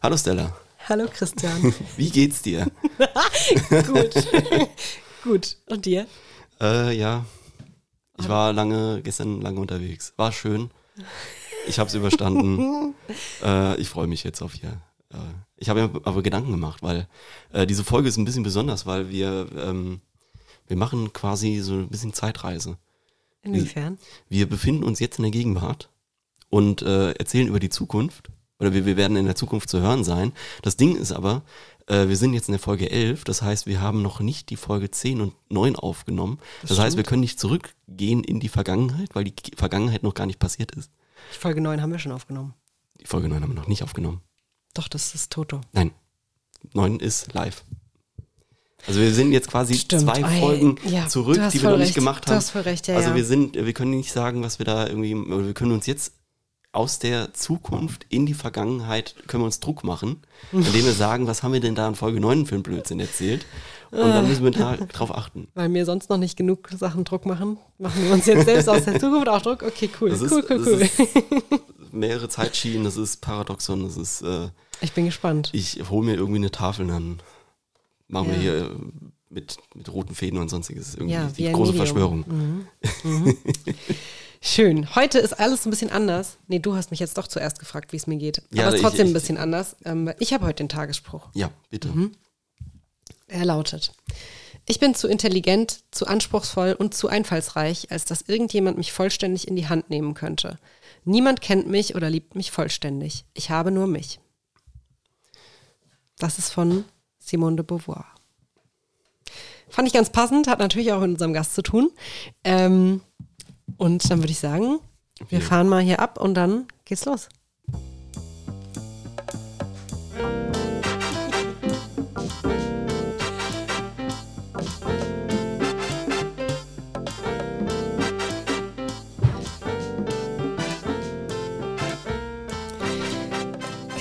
Hallo Stella. Hallo Christian. Wie geht's dir? Gut. Gut. Und dir? Äh, ja. Ich war lange, gestern lange unterwegs. War schön. Ich habe es überstanden. äh, ich freue mich jetzt auf hier. Äh, ich habe mir aber Gedanken gemacht, weil äh, diese Folge ist ein bisschen besonders, weil wir, ähm, wir machen quasi so ein bisschen Zeitreise. Inwiefern? Wir, wir befinden uns jetzt in der Gegenwart und äh, erzählen über die Zukunft. Oder wir, wir werden in der Zukunft zu hören sein. Das Ding ist aber, äh, wir sind jetzt in der Folge 11, das heißt, wir haben noch nicht die Folge 10 und 9 aufgenommen. Das, das heißt, wir können nicht zurückgehen in die Vergangenheit, weil die Vergangenheit noch gar nicht passiert ist. Die Folge 9 haben wir schon aufgenommen. Die Folge 9 haben wir noch nicht aufgenommen. Doch, das ist Toto. Nein, 9 ist live. Also wir sind jetzt quasi Stimmt. zwei Ei, Folgen ja, zurück, du die wir noch nicht recht. gemacht Du haben. hast voll recht, ja, also ja. wir sind, wir können nicht sagen, was wir da irgendwie, wir können uns jetzt aus der Zukunft in die Vergangenheit, können wir uns Druck machen, indem wir sagen, was haben wir denn da in Folge 9 für einen Blödsinn erzählt? Und dann müssen wir da drauf achten. Weil mir sonst noch nicht genug Sachen Druck machen, machen wir uns jetzt selbst aus der Zukunft auch Druck. Okay, cool, Das ist, cool, cool, das cool. ist mehrere Zeitschienen, das ist Paradoxon, das ist, äh, Ich bin gespannt. ich hole mir irgendwie eine Tafel, dann machen wir Ja. hier äh, mit, mit roten Fäden und sonstiges irgendwie Ja, die große Medium. Verschwörung. Schön. Heute ist alles ein bisschen anders. Nee, du hast mich jetzt doch zuerst gefragt, wie es mir geht. Ja, Aber es ist ich- trotzdem ich- ein bisschen anders. Ähm, ich habe heute den Tagesspruch. Ja, bitte. Mhm. Er lautet: Ich bin zu intelligent, zu anspruchsvoll und zu einfallsreich, als dass irgendjemand mich vollständig in die Hand nehmen könnte. Niemand kennt mich oder liebt mich vollständig. Ich habe nur mich. Das ist von Simone de Beauvoir. Fand ich ganz passend, hat natürlich auch mit unserem Gast zu tun. Ähm, und dann würde ich sagen, wir fahren mal hier ab und dann geht's los.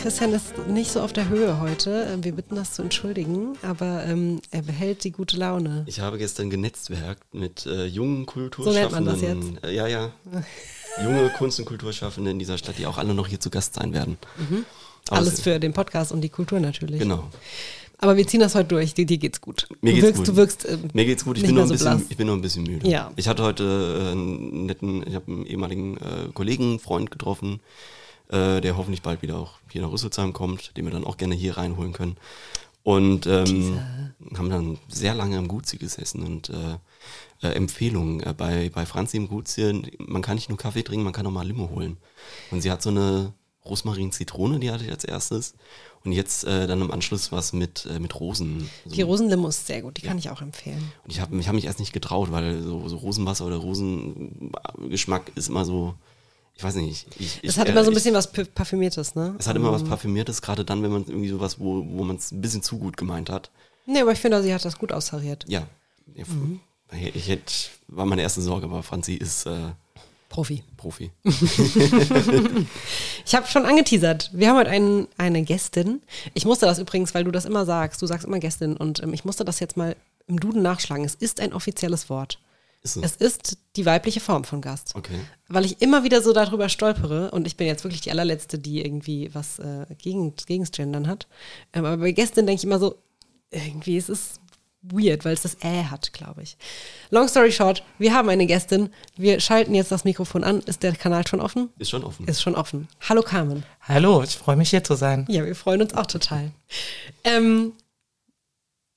Christian ist nicht so auf der Höhe heute. Wir bitten das zu entschuldigen, aber ähm, er behält die gute Laune. Ich habe gestern genetzwerkt mit äh, jungen So nennt Kulturschaffenden. man das Äh, ja, ja. Junge Kunst- und Kulturschaffende in dieser Stadt, die auch alle noch hier zu Gast sein werden. Aber Alles es- für den Podcast und die Kultur natürlich. Genau. Aber wir ziehen das heute durch. Dir, dir geht's gut. Mir du geht's wirkst, gut. Du wirkst. äh, Mir geht's gut, ich bin, nur ein so bisschen, blass. ich bin nur ein bisschen müde. Ja. Ich hatte heute äh, einen netten, ich habe einen ehemaligen äh, Kollegen, Freund getroffen, äh, der hoffentlich bald wieder auch hier nach Rüsselsheim kommt, den wir dann auch gerne hier reinholen können. Und ähm, haben dann sehr lange am Gutzi gesessen und äh, äh, Empfehlungen äh, bei, bei Franzi im Gutzi, man kann nicht nur Kaffee trinken, man kann auch mal Limo holen. Und sie hat so eine Rosmarin-Zitrone, die hatte ich als erstes. Und jetzt äh, dann im Anschluss was mit, äh, mit Rosen. So Die Rosenlimo ist sehr gut, die kann ich auch empfehlen. und ich habe ich hab mich erst nicht getraut, weil so, so Rosenwasser oder Rosengeschmack ist immer so, ich weiß nicht. Ich, ich, Es hat äh, immer so ein ich- bisschen was P- Parfümiertes, ne? Es hat immer was Parfümiertes, gerade dann, wenn man irgendwie sowas, wo, wo man es ein bisschen zu gut gemeint hat. Nee, aber ich finde, sie hat das gut austariert. Ja. ja Mhm. Ich hätte, war meine erste Sorge, aber Franzi ist äh, Profi. Profi. Ich habe schon angeteasert. Wir haben heute einen, eine Gästin. Ich musste das übrigens, weil du das immer sagst. Du sagst immer Gästin und ähm, ich musste das jetzt mal im Duden nachschlagen. Es ist ein offizielles Wort. Ist es? Es ist die weibliche Form von Gast. Okay. Weil ich immer wieder so darüber stolpere und ich bin jetzt wirklich die allerletzte, die irgendwie was äh, gegen, gegens Gendern hat. Ähm, aber bei Gästin denke ich immer so, irgendwie ist es weird, weil es das Ä hat, glaube ich. Long story short, wir haben eine Gästin. Wir schalten jetzt das Mikrofon an. Ist der Kanal schon offen? Ist schon offen. Ist schon offen. Hallo Carmen. Hallo, ich freue mich hier zu sein. Ja, wir freuen uns auch total. Ähm,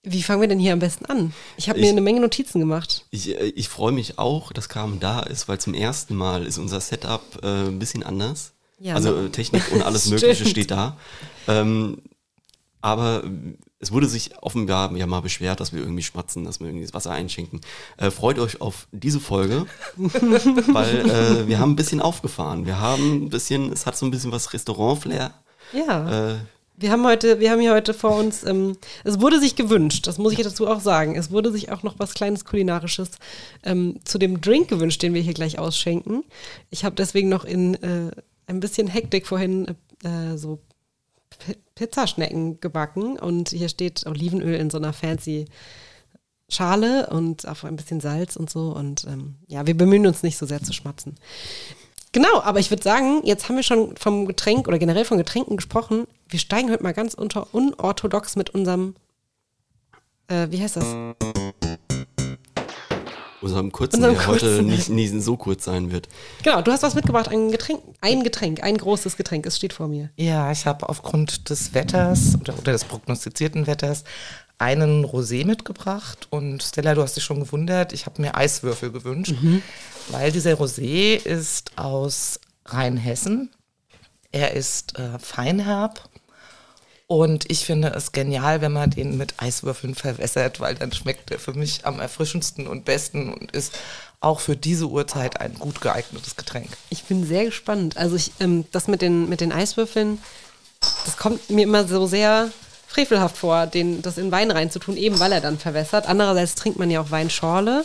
wie fangen wir denn hier am besten an? Ich habe mir eine Menge Notizen gemacht. Ich, äh, ich freue mich auch, dass Carmen da ist, weil zum ersten Mal ist unser Setup äh, ein bisschen anders. Ja, also ne? äh, Technik und alles. Mögliche steht da. Ähm, aber äh, es wurde sich offenbar ja mal beschwert, dass wir irgendwie schmatzen, dass wir irgendwie das Wasser einschenken. Äh, freut euch auf diese Folge, weil äh, wir haben ein bisschen aufgefahren. Wir haben ein bisschen, es hat so ein bisschen was Restaurant-Flair. Ja. Wir haben heute, wir haben hier heute vor uns, ähm, es wurde sich gewünscht, das muss ich dazu auch sagen. Es wurde sich auch noch was kleines Kulinarisches ähm, zu dem Drink gewünscht, den wir hier gleich ausschenken. Ich habe deswegen noch in äh, ein bisschen Hektik vorhin äh, so P Pizzaschnecken gebacken und hier steht Olivenöl in so einer fancy Schale und auf ein bisschen Salz und so. Und ähm, ja, wir bemühen uns nicht so sehr zu schmatzen. Genau, aber ich würde sagen, jetzt haben wir schon vom Getränk oder generell von Getränken gesprochen. Wir steigen heute mal ganz unter unorthodox mit unserem, äh, wie heißt das? Unserem kurzen, Unserem der heute kurzen. nicht, nicht so kurz sein wird. Genau, du hast was mitgebracht, ein Getränk, ein Getränk, ein großes Getränk, es steht vor mir. Ja, ich habe aufgrund des Wetters oder, oder des prognostizierten Wetters einen Rosé mitgebracht. Und Stella, du hast dich schon gewundert, ich habe mir Eiswürfel gewünscht, weil dieser Rosé ist aus Rheinhessen. Er ist äh, feinherb. Und ich finde es genial, wenn man den mit Eiswürfeln verwässert, weil dann schmeckt er für mich am erfrischendsten und besten und ist auch für diese Uhrzeit ein gut geeignetes Getränk. Ich bin sehr gespannt. Also ich, ähm, das mit den, mit den Eiswürfeln, das kommt mir immer so sehr frevelhaft vor, den, das in Wein reinzutun, eben weil er dann verwässert. Andererseits trinkt man ja auch Weinschorle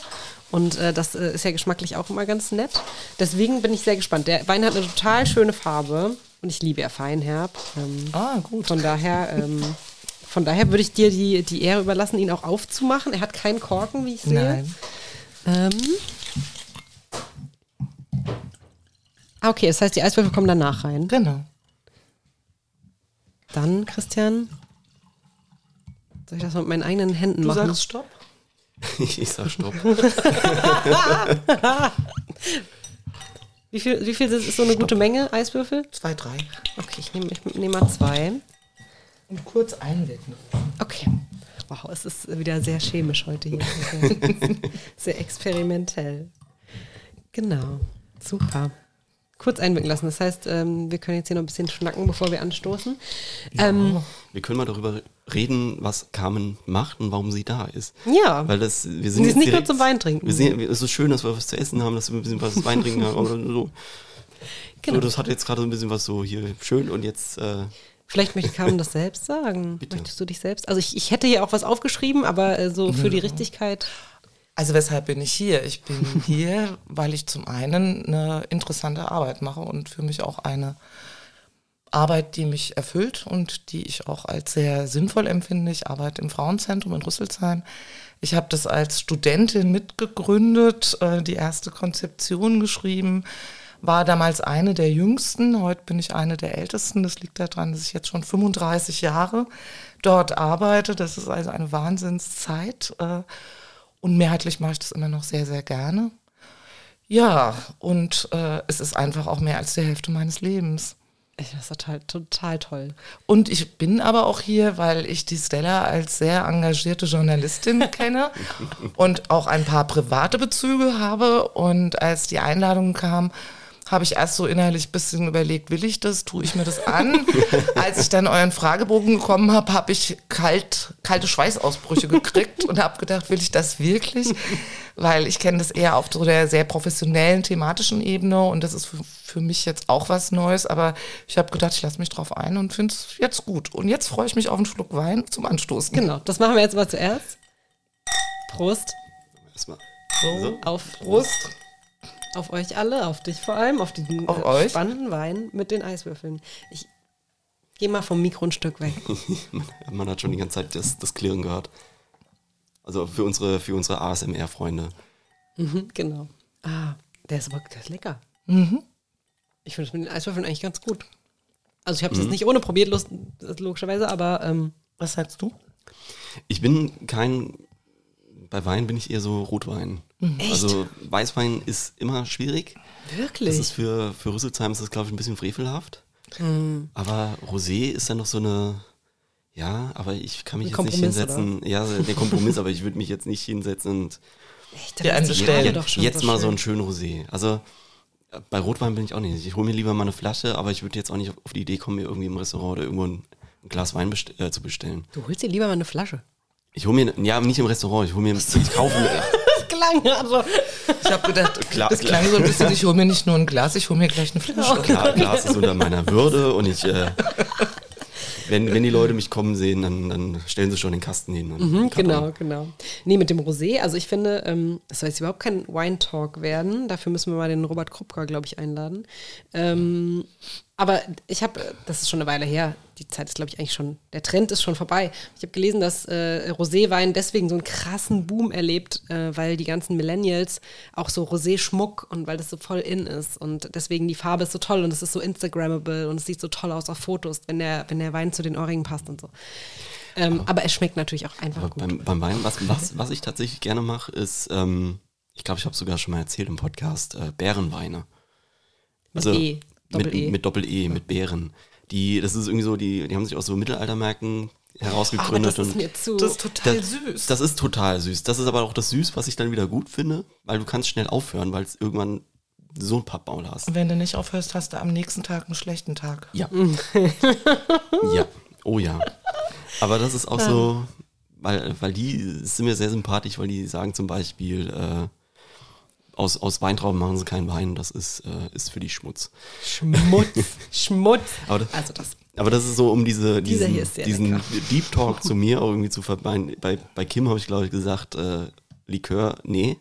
und äh, das äh, ist ja geschmacklich auch immer ganz nett. Deswegen bin ich sehr gespannt. Der Wein hat eine total schöne Farbe und ich liebe ja Feinherb. Ähm, Ah, gut. Von daher, ähm, von daher würde ich dir die, die Ehre überlassen, ihn auch aufzumachen. Er hat keinen Korken, wie ich sehe. Nein. Ähm. Ah, okay, das heißt, die Eiswürfel kommen danach rein. Genau. Dann, Christian, soll ich das mit meinen eigenen Händen Du machen? sagst Stopp? ich sag Stopp. Wie viel, wie viel ist so eine gute Menge Eiswürfel? Zwei, drei. Okay, ich nehme ich nehm mal zwei. Und kurz einwecken. Okay. Wow, es ist wieder sehr chemisch heute hier. Sehr, experimentell. Genau. Super. Kurz einwirken lassen. Das heißt, ähm, wir können jetzt hier noch ein bisschen schnacken, bevor wir anstoßen. Ähm, Wir können mal darüber reden, was Carmen macht und warum sie da ist. ja. Weil das, wir sind Sie ist jetzt nicht nur direkt- zum Wein trinken. Wir sehen, es ist schön, dass wir was zu essen haben, dass wir ein bisschen was Wein trinken haben. Aber so, Genau. so, das hat jetzt gerade so ein bisschen was so hier schön und jetzt äh, Vielleicht möchte Carmen das selbst sagen. Bitte. Möchtest du dich selbst? Also ich, ich hätte hier auch was aufgeschrieben, aber äh, so für die Richtigkeit. Also weshalb bin ich hier? Ich bin hier, weil ich zum einen eine interessante Arbeit mache und für mich auch eine Arbeit, die mich erfüllt und die ich auch als sehr sinnvoll empfinde. Ich arbeite im Frauenzentrum in Rüsselsheim. Ich habe das als Studentin mitgegründet, äh, die erste Konzeption geschrieben, war damals eine der jüngsten, heute bin ich eine der ältesten. Das liegt daran, dass ich jetzt schon 35 Jahre dort arbeite. Das ist also eine Wahnsinnszeit. äh, Und mehrheitlich mache ich das immer noch sehr, sehr gerne. Ja, und äh, es ist einfach auch mehr als die Hälfte meines Lebens. Ich, das ist total, total toll. Und ich bin aber auch hier, weil ich die Stella als sehr engagierte Journalistin kenne und auch ein paar private Bezüge habe. Und als die Einladung kam, habe ich erst so innerlich ein bisschen überlegt, will ich das, tue ich mir das an? Als ich dann euren Fragebogen bekommen habe, habe ich kalt, kalte Schweißausbrüche gekriegt und habe gedacht, will ich das wirklich? Weil ich kenne das eher auf so der sehr professionellen, thematischen Ebene und das ist für, für mich jetzt auch was Neues, aber ich habe gedacht, ich lasse mich drauf ein und finde es jetzt gut. Und jetzt freue ich mich auf einen Schluck Wein zum Anstoßen. Genau, das machen wir jetzt mal zuerst. Prost erstmal. So. auf, Prost. Auf euch alle, auf dich vor allem, auf diesen Auf äh, euch. spannenden Wein mit den Eiswürfeln. Ich gehe mal vom Mikro ein Stück weg. Man hat schon die ganze Zeit das, das Klirren gehört. Also für unsere, für unsere ASMR-Freunde. Mhm, genau. Ah, der ist aber der ist lecker. Mhm. Ich finde das mit den Eiswürfeln eigentlich ganz gut. Also ich habe das nicht ohne probiert, lust, logischerweise, aber ähm, Was sagst du? Ich bin kein, bei Wein bin ich eher so Rotwein. Also Weißwein ist immer schwierig. Das wirklich. ist für, für Rüsselsheim ist das, glaube ich, ein bisschen frevelhaft. Aber Rosé ist dann noch so eine, ja, aber ich kann mich Ein jetzt nicht Kompromiss, hinsetzen. Ja, der Kompromiss, aber ich würde mich jetzt nicht hinsetzen und Echt. Farbe doch schon jetzt mal so schön. einen schönen Rosé. Also äh, bei Rotwein bin ich auch nicht. Ich hole mir lieber mal eine Flasche, aber ich würde jetzt auch nicht auf die Idee kommen, mir irgendwie im Restaurant oder irgendwo ein, ein Glas Wein best äh, zu bestellen. Du holst dir lieber mal eine Flasche. Ich hole mir, ja, nicht im Restaurant, ich hole mir, ich kaufe mir, Das klang also. Ich habe gedacht, Klar, das klar. klang so ein bisschen, ich hole mir nicht nur ein Glas, ich hole mir gleich eine Flasche. Klar, Glas ist unter meiner Würde und ich, äh, wenn, wenn die Leute mich kommen sehen, dann, dann stellen sie schon den Kasten hin. Und Mhm, genau, genau. Nee, mit dem Rosé, also ich finde, ähm, das soll jetzt überhaupt kein Wine-Talk werden. Dafür müssen wir mal den Robert Krupka, glaube ich, einladen. Ähm, Aber ich habe, das ist schon eine Weile her, die Zeit ist, glaube ich, eigentlich schon, der Trend ist schon vorbei. Ich habe gelesen, dass äh, Roséwein deswegen so einen krassen Boom erlebt, äh, weil die ganzen Millennials auch so Rosé-Schmuck und weil das so voll in ist. Und deswegen die Farbe ist so toll und es ist so Instagrammable und es sieht so toll aus auf Fotos, wenn der, wenn der Wein zu den Ohrringen passt und so. Ähm, aber, aber, es schmeckt natürlich auch einfach gut. Beim, beim Wein, was, was, was ich tatsächlich gerne mache, ist, ähm, ich glaube, ich habe sogar schon mal erzählt im Podcast, äh, Bärenweine. Also, E. Doppel mit, -E. mit Doppel-E, mit Beeren. Die, das ist irgendwie so, die, die haben sich aus so Mittelaltermärkten herausgegründet. Aber das ist mir zu. Das ist total das, süß. Das ist total süß. Das ist aber auch das Süß, was ich dann wieder gut finde, weil du kannst schnell aufhören, weil es irgendwann so ein Pappmaul hast. Und wenn du nicht aufhörst, hast du am nächsten Tag einen schlechten Tag. Ja. ja. Oh ja. Aber das ist auch so, weil, weil die sind mir sehr sympathisch, weil die sagen zum Beispiel, äh, aus, aus Weintrauben machen sie keinen Wein, das ist, äh, ist für die Schmutz. Schmutz, Schmutz. Aber das, also das. Aber das ist so, um diese, diesen, diesen lecker. Deep Talk zu mir auch irgendwie zu verbinden. Bei, bei Kim habe ich, glaube ich, gesagt, äh, Likör, nee.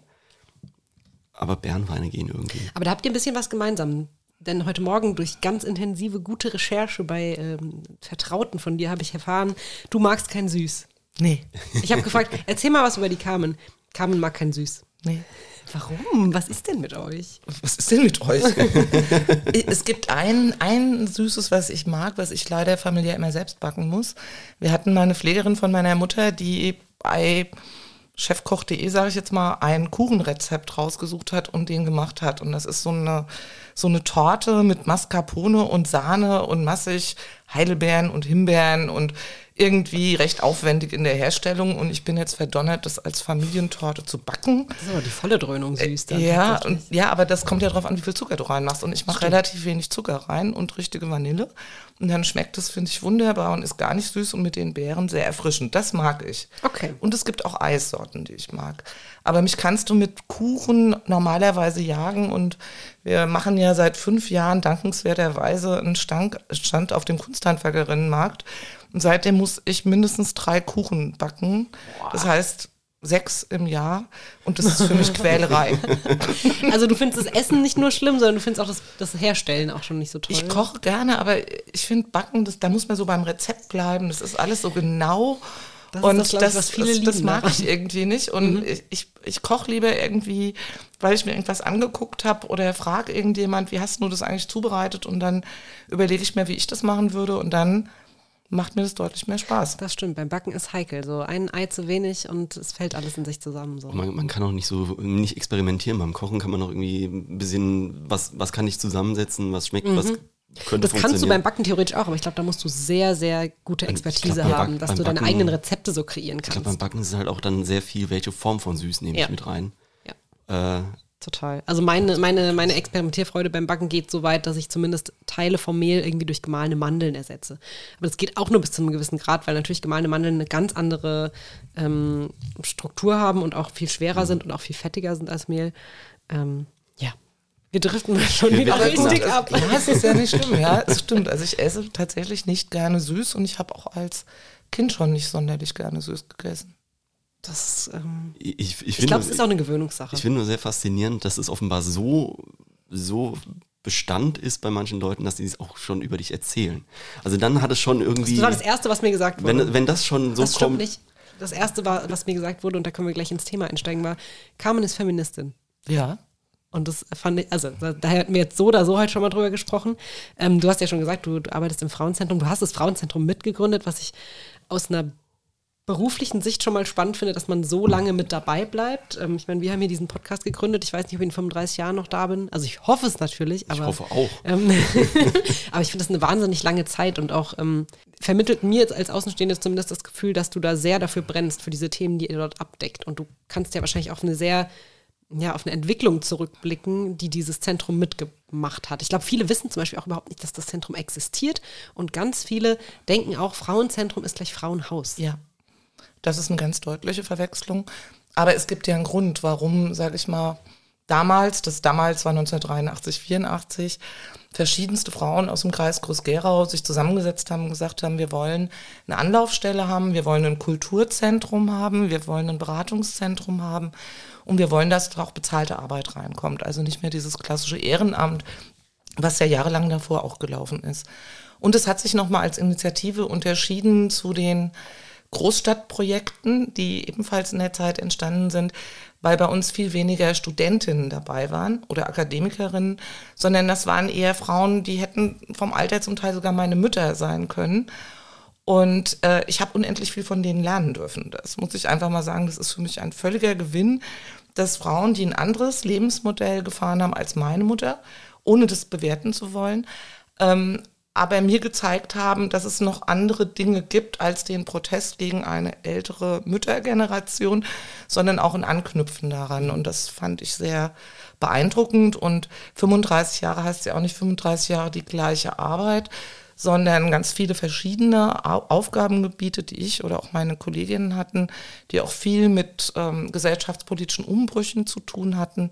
Aber Bärenweine gehen irgendwie. Aber da habt ihr ein bisschen was gemeinsam. Denn heute Morgen durch ganz intensive, gute Recherche bei ähm, Vertrauten von dir habe ich erfahren, du magst kein Süß. Nee. Ich habe gefragt, erzähl mal was über die Carmen. Carmen mag kein Süß. Nee. Warum? Was ist denn mit euch? Was ist denn mit euch? es gibt ein, ein Süßes, was ich mag, was ich leider familiär immer selbst backen muss. Wir hatten mal eine Pflegerin von meiner Mutter, die bei chefkoch.de, sage ich jetzt mal, ein Kuchenrezept rausgesucht hat und den gemacht hat. Und das ist so eine, so eine Torte mit Mascarpone und Sahne und massig Heidelbeeren und Himbeeren und irgendwie recht aufwendig in der Herstellung. Und ich bin jetzt verdonnert, das als Familientorte zu backen. Das ist aber die volle Dröhnung süß. Dann Ja, und, ja, aber das kommt ja darauf an, wie viel Zucker du reinmachst. Und ich mache relativ wenig Zucker rein und richtige Vanille. Und dann schmeckt es, finde ich, wunderbar und ist gar nicht süß und mit den Beeren sehr erfrischend. Das mag ich. Okay. Und es gibt auch Eissorten, die ich mag. Aber mich kannst du mit Kuchen normalerweise jagen. Und wir machen ja seit fünf Jahren dankenswerterweise einen Stand, Stand auf dem Kunsthandwerkerinnenmarkt. Und seitdem muss ich mindestens drei Kuchen backen. Das heißt, sechs im Jahr. Und das ist für mich Quälerei. Also du findest das Essen nicht nur schlimm, sondern du findest auch das, das Herstellen auch schon nicht so toll. Ich koche gerne, aber ich finde Backen, das, da muss man so beim Rezept bleiben. Das ist alles so genau. Das ist und das, glaub ich, was viele das, das mag ich irgendwie nicht. Und ich, ich, ich koche lieber irgendwie, weil ich mir irgendwas angeguckt habe oder frage irgendjemand, wie hast du das eigentlich zubereitet? Und dann überlege ich mir, wie ich das machen würde. Und dann macht mir das deutlich mehr Spaß. Das stimmt, beim Backen ist heikel. So ein Ei zu wenig und es fällt alles in sich zusammen. So. Man, man kann auch nicht so nicht experimentieren. Beim Kochen kann man auch irgendwie ein bisschen, was, was kann ich zusammensetzen, was schmeckt, was Mhm. Das kannst du beim Backen theoretisch auch, aber ich glaube, da musst du sehr, sehr gute Expertise glaub, haben, dass du deine Backen- eigenen Rezepte so kreieren Ich glaube, kannst. beim Backen ist es halt auch dann sehr viel, welche Form von Süß nehme Ja. ich mit rein. Ja. Äh, Total. Also meine, meine, meine Experimentierfreude beim Backen geht so weit, dass ich zumindest Teile vom Mehl irgendwie durch gemahlene Mandeln ersetze. Aber das geht auch nur bis zu einem gewissen Grad, weil natürlich gemahlene Mandeln eine ganz andere ähm, Struktur haben und auch viel schwerer sind und auch viel fettiger sind als Mehl. Ähm. Wir driften schon Wir- wieder richtig ab. Ja, es ist ja nicht schlimm. Ja, es stimmt. Also ich esse tatsächlich nicht gerne süß und ich habe auch als Kind schon nicht sonderlich gerne süß gegessen. Das, ähm, ich, ich, ich finde, glaube, es ist auch eine Gewöhnungssache. ich finde nur sehr faszinierend, dass es offenbar so, so Bestand ist bei manchen Leuten, dass sie es auch schon über dich erzählen. Also dann hat es schon irgendwie, das war das Erste, was mir gesagt wurde. wenn, wenn das schon so das stimmt kommt, nicht. Das Erste, war, was mir gesagt wurde, und da können wir gleich ins Thema einsteigen, war, Carmen ist Feministin. Ja. Und das fand ich, also da, hatten wir jetzt so oder so halt schon mal drüber gesprochen. Ähm, du hast ja schon gesagt, du, du arbeitest im Frauenzentrum, du hast das Frauenzentrum mitgegründet, was ich aus einer beruflichen Sicht schon mal spannend finde, dass man so lange mit dabei bleibt. Ähm, ich meine, wir haben hier diesen Podcast gegründet. Ich weiß nicht, ob ich in 35 Jahren noch da bin. Also ich hoffe es natürlich. Aber, hoffe auch. Ähm, aber ich finde das eine wahnsinnig lange Zeit und auch ähm, vermittelt mir jetzt als Außenstehende zumindest das Gefühl, dass du da sehr dafür brennst, für diese Themen, die ihr dort abdeckt. Und du kannst ja wahrscheinlich auf eine sehr ja, auf eine Entwicklung zurückblicken, die dieses Zentrum mitgemacht hat. Ich glaube, viele wissen zum Beispiel auch überhaupt nicht, dass das Zentrum existiert und ganz viele denken auch, Frauenzentrum ist gleich Frauenhaus. Ja. Das ist eine ganz deutliche Verwechslung. Aber es gibt ja einen Grund, warum, sage ich mal, damals, das damals war 1983, 84, verschiedenste Frauen aus dem Kreis Groß-Gerau sich zusammengesetzt haben und gesagt haben, wir wollen eine Anlaufstelle haben, wir wollen ein Kulturzentrum haben, wir wollen ein Beratungszentrum haben und wir wollen, dass da auch bezahlte Arbeit reinkommt. Also nicht mehr dieses klassische Ehrenamt, was ja jahrelang davor auch gelaufen ist. Und es hat sich nochmal als Initiative unterschieden zu den Großstadtprojekten, die ebenfalls in der Zeit entstanden sind, weil bei uns viel weniger Studentinnen dabei waren oder Akademikerinnen, sondern das waren eher Frauen, die hätten vom Alter zum Teil sogar meine Mütter sein können. Und äh, ich habe unendlich viel von denen lernen dürfen. Das muss ich einfach mal sagen, das ist für mich ein völliger Gewinn, dass Frauen, die ein anderes Lebensmodell gefahren haben als meine Mutter, ohne das bewerten zu wollen, ähm, aber mir gezeigt haben, dass es noch andere Dinge gibt als den Protest gegen eine ältere Müttergeneration, sondern auch ein Anknüpfen daran. Und das fand ich sehr beeindruckend. Und 35 Jahre heißt ja auch nicht 35 Jahre die gleiche Arbeit, sondern ganz viele verschiedene Aufgabengebiete, die ich oder auch meine Kolleginnen hatten, die auch viel mit ähm, gesellschaftspolitischen Umbrüchen zu tun hatten.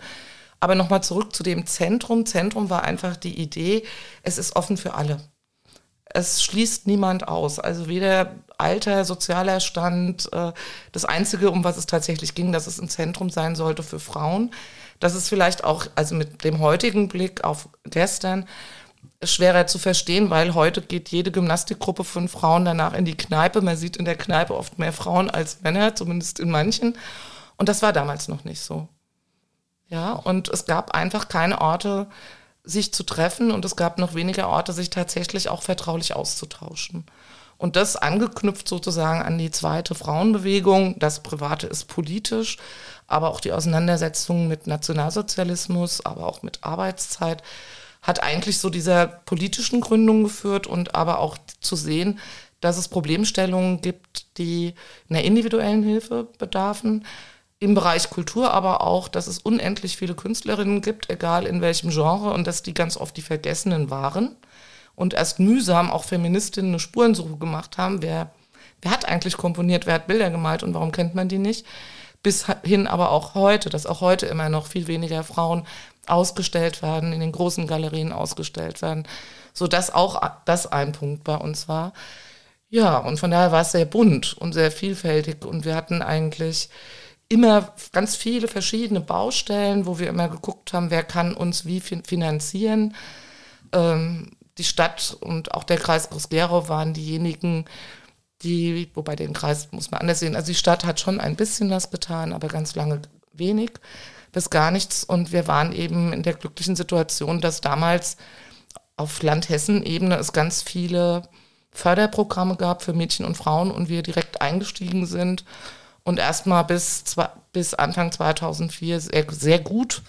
Aber nochmal zurück zu dem Zentrum. Zentrum war einfach die Idee, es ist offen für alle es schließt niemand aus. Also weder Alter, sozialer Stand. Äh, das Einzige, um was es tatsächlich ging, dass es ein Zentrum sein sollte für Frauen. Das ist vielleicht auch, also mit dem heutigen Blick auf gestern, schwerer zu verstehen, weil heute geht jede Gymnastikgruppe von Frauen danach in die Kneipe. Man sieht in der Kneipe oft mehr Frauen als Männer, zumindest in manchen. Und das war damals noch nicht so. Ja, und es gab einfach keine Orte, sich zu treffen und es gab noch weniger Orte, sich tatsächlich auch vertraulich auszutauschen. Und das angeknüpft sozusagen an die zweite Frauenbewegung. Das Private ist politisch, aber auch die Auseinandersetzung mit Nationalsozialismus, aber auch mit Arbeitszeit hat eigentlich so dieser politischen Gründung geführt und aber auch zu sehen, dass es Problemstellungen gibt, die einer individuellen Hilfe bedarfen, im Bereich Kultur aber auch, dass es unendlich viele Künstlerinnen gibt, egal in welchem Genre, und dass die ganz oft die Vergessenen waren und erst mühsam auch Feministinnen eine Spurensuche gemacht haben. Wer, wer hat eigentlich komponiert, wer hat Bilder gemalt und warum kennt man die nicht? Bis hin aber auch heute, dass auch heute immer noch viel weniger Frauen ausgestellt werden, in den großen Galerien ausgestellt werden, so dass auch das ein Punkt bei uns war. Ja, und von daher war es sehr bunt und sehr vielfältig und wir hatten eigentlich immer ganz viele verschiedene Baustellen, wo wir immer geguckt haben, wer kann uns wie finanzieren. Ähm, die Stadt und auch der Kreis Groß-Gerau waren diejenigen, die, wobei den Kreis muss man anders sehen, also die Stadt hat schon ein bisschen was getan, aber ganz lange wenig bis gar nichts. Und wir waren eben in der glücklichen Situation, dass damals auf Land-Hessen-Ebene es ganz viele Förderprogramme gab für Mädchen und Frauen und wir direkt eingestiegen sind und erstmal bis, bis Anfang 2004 sehr, sehr gut,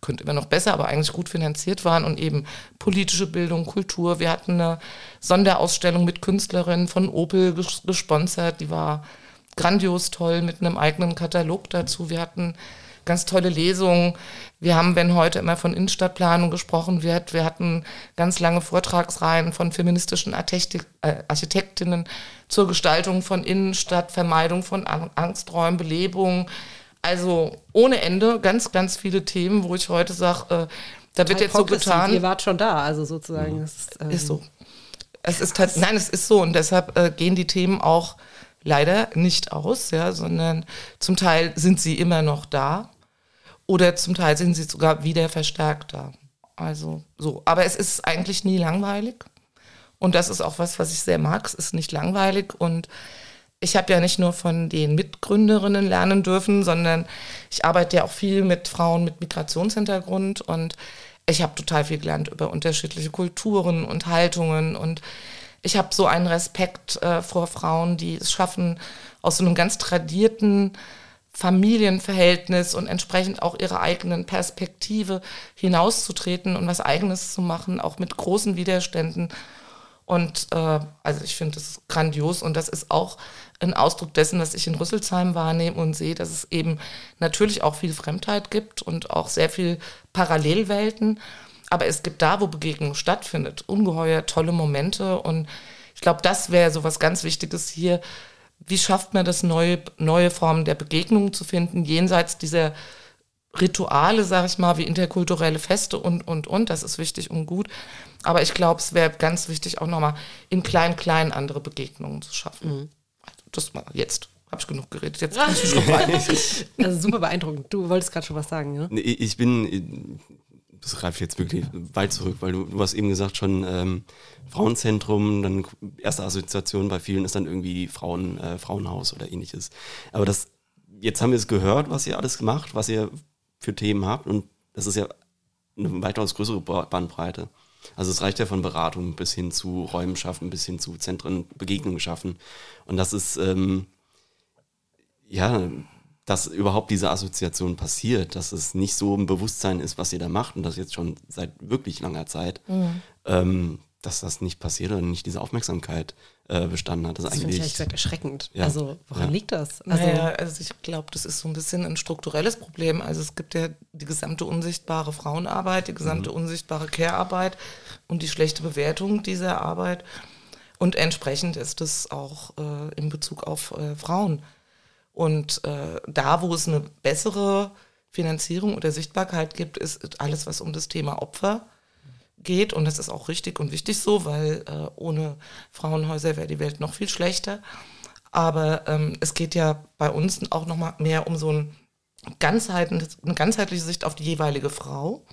könnte immer noch besser, aber eigentlich gut finanziert waren und eben politische Bildung, Kultur. Wir hatten eine Sonderausstellung mit Künstlerinnen von Opel gesponsert, die war grandios toll mit einem eigenen Katalog dazu. Wir hatten ganz tolle Lesungen. Wir haben, wenn heute immer von Innenstadtplanung gesprochen wird, wir hatten ganz lange Vortragsreihen von feministischen äh, Architektinnen zur Gestaltung von Innenstadt, Vermeidung von Angsträumen, Belebung. Also ohne Ende ganz, ganz viele Themen, wo ich heute sage, äh, da wird jetzt so getan. Ihr wart schon da, also sozusagen. Mhm. Ist, ähm, ist so. Es ist halt, nein, es ist so und deshalb äh, gehen die Themen auch leider nicht aus, ja, sondern zum Teil sind sie immer noch da oder zum Teil sind sie sogar wieder verstärkt da. Also so. Aber es ist eigentlich nie langweilig. Und das ist auch was, was ich sehr mag. Es ist nicht langweilig. Und ich habe ja nicht nur von den Mitgründerinnen lernen dürfen, sondern ich arbeite ja auch viel mit Frauen mit Migrationshintergrund. Und ich habe total viel gelernt über unterschiedliche Kulturen und Haltungen. Und ich habe so einen Respekt äh, vor Frauen, die es schaffen, aus so einem ganz tradierten Familienverhältnis und entsprechend auch ihrer eigenen Perspektive hinauszutreten und was eigenes zu machen, auch mit großen Widerständen. Und äh, also ich finde das grandios und das ist auch ein Ausdruck dessen, was ich in Rüsselsheim wahrnehme und sehe, dass es eben natürlich auch viel Fremdheit gibt und auch sehr viel Parallelwelten. Aber es gibt da, wo Begegnung stattfindet, ungeheuer tolle Momente und ich glaube, das wäre so was ganz Wichtiges hier, wie schafft man das, neue, neue Formen der Begegnung zu finden, jenseits dieser Rituale, sage ich mal, wie interkulturelle Feste und, und, und. Das ist wichtig und gut. Aber ich glaube, es wäre ganz wichtig, auch nochmal in klein, klein andere Begegnungen zu schaffen. Mhm. Das mal jetzt. Habe ich genug geredet. Jetzt kann ich schon Also super beeindruckend. Du wolltest gerade schon was sagen, ne? Ich bin das greift jetzt wirklich weit zurück, weil du, du hast eben gesagt schon ähm, Frauenzentrum, dann erste Assoziation bei vielen ist dann irgendwie Frauen, äh, Frauenhaus oder ähnliches. Aber das, jetzt haben wir es gehört, was ihr alles macht, was ihr für Themen habt und das ist ja eine weitaus größere Bandbreite. Also es reicht ja von Beratung bis hin zu Räumen schaffen, bis hin zu Zentren, Begegnungen schaffen. Und das ist, ähm, ja, dass überhaupt diese Assoziation passiert, dass es nicht so ein Bewusstsein ist, was ihr da macht und das jetzt schon seit wirklich langer Zeit, mhm. ähm, dass das nicht passiert oder nicht diese Aufmerksamkeit äh, bestanden hat. Das, das finde ich ehrlich gesagt erschreckend. Ja. Also woran ja. liegt das? Also, naja, also ich glaube, das ist so ein bisschen ein strukturelles Problem. Also es gibt ja die gesamte unsichtbare Frauenarbeit, die gesamte mhm. unsichtbare Care-Arbeit und die schlechte Bewertung dieser Arbeit. Und entsprechend ist es auch äh, in Bezug auf äh, Frauen. Und äh, da, wo es eine bessere Finanzierung oder Sichtbarkeit gibt, ist alles, was um das Thema Opfer geht. Und das ist auch richtig und wichtig so, weil äh, ohne Frauenhäuser wäre die Welt noch viel schlechter. Aber ähm, es geht ja bei uns auch noch mal mehr um so ein ganzheitlich, eine ganzheitliche Sicht auf die jeweilige Frau,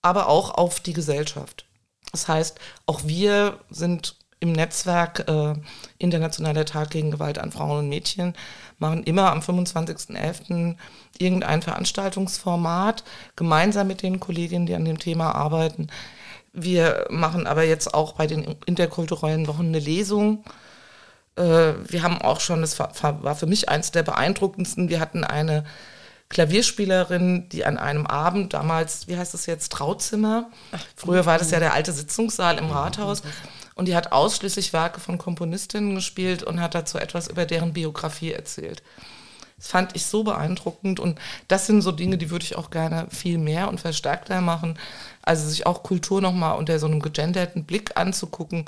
aber auch auf die Gesellschaft. Das heißt, auch wir sind im Netzwerk äh, Internationaler Tag gegen Gewalt an Frauen und Mädchen, machen immer am 25.11. irgendein Veranstaltungsformat, gemeinsam mit den Kolleginnen, die an dem Thema arbeiten. Wir machen aber jetzt auch bei den interkulturellen Wochen eine Lesung. Äh, wir haben auch schon, das war für mich eins der beeindruckendsten, wir hatten eine Klavierspielerin, die an einem Abend damals, wie heißt das jetzt, Trauzimmer, früher war das ja der alte Sitzungssaal im Rathaus, und die hat ausschließlich Werke von Komponistinnen gespielt und hat dazu etwas über deren Biografie erzählt. Das fand ich so beeindruckend und das sind so Dinge, die würde ich auch gerne viel mehr und verstärkter machen. Also sich auch Kultur nochmal unter so einem gegenderten Blick anzugucken,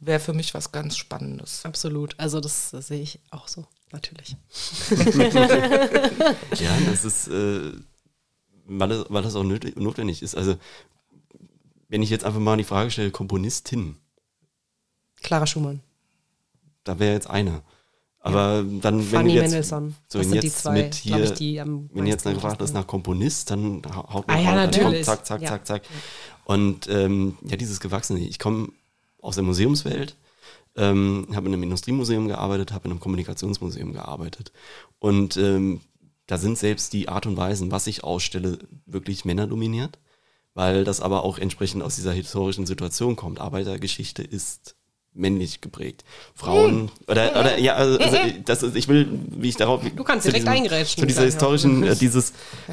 wäre für mich was ganz Spannendes. Absolut. Also das, das sehe ich auch so, natürlich. ja, das ist, äh, weil, das, weil das auch notwendig ist. Also wenn ich jetzt einfach mal die Frage stelle, Komponistin, Clara Schumann. Da wäre jetzt eine. Aber ja. dann, wenn Fanny jetzt, Mendelssohn. So, das sind die zwei, mit hier, ich, die am wenn jetzt gefragt ist nach Komponist, dann haut man ah, ja, natürlich. zack, zack, ja. zack, zack. Und ähm, ja, dieses Gewachsene. Ich komme aus der Museumswelt, ähm, habe in einem Industriemuseum gearbeitet, habe in einem Kommunikationsmuseum gearbeitet. Und ähm, da sind selbst die Art und Weisen, was ich ausstelle, wirklich männerdominiert, weil das aber auch entsprechend aus dieser historischen Situation kommt. Arbeitergeschichte ist männlich geprägt. Frauen hm. oder oder ja also, also das ist, ich will wie ich darauf du kannst direkt eingrätschen zu dieser historischen äh, dieses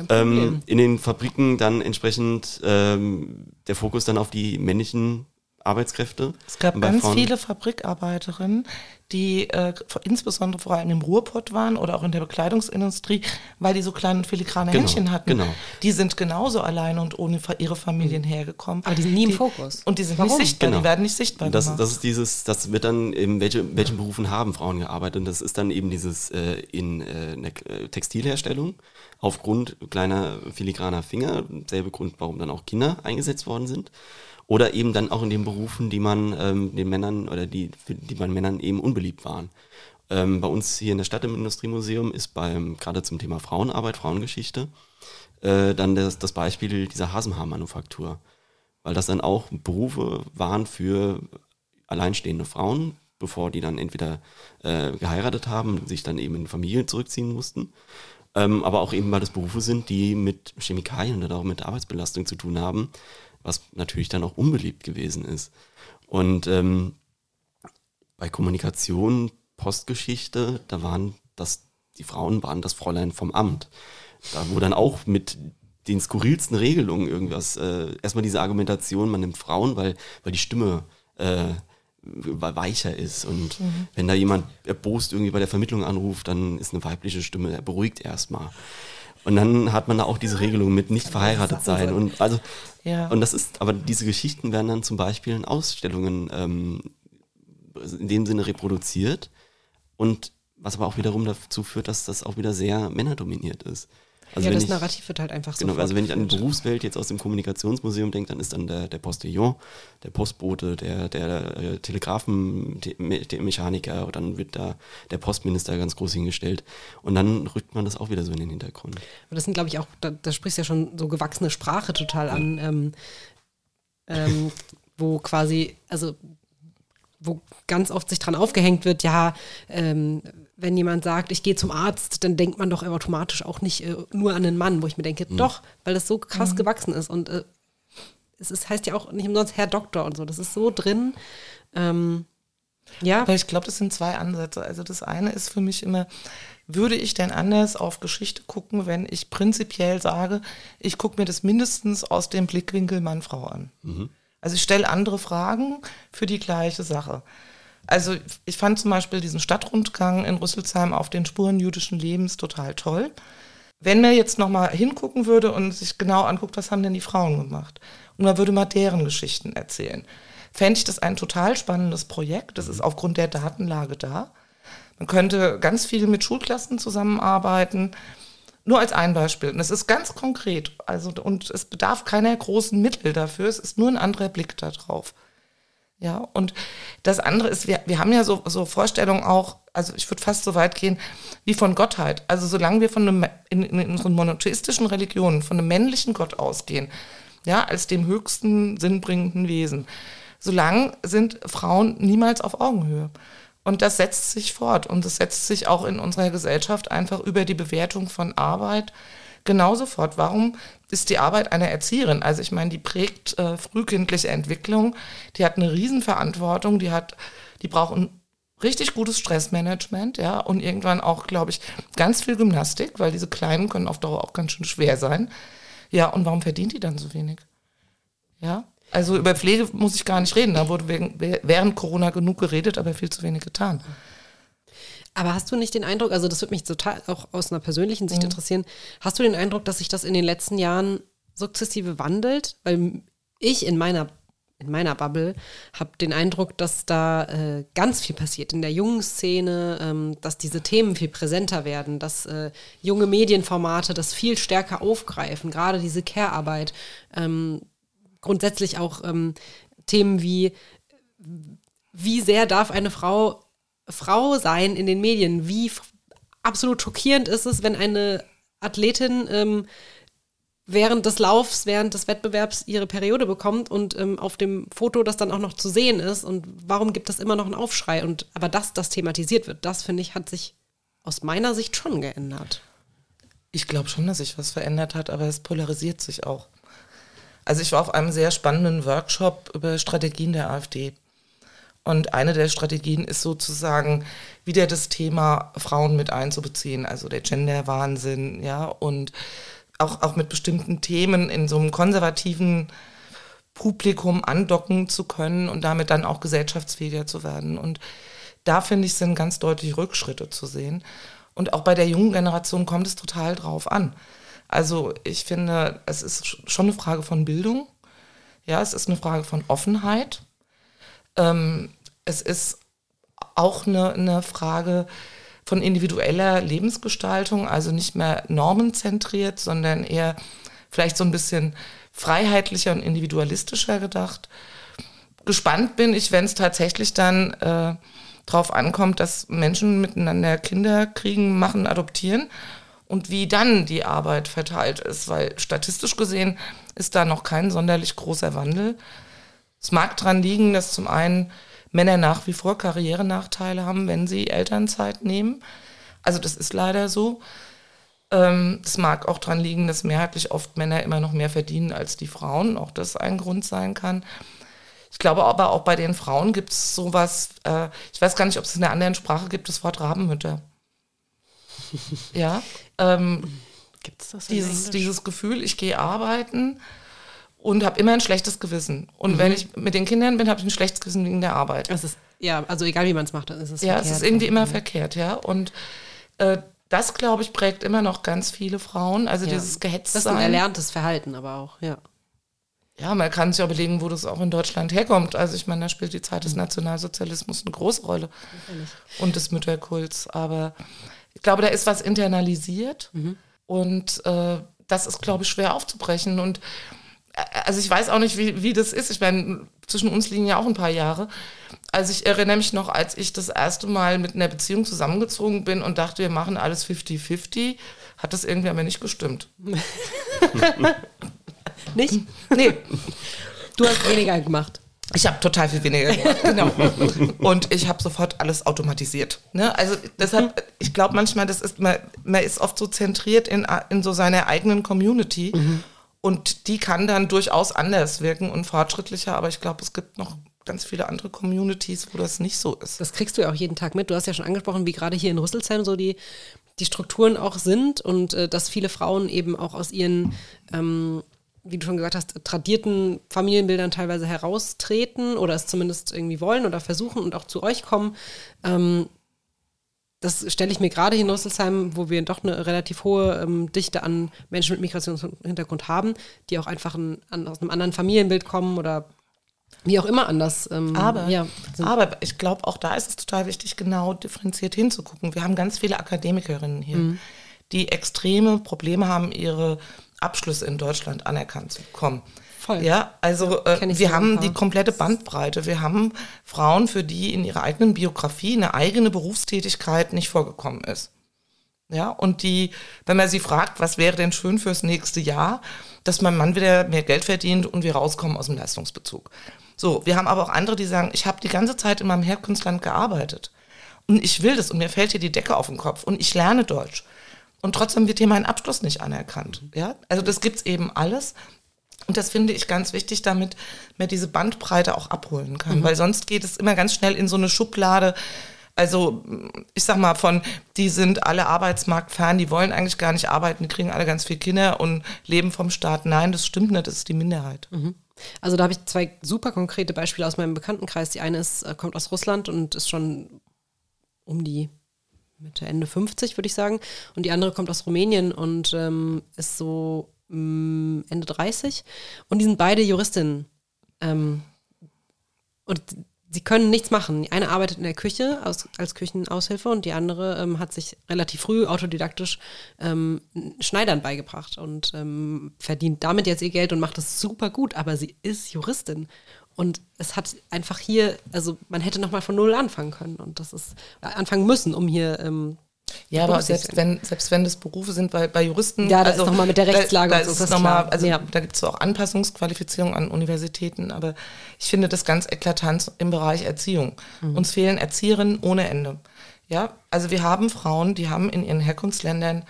ähm, in den Fabriken dann entsprechend ähm, der Fokus dann auf die männlichen Arbeitskräfte. Es gab ganz Frauen. viele Fabrikarbeiterinnen, die äh, insbesondere vor allem im Ruhrpott waren oder auch in der Bekleidungsindustrie, weil die so kleine filigrane genau, Händchen hatten. Genau. Die sind genauso alleine und ohne ihre Familien hergekommen. Aber die sind nie im Fokus. Und die sind Warum? nicht sichtbar, genau. die werden nicht sichtbar das, gemacht. Das ist dieses, das wird dann, in welche, welchen Berufen haben Frauen gearbeitet? Und das ist dann eben dieses äh, in äh, der äh, Textilherstellung aufgrund kleiner filigraner Finger, selbe Grund, warum dann auch Kinder eingesetzt worden sind. Oder eben dann auch in den Berufen, die man ähm, den Männern oder die, die bei Männern eben unbeliebt waren. Ähm, bei uns hier in der Stadt im Industriemuseum ist beim, gerade zum Thema Frauenarbeit, Frauengeschichte, äh, dann das, das Beispiel dieser Hasenhaarmanufaktur. Weil das dann auch Berufe waren für alleinstehende Frauen, bevor die dann entweder äh, geheiratet haben, sich dann eben in Familie zurückziehen mussten. Ähm, aber auch eben, weil das Berufe sind, die mit Chemikalien oder auch mit Arbeitsbelastung zu tun haben, was natürlich dann auch unbeliebt gewesen ist. Und ähm, bei Kommunikation, Postgeschichte, da waren das, die Frauen waren das Fräulein vom Amt. Da wo dann auch mit den skurrilsten Regelungen irgendwas, äh, erstmal diese Argumentation, man nimmt Frauen, weil, weil die Stimme äh, weicher ist. Und mhm. wenn da jemand erbost irgendwie bei der Vermittlung anruft, dann ist eine weibliche Stimme, er beruhigt erstmal. Und dann hat man da auch diese Regelung mit nicht verheiratet sein. Und also, ja. und das ist, aber diese Geschichten werden dann zum Beispiel in Ausstellungen ähm, in dem Sinne reproduziert. Und was aber auch wiederum dazu führt, dass das auch wieder sehr männerdominiert ist. Also ja, wenn das ich, Narrativ wird halt einfach so. Genau, also wenn ich an die Berufswelt jetzt aus dem Kommunikationsmuseum denke, dann ist dann der, der Postillon, der Postbote, der, der äh, Telegrafenmechaniker, dann wird da der Postminister ganz groß hingestellt. Und dann rückt man das auch wieder so in den Hintergrund. Aber das sind, glaube ich, auch, da, da sprichst du ja schon so gewachsene Sprache total an, ähm, ähm, wo quasi, also wo ganz oft sich dran aufgehängt wird, ja, ähm, wenn jemand sagt, ich gehe zum Arzt, dann denkt man doch automatisch auch nicht äh, nur an einen Mann, wo ich mir denke, doch, weil das so krass gewachsen ist. Und äh, es ist, heißt ja auch nicht umsonst Herr Doktor und so. Das ist so drin. Ähm, ja, Aber ich glaube, das sind zwei Ansätze. Also das eine ist für mich immer, würde ich denn anders auf Geschichte gucken, wenn ich prinzipiell sage, ich gucke mir das mindestens aus dem Blickwinkel Mann-Frau an. Also ich stelle andere Fragen für die gleiche Sache. Also ich fand zum Beispiel diesen Stadtrundgang in Rüsselsheim auf den Spuren jüdischen Lebens total toll. Wenn man jetzt nochmal hingucken würde und sich genau anguckt, was haben denn die Frauen gemacht? Und man würde mal deren Geschichten erzählen. Fände ich das ein total spannendes Projekt. Das ist aufgrund der Datenlage da. Man könnte ganz viel mit Schulklassen zusammenarbeiten. Nur als ein Beispiel. Und es ist ganz konkret. Also, und es bedarf keiner großen Mittel dafür. Es ist nur ein anderer Blick darauf. Ja, und das andere ist, wir, wir haben ja so, so Vorstellungen auch, also ich würde fast so weit gehen, wie von Gottheit. Also solange wir von einem, in, in unseren monotheistischen Religionen von einem männlichen Gott ausgehen, ja, als dem höchsten sinnbringenden Wesen, solange sind Frauen niemals auf Augenhöhe. Und das setzt sich fort und das setzt sich auch in unserer Gesellschaft einfach über die Bewertung von Arbeit genauso fort. Warum ist die Arbeit einer Erzieherin? Also ich meine, die prägt äh, frühkindliche Entwicklung, die hat eine Riesenverantwortung, die hat, die braucht ein richtig gutes Stressmanagement, ja, und irgendwann auch, glaube ich, ganz viel Gymnastik, weil diese Kleinen können auf Dauer auch ganz schön schwer sein. Ja, und warum verdient die dann so wenig? Ja, also über Pflege muss ich gar nicht reden. Da wurde wegen, während Corona genug geredet, aber viel zu wenig getan. Aber hast du nicht den Eindruck, also das würde mich total auch aus einer persönlichen Mhm. Sicht interessieren, hast du den Eindruck, dass sich das in den letzten Jahren sukzessive wandelt? Weil ich in meiner, in meiner Bubble habe den Eindruck, dass da äh, ganz viel passiert in der jungen Szene, ähm, dass diese Themen viel präsenter werden, dass äh, junge Medienformate das viel stärker aufgreifen, gerade diese Care-Arbeit, ähm, grundsätzlich auch ähm, Themen wie wie sehr darf eine Frau Frau sein in den Medien? Wie absolut schockierend ist es, wenn eine Athletin ähm, während des Laufs, während des Wettbewerbs ihre Periode bekommt und ähm, auf dem Foto das dann auch noch zu sehen ist? Und warum gibt es immer noch einen Aufschrei? Und aber dass das thematisiert wird, das finde ich, hat sich aus meiner Sicht schon geändert. Ich glaube schon, dass sich was verändert hat, aber es polarisiert sich auch. Also ich war auf einem sehr spannenden Workshop über Strategien der AfD. Und eine der Strategien ist sozusagen wieder das Thema Frauen mit einzubeziehen, also der Gender-Wahnsinn, ja, und auch, auch mit bestimmten Themen in so einem konservativen Publikum andocken zu können und damit dann auch gesellschaftsfähiger zu werden. Und da finde ich, sind ganz deutlich Rückschritte zu sehen. Und auch bei der jungen Generation kommt es total drauf an. Also ich finde, es ist schon eine Frage von Bildung. Ja, es ist eine Frage von Offenheit. Ähm, es ist auch eine, eine Frage von individueller Lebensgestaltung, also nicht mehr normenzentriert, sondern eher vielleicht so ein bisschen freiheitlicher und individualistischer gedacht. Gespannt bin ich, wenn es tatsächlich dann äh, drauf ankommt, dass Menschen miteinander Kinder kriegen, machen, adoptieren und wie dann die Arbeit verteilt ist, weil statistisch gesehen ist da noch kein sonderlich großer Wandel. Es mag daran liegen, dass zum einen Männer nach wie vor Karrierenachteile haben, wenn sie Elternzeit nehmen. Also das ist leider so. Ähm, Es mag auch daran liegen, dass mehrheitlich oft Männer immer noch mehr verdienen als die Frauen. Auch das ein Grund sein kann. Ich glaube aber auch bei den Frauen gibt es sowas, äh, ich weiß gar nicht, ob es in einer anderen Sprache gibt, das Wort Rabenmütter. ja, ähm, Gibt es das dieses, dieses Gefühl, ich gehe arbeiten und habe immer ein schlechtes Gewissen. Und wenn ich mit den Kindern bin, habe ich ein schlechtes Gewissen wegen der Arbeit. Es ist, ja, also egal wie man es macht, dann ist es Ja, es verkehrt. ist irgendwie immer verkehrt, ja. Und äh, das, glaube ich, prägt immer noch ganz viele Frauen. Also Ja. dieses Das ist ein erlerntes Verhalten, aber auch, ja. Ja, man kann sich auch überlegen, wo das auch in Deutschland herkommt. Also ich meine, da spielt die Zeit des Nationalsozialismus eine große Rolle. Und des Mütterkults. Aber ich glaube, da ist was internalisiert. Und äh, das ist, glaube ich, schwer aufzubrechen. Und also ich weiß auch nicht, wie, wie das ist. Ich meine, zwischen uns liegen ja auch ein paar Jahre. Also ich erinnere mich noch, als ich das erste Mal mit einer Beziehung zusammengezogen bin und dachte, wir machen alles 50-50, hat das irgendwie aber nicht gestimmt. Nicht? Nee, Du hast weniger gemacht. ich habe total viel weniger gemacht. Genau. Und ich habe sofort alles automatisiert. Ne? Also deshalb, ich glaube manchmal, das ist, man, man ist oft so zentriert in, in so seiner eigenen Community. Und die kann dann durchaus anders wirken und fortschrittlicher, aber ich glaube, es gibt noch ganz viele andere Communities, wo das nicht so ist. Das kriegst du ja auch jeden Tag mit. Du hast ja schon angesprochen, wie gerade hier in Rüsselsheim so die, die Strukturen auch sind und äh, dass viele Frauen eben auch aus ihren, ähm, wie du schon gesagt hast, tradierten Familienbildern teilweise heraustreten oder es zumindest irgendwie wollen oder versuchen und auch zu euch kommen. Ähm, das stelle ich mir gerade hier in Rüsselsheim, wo wir doch eine relativ hohe ähm, Dichte an Menschen mit Migrationshintergrund haben, die auch einfach ein, an, aus einem anderen Familienbild kommen oder wie auch immer anders. Ähm, Aber, ja, aber ich glaube, auch da ist es total wichtig, genau differenziert hinzugucken. Wir haben ganz viele Akademikerinnen hier, die extreme Probleme haben, ihre Abschlüsse in Deutschland anerkannt zu bekommen. Voll. Ja, also kenn äh, wir haben die komplette Bandbreite. Wir haben Frauen, für die in ihrer eigenen Biografie eine eigene Berufstätigkeit nicht vorgekommen ist. Ja, und die, wenn man sie fragt, was wäre denn schön fürs nächste Jahr, dass mein Mann wieder mehr Geld verdient und wir rauskommen aus dem Leistungsbezug. So, wir haben aber auch andere, die sagen, ich habe die ganze Zeit in meinem Herkunftsland gearbeitet und ich will das und mir fällt hier die Decke auf den Kopf und ich lerne Deutsch. Und trotzdem wird hier mein Abschluss nicht anerkannt. Ja, also das gibt's eben alles. Und das finde ich ganz wichtig, damit man diese Bandbreite auch abholen kann, weil sonst geht es immer ganz schnell in so eine Schublade. Also ich sag mal von, die sind alle arbeitsmarktfern, die wollen eigentlich gar nicht arbeiten, die kriegen alle ganz viele Kinder und leben vom Staat. Nein, das stimmt nicht, das ist die Minderheit. Also da habe ich zwei super konkrete Beispiele aus meinem Bekanntenkreis. Die eine ist, äh, kommt aus Russland und ist schon um die Mitte, Ende 50, würde ich sagen. Und die andere kommt aus Rumänien und ähm, ist so mh, Ende 30. Und die sind beide Juristinnen. Ähm, und sie können nichts machen. Die eine arbeitet in der Küche aus, als Küchenaushilfe und die andere ähm, hat sich relativ früh autodidaktisch ähm, Schneidern beigebracht und ähm, verdient damit jetzt ihr Geld und macht das super gut, aber sie ist Juristin. Und es hat einfach hier, also man hätte nochmal von null anfangen können und das ist äh, anfangen müssen, um hier ähm, Ja, aber selbst wenn, selbst wenn das Berufe sind, bei, bei Juristen. Ja, das ist noch mal mit der Rechtslage Da, da und so, ist das ist also Ja. da gibt es auch Anpassungsqualifizierung an Universitäten, aber ich finde das ganz eklatant im Bereich Erziehung. Mhm. Uns fehlen Erzieherinnen ohne Ende. Ja, also wir haben Frauen, die haben in ihren Herkunftsländern,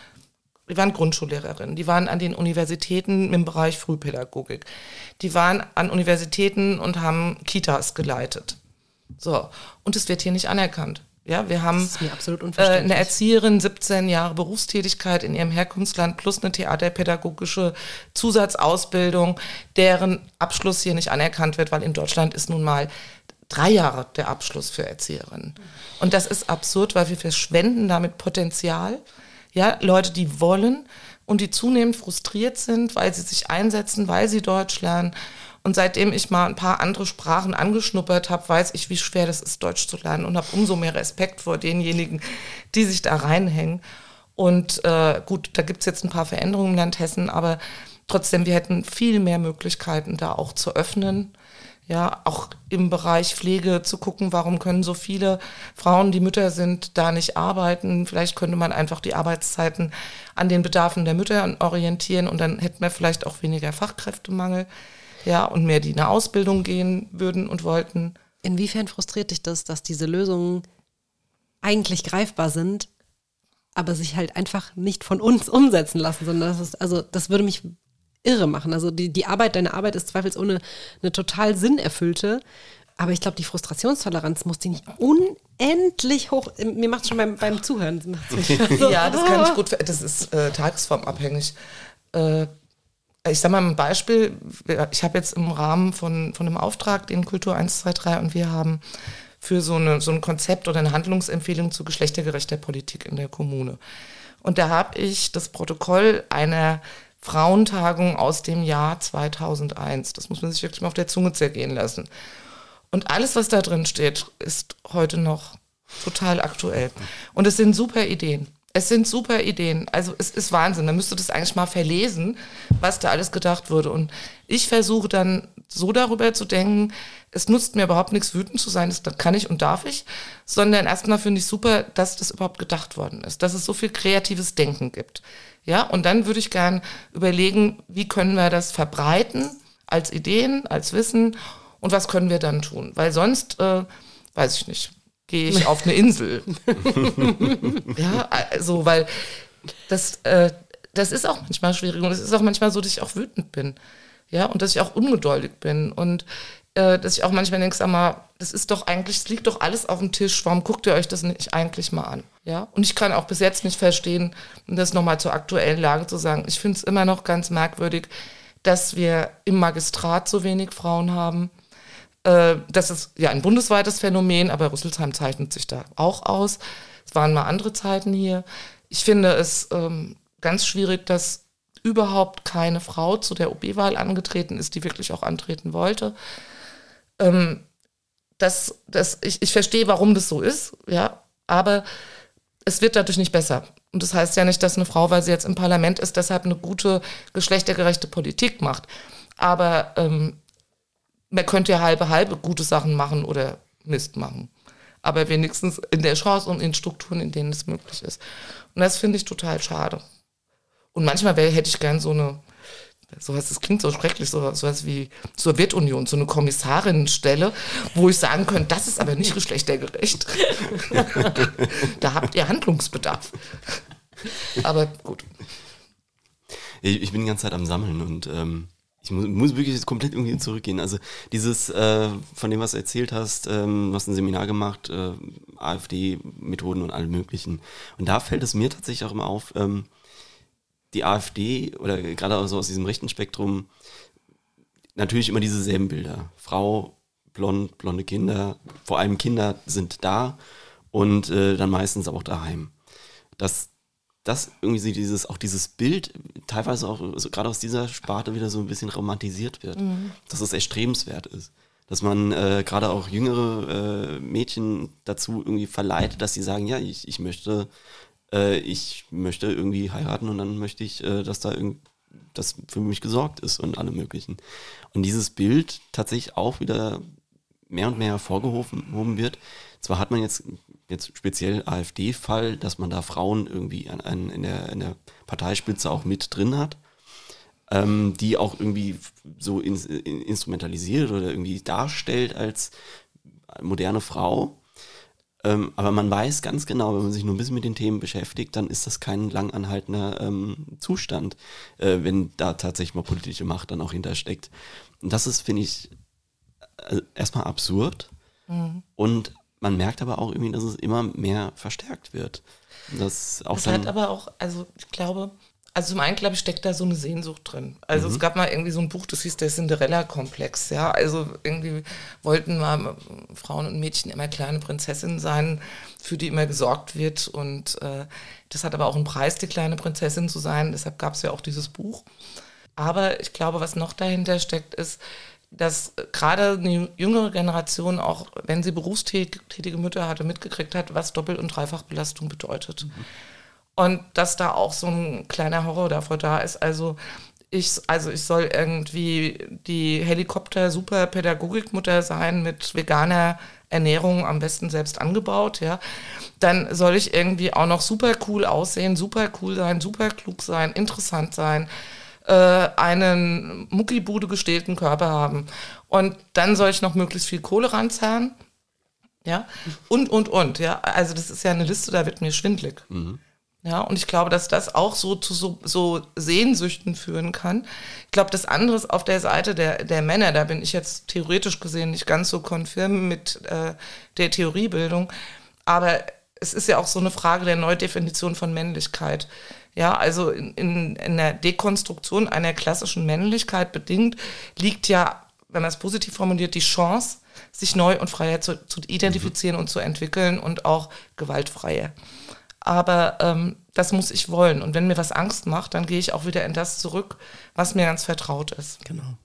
die waren Grundschullehrerinnen, die waren an den Universitäten im Bereich Frühpädagogik, die waren an Universitäten und haben Kitas geleitet. So, und es wird hier nicht anerkannt. Ja, wir haben äh, eine Erzieherin, 17 Jahre Berufstätigkeit in ihrem Herkunftsland plus eine theaterpädagogische Zusatzausbildung, deren Abschluss hier nicht anerkannt wird, weil in Deutschland ist nun mal drei Jahre der Abschluss für Erzieherinnen. Und das ist absurd, weil wir verschwenden damit Potenzial. Ja, Leute, die wollen und die zunehmend frustriert sind, weil sie sich einsetzen, weil sie Deutsch lernen. Und seitdem ich mal ein paar andere Sprachen angeschnuppert habe, weiß ich, wie schwer das ist, Deutsch zu lernen und habe umso mehr Respekt vor denjenigen, die sich da reinhängen. Und äh, gut, da gibt's jetzt ein paar Veränderungen im Land Hessen, aber trotzdem, wir hätten viel mehr Möglichkeiten, da auch zu öffnen. Ja, auch im Bereich Pflege zu gucken, warum können so viele Frauen, die Mütter sind, da nicht arbeiten. Vielleicht könnte man einfach die Arbeitszeiten an den Bedarfen der Mütter orientieren und dann hätten wir vielleicht auch weniger Fachkräftemangel. Ja, und mehr, die in eine Ausbildung gehen würden und wollten. Inwiefern frustriert dich das, dass diese Lösungen eigentlich greifbar sind, aber sich halt einfach nicht von uns umsetzen lassen, sondern das ist, also das würde mich irre machen. Also die, die Arbeit, deine Arbeit ist zweifelsohne eine total sinnerfüllte, aber ich glaube, die Frustrationstoleranz muss die nicht unendlich hoch, mir macht schon beim, beim Zuhören. so, Ja, das kann ich gut, das ist äh, tagesformabhängig. Äh, ich sage mal ein Beispiel, ich habe jetzt im Rahmen von, von einem Auftrag den Kultur 123 und wir haben für so, eine, so ein Konzept oder eine Handlungsempfehlung zu geschlechtergerechter Politik in der Kommune. Und da habe ich das Protokoll einer Frauentagung aus dem Jahr 2001. Das muss man sich wirklich mal auf der Zunge zergehen lassen. Und alles, was da drin steht, ist heute noch total aktuell. Und es sind super Ideen. Es sind super Ideen. Also es ist Wahnsinn. Man müsste das eigentlich mal verlesen, was da alles gedacht wurde. Und ich versuche dann so darüber zu denken, es nutzt mir überhaupt nichts, wütend zu sein, das kann ich und darf ich, sondern erstmal finde ich super, dass das überhaupt gedacht worden ist, dass es so viel kreatives Denken gibt. Ja, und dann würde ich gern überlegen, wie können wir das verbreiten als Ideen, als Wissen und was können wir dann tun? Weil sonst, äh, weiß ich nicht, gehe ich auf eine Insel. ja, also, weil das, äh, das ist auch manchmal schwierig und es ist auch manchmal so, dass ich auch wütend bin. Ja, und dass ich auch ungeduldig bin und äh, dass ich auch manchmal denke, sag mal, das ist doch eigentlich, es liegt doch alles auf dem Tisch, warum guckt ihr euch das nicht eigentlich mal an? Ja, und ich kann auch bis jetzt nicht verstehen, um das nochmal zur aktuellen Lage zu sagen, ich finde es immer noch ganz merkwürdig, dass wir im Magistrat so wenig Frauen haben. Äh, das ist ja ein bundesweites Phänomen, aber Rüsselsheim zeichnet sich da auch aus. Es waren mal andere Zeiten hier. Ich finde es ähm, ganz schwierig, dass überhaupt keine Frau zu der OB-Wahl angetreten ist, die wirklich auch antreten wollte. Ähm, das, das, ich, ich verstehe, warum das so ist, ja, aber es wird dadurch nicht besser. Und das heißt ja nicht, dass eine Frau, weil sie jetzt im Parlament ist, deshalb eine gute, geschlechtergerechte Politik macht. Aber ähm, man könnte ja halbe halbe gute Sachen machen oder Mist machen. Aber wenigstens in der Chance und in Strukturen, in denen es möglich ist. Und das finde ich total schade. Und manchmal wär, hätte ich gern so eine, sowas, das klingt so schrecklich, so, sowas wie Sowjetunion, so eine Kommissarinnenstelle, wo ich sagen könnte, das ist aber nicht geschlechtergerecht. da habt ihr Handlungsbedarf. Aber gut. Ich, ich bin die ganze Zeit am Sammeln und ähm, ich muss, muss wirklich jetzt komplett irgendwie zurückgehen. Also dieses, äh, von dem, was du erzählt hast, ähm, du hast ein Seminar gemacht, äh, AfD-Methoden und allem möglichen. Und da fällt es mir tatsächlich auch immer auf, ähm, die AfD oder gerade auch so aus diesem rechten Spektrum natürlich immer dieselben Bilder. Frau, blond, blonde Kinder, vor allem Kinder sind da und äh, dann meistens auch daheim. Dass das irgendwie dieses, auch dieses Bild teilweise auch so, gerade aus dieser Sparte wieder so ein bisschen romantisiert wird, mhm. dass es erstrebenswert ist. Dass man äh, gerade auch jüngere äh, Mädchen dazu irgendwie verleitet, dass sie sagen, ja, ich, ich möchte äh, ich möchte irgendwie heiraten und dann möchte ich, äh, dass da irgendwie das für mich gesorgt ist und alle möglichen. Und dieses Bild tatsächlich auch wieder mehr und mehr hervorgehoben wird. Zwar hat man jetzt, jetzt speziell AfD-Fall, dass man da Frauen irgendwie an, an, in, der, in der Parteispitze auch mit drin hat, ähm, die auch irgendwie so in, in, instrumentalisiert oder irgendwie darstellt als moderne Frau. Ähm, aber man weiß ganz genau, wenn man sich nur ein bisschen mit den Themen beschäftigt, dann ist das kein langanhaltender ähm, Zustand, äh, wenn da tatsächlich mal politische Macht dann auch hintersteckt. Und das ist, finde ich, äh, erstmal absurd. Mhm. Und man merkt aber auch irgendwie, dass es immer mehr verstärkt wird. Das, auch das hat aber auch, also ich glaube, also zum einen, glaube ich, steckt da so eine Sehnsucht drin. Also mhm. es gab mal irgendwie so ein Buch, das hieß der Cinderella-Komplex, ja. Also irgendwie wollten mal Frauen und Mädchen immer kleine Prinzessinnen sein, für die immer gesorgt wird. Und äh, das hat aber auch einen Preis, die kleine Prinzessin zu sein. Deshalb gab es ja auch dieses Buch. Aber ich glaube, was noch dahinter steckt, ist, dass gerade eine jüngere Generation, auch wenn sie berufstätige Mütter hatte, mitgekriegt hat, was Doppel- und Dreifachbelastung bedeutet. Mhm und dass da auch so ein kleiner Horror davor da ist. Also ich, also ich soll irgendwie die Helikopter-Super-Pädagogikmutter sein mit veganer Ernährung, am besten selbst angebaut, ja. Dann soll ich irgendwie auch noch super cool aussehen, super cool sein, super klug sein, interessant sein, äh, einen Muckibude gestählten Körper haben. Und dann soll ich noch möglichst viel Kohle ranzahlen, ja. Und, und, und, ja. Also das ist ja eine Liste, da wird mir schwindlig. Mhm. Ja, und ich glaube, dass das auch so zu so, so Sehnsüchten führen kann. Ich glaube, das andere ist auf der Seite der, der Männer, da bin ich jetzt theoretisch gesehen nicht ganz so konfirm mit äh, der Theoriebildung, aber es ist ja auch so eine Frage der Neudefinition von Männlichkeit. Ja, also in, in, in der Dekonstruktion einer klassischen Männlichkeit bedingt liegt ja, wenn man es positiv formuliert, die Chance, sich neu und freier zu, zu identifizieren mhm. und zu entwickeln und auch gewaltfreier aber ähm, das muss ich wollen. Und wenn mir was Angst macht, dann gehe ich auch wieder in das zurück, was mir ganz vertraut ist. Genau.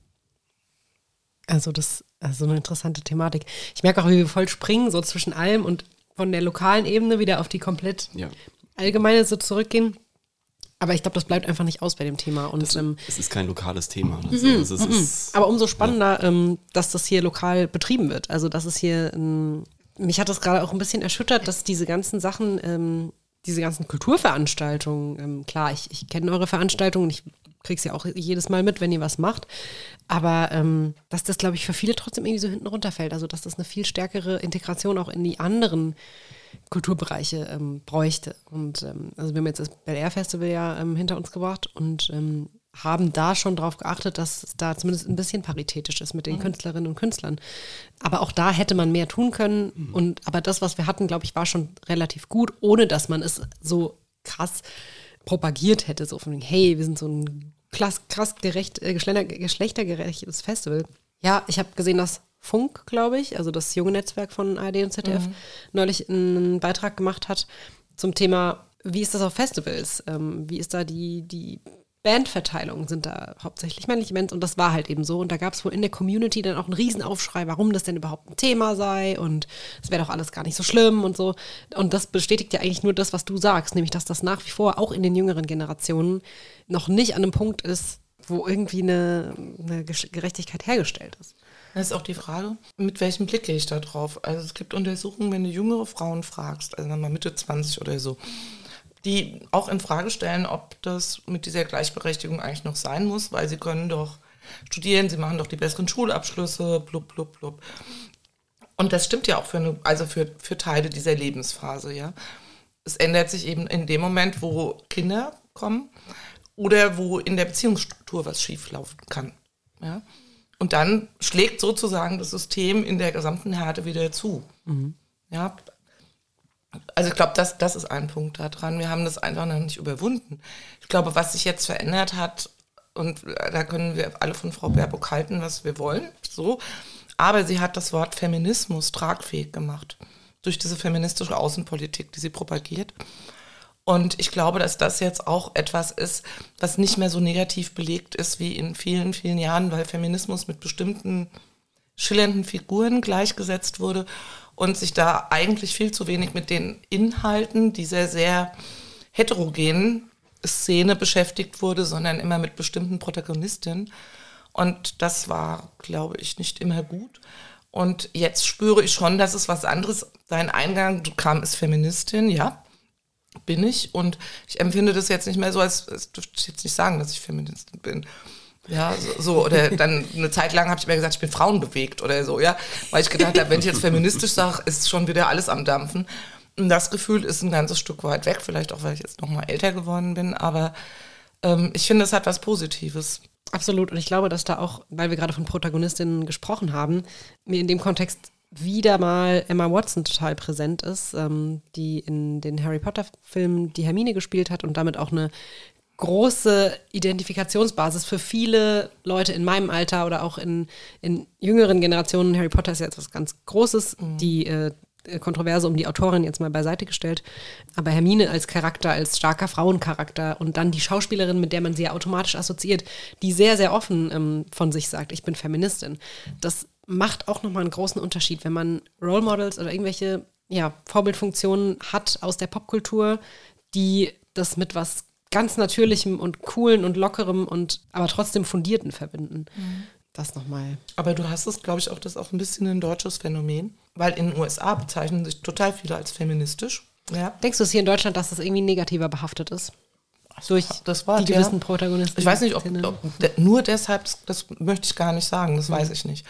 Also das ist also eine interessante Thematik. Ich merke auch, wie wir voll springen, so zwischen allem und von der lokalen Ebene wieder auf die komplett ja. Allgemeine so zurückgehen. Aber ich glaube, das bleibt einfach nicht aus bei dem Thema. Und, Das, ähm, es ist kein lokales Thema. Also, es ist, ist, aber umso spannender, ähm, dass das hier lokal betrieben wird. Also, dass es hier, ähm, mich hat das gerade auch ein bisschen erschüttert, dass diese ganzen Sachen, ähm, diese ganzen Kulturveranstaltungen, ähm, klar, ich, ich kenne eure Veranstaltungen, ich krieg's ja auch jedes Mal mit, wenn ihr was macht, aber ähm, dass das, glaube ich, für viele trotzdem irgendwie so hinten runterfällt. Also, dass das eine viel stärkere Integration auch in die anderen Kulturbereiche ähm, bräuchte. Und ähm, also wir haben jetzt das Bel Air Festival ja ähm, hinter uns gebracht und ähm, haben da schon darauf geachtet, dass es da zumindest ein bisschen paritätisch ist mit den Künstlerinnen und Künstlern. Aber auch da hätte man mehr tun können. Und aber das, was wir hatten, glaube ich, war schon relativ gut, ohne dass man es so krass propagiert hätte. So von hey, wir sind so ein krass, krass gerecht, äh, geschlechter, geschlechtergerechtes Festival. Ja, ich habe gesehen, dass Funk, glaube ich, also das junge Netzwerk von ARD und ZDF, neulich einen Beitrag gemacht hat zum Thema, wie ist das auf Festivals? Ähm, wie ist da die, die Bandverteilung? Sind da hauptsächlich männliche Bands? Und das war halt eben so. Und da gab es wohl in der Community dann auch einen Riesenaufschrei, warum das denn überhaupt ein Thema sei und es wäre doch alles gar nicht so schlimm und so. Und das bestätigt ja eigentlich nur das, was du sagst, nämlich, dass das nach wie vor auch in den jüngeren Generationen noch nicht an einem Punkt ist, wo irgendwie eine, eine Gerechtigkeit hergestellt ist. Das ist auch die Frage, mit welchem Blick gehe ich da drauf? Also es gibt Untersuchungen, wenn du jüngere Frauen fragst, also mal Mitte 20 oder so, die auch in Frage stellen, ob das mit dieser Gleichberechtigung eigentlich noch sein muss, weil sie können doch studieren, sie machen doch die besseren Schulabschlüsse, blub, blub, blub. Und das stimmt ja auch für, eine, also für, für Teile dieser Lebensphase, ja. Es ändert sich eben in dem Moment, wo Kinder kommen oder wo in der Beziehungsstruktur was schieflaufen kann. Ja? Und dann schlägt sozusagen das System in der gesamten Härte wieder zu. Ja. Also ich glaube, das, das ist ein Punkt daran. Wir haben das einfach noch nicht überwunden. Ich glaube, was sich jetzt verändert hat, und da können wir alle von Frau Baerbock halten, was wir wollen, so. Aber sie hat das Wort Feminismus tragfähig gemacht. Durch diese feministische Außenpolitik, die sie propagiert. Und ich glaube, dass das jetzt auch etwas ist, was nicht mehr so negativ belegt ist wie in vielen, vielen Jahren, weil Feminismus mit bestimmten schillernden Figuren gleichgesetzt wurde und sich da eigentlich viel zu wenig mit den Inhalten dieser sehr heterogenen Szene beschäftigt wurde, sondern immer mit bestimmten Protagonistinnen. Und das war, glaube ich, nicht immer gut. Und jetzt spüre ich schon, dass es was anderes. Dein Eingang, du kam ist Feministin, ja, bin ich. Und ich empfinde das jetzt nicht mehr so, als, als dürfte ich jetzt nicht sagen, dass ich Feministin bin. Ja, so, so oder dann eine Zeit lang habe ich mir gesagt, ich bin frauenbewegt oder so, ja, weil ich gedacht habe, wenn ich jetzt feministisch sage, ist schon wieder alles am Dampfen. Und das Gefühl ist ein ganzes Stück weit weg, vielleicht auch, weil ich jetzt noch mal älter geworden bin, aber ähm, ich finde, es hat was Positives. Absolut. Und ich glaube, dass da auch, weil wir gerade von Protagonistinnen gesprochen haben, mir in dem Kontext wieder mal Emma Watson total präsent ist, ähm, die in den Harry Potter-Filmen die Hermine gespielt hat und damit auch eine große Identifikationsbasis für viele Leute in meinem Alter oder auch in, in jüngeren Generationen. Harry Potter ist ja etwas ganz Großes. Die äh, Kontroverse um die Autorin jetzt mal beiseite gestellt. Aber Hermine als Charakter, als starker Frauencharakter und dann die Schauspielerin, mit der man sie ja automatisch assoziiert, die sehr, sehr offen ähm, von sich sagt, ich bin Feministin. Das macht auch nochmal einen großen Unterschied, wenn man Role Models oder irgendwelche ja, Vorbildfunktionen hat aus der Popkultur, die das mit was ganz Natürlichem und Coolen und Lockerem und aber trotzdem Fundierten verbinden. Das nochmal. Aber du hast es, glaube ich, auch das auch ein bisschen ein deutsches Phänomen, weil in den USA bezeichnen sich total viele als feministisch. Ja. Denkst du es hier in Deutschland, dass das irgendwie negativer behaftet ist? Durch das war die der- gewissen Protagonisten. Ich weiß nicht, ob, ob nur deshalb, das, das möchte ich gar nicht sagen, das weiß ich nicht.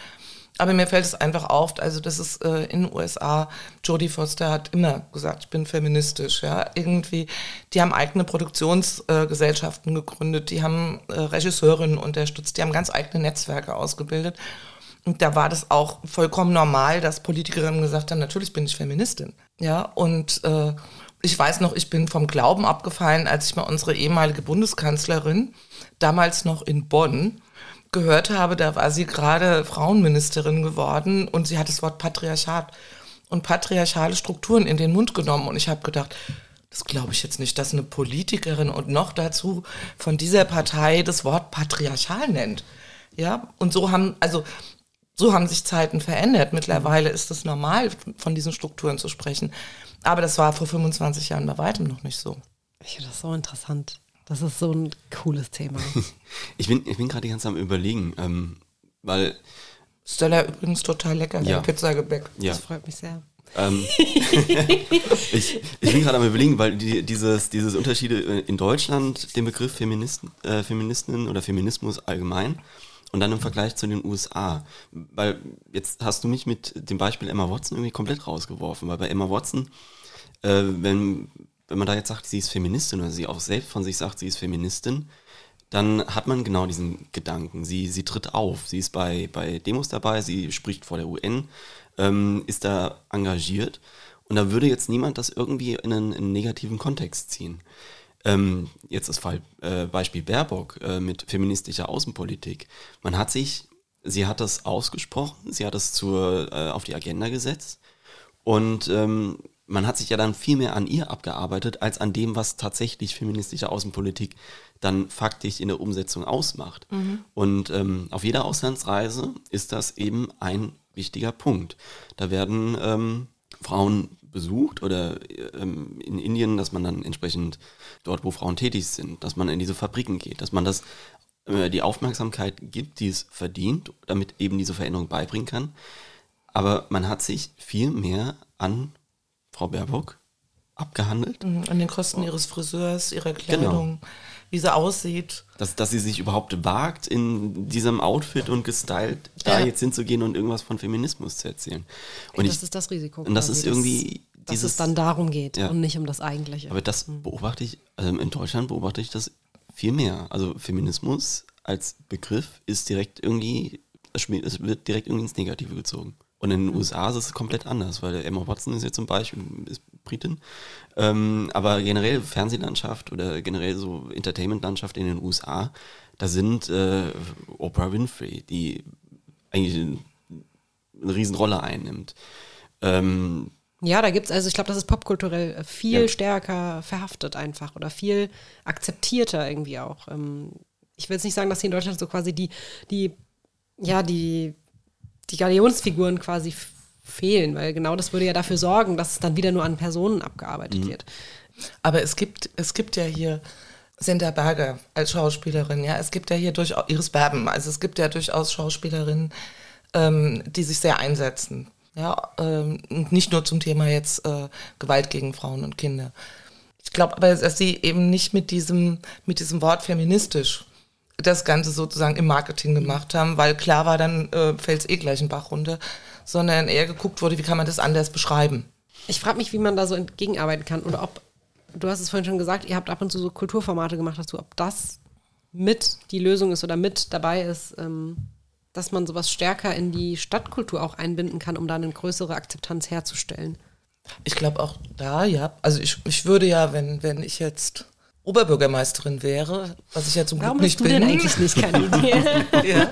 Aber mir fällt es einfach auf, also das ist äh, in den USA, Jodie Foster hat immer gesagt, ich bin feministisch, ja, irgendwie, die haben eigene Produktionsgesellschaften äh, gegründet, die haben äh, Regisseurinnen unterstützt, die haben ganz eigene Netzwerke ausgebildet. Und da war das auch vollkommen normal, dass Politikerinnen gesagt haben, natürlich bin ich Feministin. Ja, und äh, ich weiß noch, ich bin vom Glauben abgefallen, als ich mal unsere ehemalige Bundeskanzlerin, damals noch in Bonn, gehört habe, da war sie gerade Frauenministerin geworden und sie hat das Wort Patriarchat und patriarchale Strukturen in den Mund genommen. Und ich habe gedacht, das glaube ich jetzt nicht, dass eine Politikerin und noch dazu von dieser Partei das Wort patriarchal nennt. Ja, und so haben, also so haben sich Zeiten verändert. Mittlerweile ist es normal, von diesen Strukturen zu sprechen. Aber das war vor 25 Jahren bei weitem noch nicht so. Ich finde das so interessant. Das ist so ein cooles Thema. ich bin, ich bin gerade ganz am überlegen, ähm, weil. Stella übrigens total lecker, Ja. der Pizzagebäck. Ja, Das freut mich sehr. Ähm, ich, ich bin gerade am überlegen, weil die, dieses, dieses Unterschiede in Deutschland, den Begriff Feministen, äh, Feministinnen oder Feminismus allgemein und dann im Vergleich zu den USA. Weil jetzt hast du mich mit dem Beispiel Emma Watson irgendwie komplett rausgeworfen, weil bei Emma Watson, äh, wenn, wenn man da jetzt sagt, sie ist Feministin oder sie auch selbst von sich sagt, sie ist Feministin, dann hat man genau diesen Gedanken. Sie, sie tritt auf, sie ist bei, bei Demos dabei, sie spricht vor der UN, ähm, ist da engagiert und da würde jetzt niemand das irgendwie in einen, in einen negativen Kontext ziehen. Ähm, jetzt das Fall, äh, Beispiel Baerbock äh, mit feministischer Außenpolitik. Man hat sich, sie hat das ausgesprochen, sie hat das zur, äh, auf die Agenda gesetzt und ähm, man hat sich ja dann viel mehr an ihr abgearbeitet, als an dem, was tatsächlich feministische Außenpolitik dann faktisch in der Umsetzung ausmacht. Und ähm, auf jeder Auslandsreise ist das eben ein wichtiger Punkt. Da werden ähm, Frauen besucht oder ähm, in Indien, dass man dann entsprechend dort, wo Frauen tätig sind, dass man in diese Fabriken geht, dass man das äh, die Aufmerksamkeit gibt, die es verdient, damit eben diese Veränderung beibringen kann. Aber man hat sich viel mehr an Frau Baerbock abgehandelt, Mhm, An den Kosten ihres Friseurs, ihrer Kleidung, wie sie aussieht. dass, dass sie sich überhaupt wagt, in diesem Outfit und gestylt da Ja. jetzt hinzugehen und irgendwas von Feminismus zu erzählen. Und das ich, ist das Risiko. und das ist irgendwie dass, dass dieses- es dann darum geht Ja. und nicht um das Eigentliche. aber das beobachte ich, also in Deutschland beobachte ich das viel mehr. Also Feminismus als Begriff ist direkt irgendwie, es wird direkt irgendwie ins Negative gezogen. Und in den USA ist es komplett anders, weil Emma Watson ist jetzt zum Beispiel, ist Britin. Ähm, aber generell Fernsehlandschaft oder generell so Entertainmentlandschaft in den USA, da sind äh, Oprah Winfrey, die eigentlich eine Riesenrolle einnimmt. Ähm, Ja, da gibt's also ich glaube, das ist popkulturell viel Ja. stärker verhaftet einfach oder viel akzeptierter irgendwie auch. Ähm, Ich will jetzt nicht sagen, dass hier in Deutschland so quasi die, die, ja, die, die Galionsfiguren quasi fehlen, weil genau das würde ja dafür sorgen, dass es dann wieder nur an Personen abgearbeitet wird. Aber es gibt, es gibt ja hier Senta Berger als Schauspielerin, ja. Es gibt ja hier durchaus Iris Berben, also es gibt ja durchaus Schauspielerinnen, ähm, die sich sehr einsetzen. Ja, ähm, und nicht nur zum Thema jetzt äh, Gewalt gegen Frauen und Kinder. Ich glaube aber, dass sie eben nicht mit diesem, mit diesem Wort feministisch das Ganze sozusagen im Marketing gemacht haben, weil klar war, dann äh, fällt es eh gleich einen Bach runter, sondern eher geguckt wurde, wie kann man das anders beschreiben. Ich frage mich, wie man da so entgegenarbeiten kann oder ob, du hast es vorhin schon gesagt, ihr habt ab und zu so Kulturformate gemacht, du, ob das mit die Lösung ist oder mit dabei ist, ähm, dass man sowas stärker in die Stadtkultur auch einbinden kann, um da eine größere Akzeptanz herzustellen. Ich glaube auch da, ja. Also ich, ich würde ja, wenn, wenn ich jetzt Oberbürgermeisterin wäre, was ich ja zum Warum Glück nicht bin, denn eigentlich nicht ja,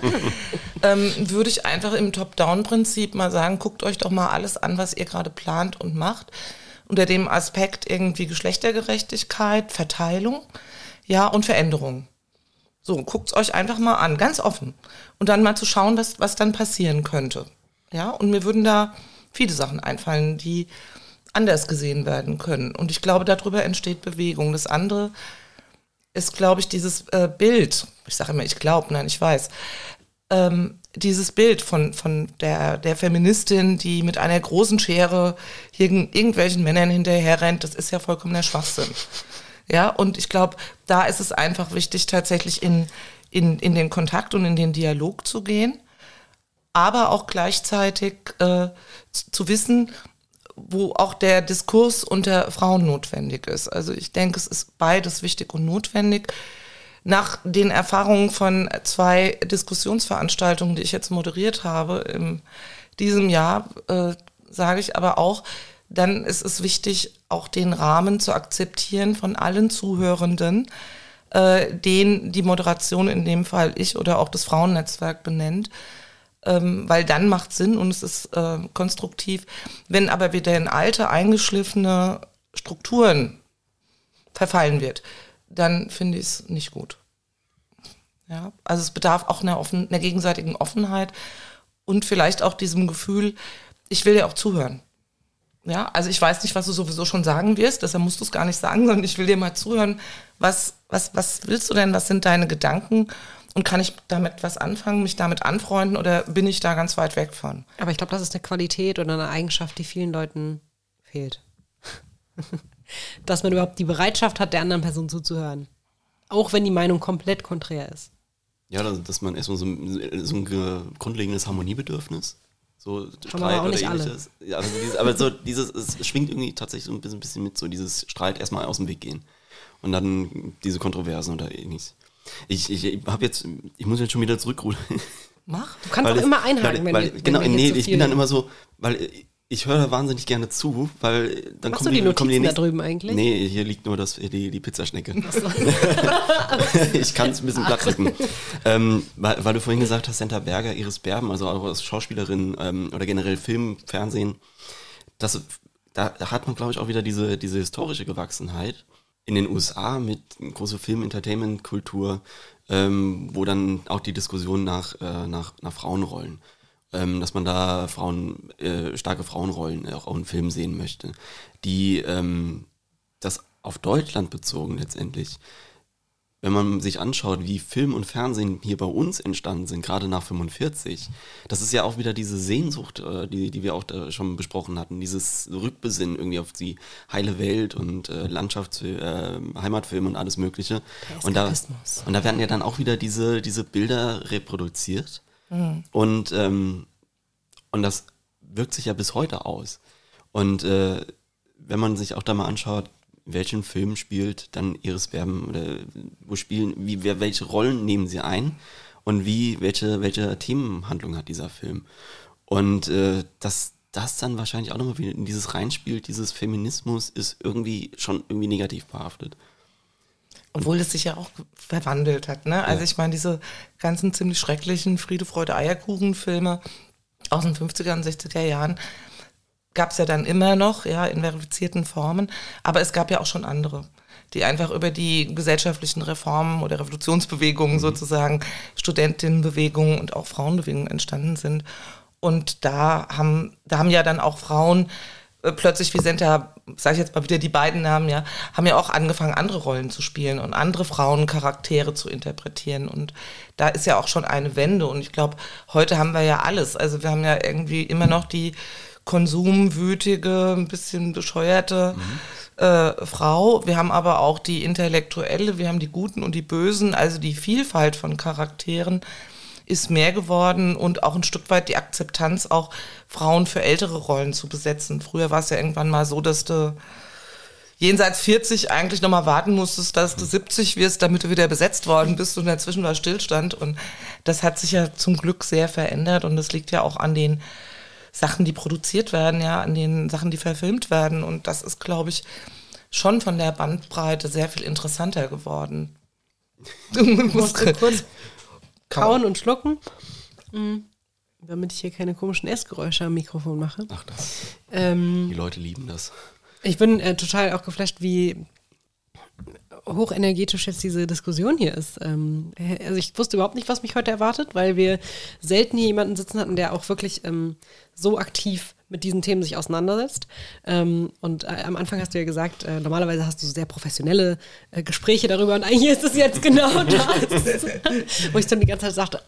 ähm, würde ich einfach im Top-Down-Prinzip mal sagen, guckt euch doch mal alles an, was ihr gerade plant und macht. Unter dem Aspekt irgendwie Geschlechtergerechtigkeit, Verteilung, ja, und Veränderung. So, guckt's euch einfach mal an, ganz offen. Und dann mal zu schauen, was, was dann passieren könnte. Ja, und mir würden da viele Sachen einfallen, die anders gesehen werden können. Und ich glaube, darüber entsteht Bewegung. Das andere ist, glaube ich, dieses äh, Bild. Ich sage immer, ich glaube, nein, ich weiß. Ähm, dieses Bild von, von der, der Feministin, die mit einer großen Schere irgend, irgendwelchen Männern hinterher rennt, das ist ja vollkommener Schwachsinn. Ja, und ich glaube, da ist es einfach wichtig, tatsächlich in, in, in den Kontakt und in den Dialog zu gehen, aber auch gleichzeitig äh, zu, zu wissen, wo auch der Diskurs unter Frauen notwendig ist. Also ich denke, es ist beides wichtig und notwendig. Nach den Erfahrungen von zwei Diskussionsveranstaltungen, die ich jetzt moderiert habe in diesem Jahr, äh, sage ich aber auch, dann ist es wichtig, auch den Rahmen zu akzeptieren von allen Zuhörenden, äh, den die Moderation in dem Fall ich oder auch das Frauennetzwerk benennt ähm, weil dann macht Sinn und es ist äh, konstruktiv. Wenn aber wieder in alte, eingeschliffene Strukturen verfallen wird, dann finde ich es nicht gut. Ja, also es bedarf auch einer, offen, einer gegenseitigen Offenheit und vielleicht auch diesem Gefühl, ich will ja auch zuhören. Ja, also ich weiß nicht, was du sowieso schon sagen wirst, deshalb musst du es gar nicht sagen, sondern ich will dir mal zuhören. Was, was, was willst du denn? Was sind deine Gedanken? Und kann ich damit was anfangen, mich damit anfreunden oder bin ich da ganz weit weg von? Aber ich glaube, das ist eine Qualität oder eine Eigenschaft, die vielen Leuten fehlt. Dass man überhaupt die Bereitschaft hat, der anderen Person zuzuhören. Auch wenn die Meinung komplett konträr ist. Ja, dass, dass man erstmal so, ein- so ein ge- grundlegendes Harmoniebedürfnis, so Haben aber auch nicht alle. ähnliches. Ja, also dieses, aber so dieses, es schwingt irgendwie tatsächlich so ein bisschen, bisschen mit, so dieses Streit erstmal aus dem Weg gehen. Und dann diese Kontroversen oder ähnliches. Ich, ich, ich habe jetzt, ich muss jetzt schon wieder zurückrudern. Mach. Du kannst Weil auch immer einhaken, weil, wenn, weil, wenn Genau, hier nee, zu ich bin dann immer so, weil ich höre da wahnsinnig gerne zu, weil dann Machst kommen du die kommen Notizen da nächsten- drüben eigentlich? Nee, hier liegt nur das, die, die Pizzaschnecke. ich kann es ein bisschen platt drücken. ähm, weil, weil du vorhin gesagt hast, Senta Berger, Iris Berben, also auch als Schauspielerin ähm, oder generell Film, Fernsehen, das, da, da hat man, glaube ich, auch wieder diese, diese historische Gewachsenheit in den USA mit großer Film-Entertainment-Kultur, ähm, wo dann auch die Diskussion nach, äh, nach, nach Frauenrollen, ähm, dass man da Frauen, äh, starke Frauenrollen auch, in Filmen sehen möchte, die ähm, das auf Deutschland bezogen letztendlich wenn man sich anschaut, wie Film und Fernsehen hier bei uns entstanden sind, gerade nach 45, das ist ja auch wieder diese Sehnsucht, äh, die, die wir auch da schon besprochen hatten, dieses Rückbesinnen irgendwie auf die heile Welt und äh, Landschafts-, äh, Heimatfilme und alles Mögliche. Und da, und da werden ja dann auch wieder diese, diese Bilder reproduziert. Und, ähm, und das wirkt sich ja bis heute aus. Und äh, wenn man sich auch da mal anschaut, welchen Film spielt dann Iris Berben oder wo spielen, wie, wer, welche Rollen nehmen sie ein und wie, welche, welche Themenhandlung hat dieser Film. Und äh, dass das dann wahrscheinlich auch nochmal wieder in dieses reinspielt, dieses Feminismus ist irgendwie schon irgendwie negativ behaftet. Obwohl es sich ja auch verwandelt hat. Ne? Also ich meine, diese ganzen ziemlich schrecklichen Friede, Freude, Eierkuchen-Filme aus den 50er und 60er Jahren gab es ja dann immer noch, ja, in verifizierten Formen. Aber es gab ja auch schon andere, die einfach über die gesellschaftlichen Reformen oder Revolutionsbewegungen sozusagen, Studentinnenbewegungen und auch Frauenbewegungen entstanden sind. Und da haben, da haben ja dann auch Frauen äh, plötzlich wie Senta, sage ich jetzt mal wieder die beiden Namen, ja, haben ja auch angefangen, andere Rollen zu spielen und andere Frauencharaktere zu interpretieren. Und da ist ja auch schon eine Wende. Und ich glaube, heute haben wir ja alles. Also wir haben ja irgendwie immer noch die konsumwütige, ein bisschen bescheuerte äh, Frau. Wir haben aber auch die Intellektuelle, wir haben die Guten und die Bösen, also die Vielfalt von Charakteren ist mehr geworden und auch ein Stück weit die Akzeptanz, auch Frauen für ältere Rollen zu besetzen. Früher war es ja irgendwann mal so, dass du jenseits 40 eigentlich nochmal warten musstest, dass du 70 wirst, damit du wieder besetzt worden bist und dazwischen war Stillstand. Und das hat sich ja zum Glück sehr verändert und das liegt ja auch an den Sachen, die produziert werden, ja, an den Sachen, die verfilmt werden. Und das ist, glaube ich, schon von der Bandbreite sehr viel interessanter geworden. Du musst kurz kauen und schlucken, Mm, damit ich hier keine komischen Essgeräusche am Mikrofon mache. Ach das. Ähm, Die Leute lieben das. ich bin äh, total auch geflasht, wie hochenergetisch jetzt diese Diskussion hier ist. Ähm, also ich wusste überhaupt nicht, was mich heute erwartet, weil wir selten hier jemanden sitzen hatten, der auch wirklich ähm, so aktiv mit diesen Themen sich auseinandersetzt. Ähm, und äh, am Anfang hast du ja gesagt, äh, normalerweise hast du sehr professionelle äh, Gespräche darüber und eigentlich ist es jetzt genau das. Wo ich dann die ganze Zeit sagte,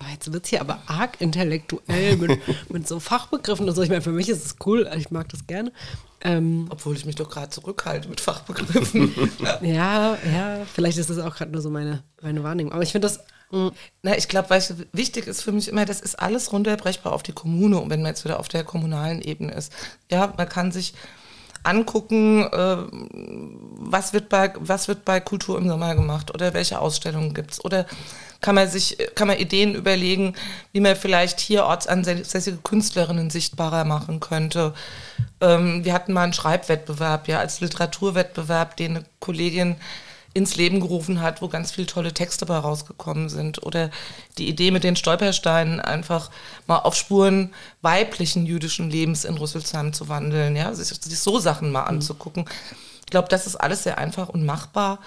oh, jetzt wird es hier aber arg intellektuell mit, mit so Fachbegriffen und so. Ich meine, für mich ist es cool, ich mag das gerne. Ähm, Obwohl ich mich doch gerade zurückhalte mit Fachbegriffen. ja, ja, vielleicht ist das auch gerade nur so meine, meine Wahrnehmung. Aber ich finde das, mh, Na, ich glaube, weißt du, wichtig ist für mich immer, das ist alles runterbrechbar auf die Kommune und wenn man jetzt wieder auf der kommunalen Ebene ist. Ja, man kann sich angucken, äh, was, wird bei, was wird bei Kultur im Sommer gemacht oder welche Ausstellungen gibt's oder kann man sich, kann man Ideen überlegen, wie man vielleicht hier ortsansässige Künstlerinnen sichtbarer machen könnte. Ähm, wir hatten mal einen Schreibwettbewerb, ja, als Literaturwettbewerb, den eine Kollegin ins Leben gerufen hat, wo ganz viele tolle Texte bei rausgekommen sind. Oder die Idee mit den Stolpersteinen, einfach mal auf Spuren weiblichen jüdischen Lebens in Rüsselsheim zu wandeln, ja, sich, sich so Sachen mal anzugucken. Ich glaube, das ist alles sehr einfach und machbar.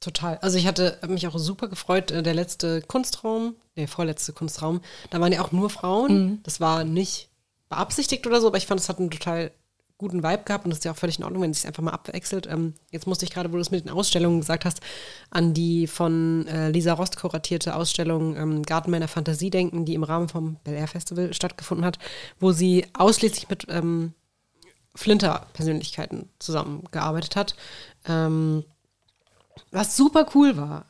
total. Also ich hatte mich auch super gefreut, äh, der letzte Kunstraum, der vorletzte Kunstraum, da waren ja auch nur Frauen. Das war nicht beabsichtigt oder so, aber ich fand, es hat einen total guten Vibe gehabt und das ist ja auch völlig in Ordnung, wenn es sich einfach mal abwechselt. Ähm, jetzt musste ich gerade, wo du es mit den Ausstellungen gesagt hast, an die von äh, Lisa Rost kuratierte Ausstellung ähm, Garten meiner Fantasie denken, die im Rahmen vom Bel Air Festival stattgefunden hat, wo sie ausschließlich mit ähm, Flinter-Persönlichkeiten zusammengearbeitet hat. Ähm, was super cool war.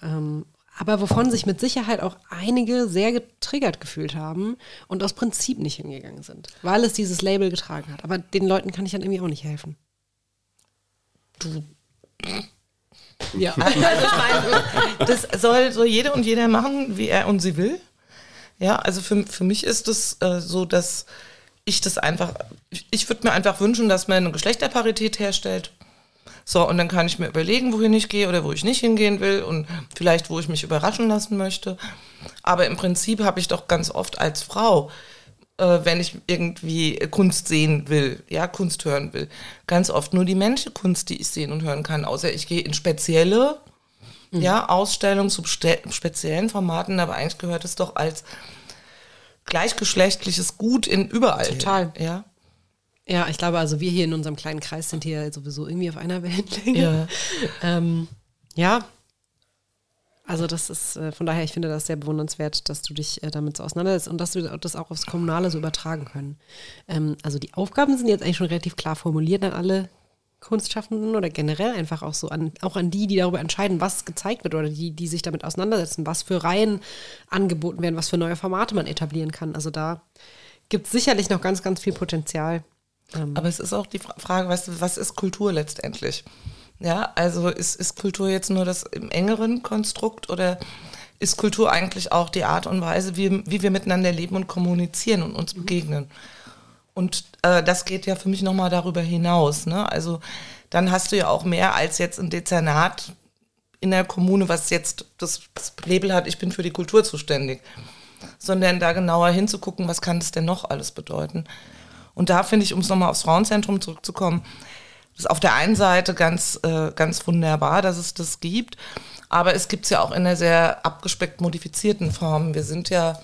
Aber wovon sich mit Sicherheit auch einige sehr getriggert gefühlt haben und aus Prinzip nicht hingegangen sind, weil es dieses Label getragen hat. Aber den Leuten kann ich dann irgendwie auch nicht helfen. Du. Ja, also ich meine, das soll so jeder und jeder machen, wie er und sie will. Ja, also für, für mich ist es äh, so, dass ich das einfach, ich, ich würde mir einfach wünschen, dass man eine Geschlechterparität herstellt so, und dann kann ich mir überlegen, wohin ich gehe oder wo ich nicht hingehen will und vielleicht, wo ich mich überraschen lassen möchte. Aber im Prinzip habe ich doch ganz oft als Frau, äh, wenn ich irgendwie Kunst sehen will, ja, Kunst hören will, ganz oft nur die männliche Kunst, die ich sehen und hören kann, außer ich gehe in spezielle mhm. ja, Ausstellungen zu speziellen Formaten, aber eigentlich gehört es doch als gleichgeschlechtliches Gut in überall. Total. Ja. Ja, ich glaube, also wir hier in unserem kleinen Kreis sind hier sowieso irgendwie auf einer Wellenlänge. Ja. ähm, ja. Also das ist, äh, von daher, ich finde das sehr bewundernswert, dass du dich äh, damit so auseinandersetzt und dass wir das auch aufs Kommunale so übertragen können. Ähm, also die Aufgaben sind jetzt eigentlich schon relativ klar formuliert an alle Kunstschaffenden oder generell einfach auch so an, auch an die, die darüber entscheiden, was gezeigt wird oder die, die sich damit auseinandersetzen, was für Reihen angeboten werden, was für neue Formate man etablieren kann. Also da gibt es sicherlich noch ganz, ganz viel Potenzial. Ähm. Aber es ist auch die Frage, was, was ist Kultur letztendlich? Ja, also ist, ist Kultur jetzt nur das im engeren Konstrukt oder ist Kultur eigentlich auch die Art und Weise, wie, wie wir miteinander leben und kommunizieren und uns begegnen? Und äh, das geht ja für mich nochmal darüber hinaus. Ne? Also dann hast du ja auch mehr als jetzt ein Dezernat in der Kommune, was jetzt das, das Label hat, ich bin für die Kultur zuständig, sondern da genauer hinzugucken, was kann das denn noch alles bedeuten. Und da finde ich, um es nochmal aufs Frauenzentrum zurückzukommen, ist auf der einen Seite ganz, äh, ganz wunderbar, dass es das gibt, aber es gibt es ja auch in einer sehr abgespeckt modifizierten Form. Wir sind ja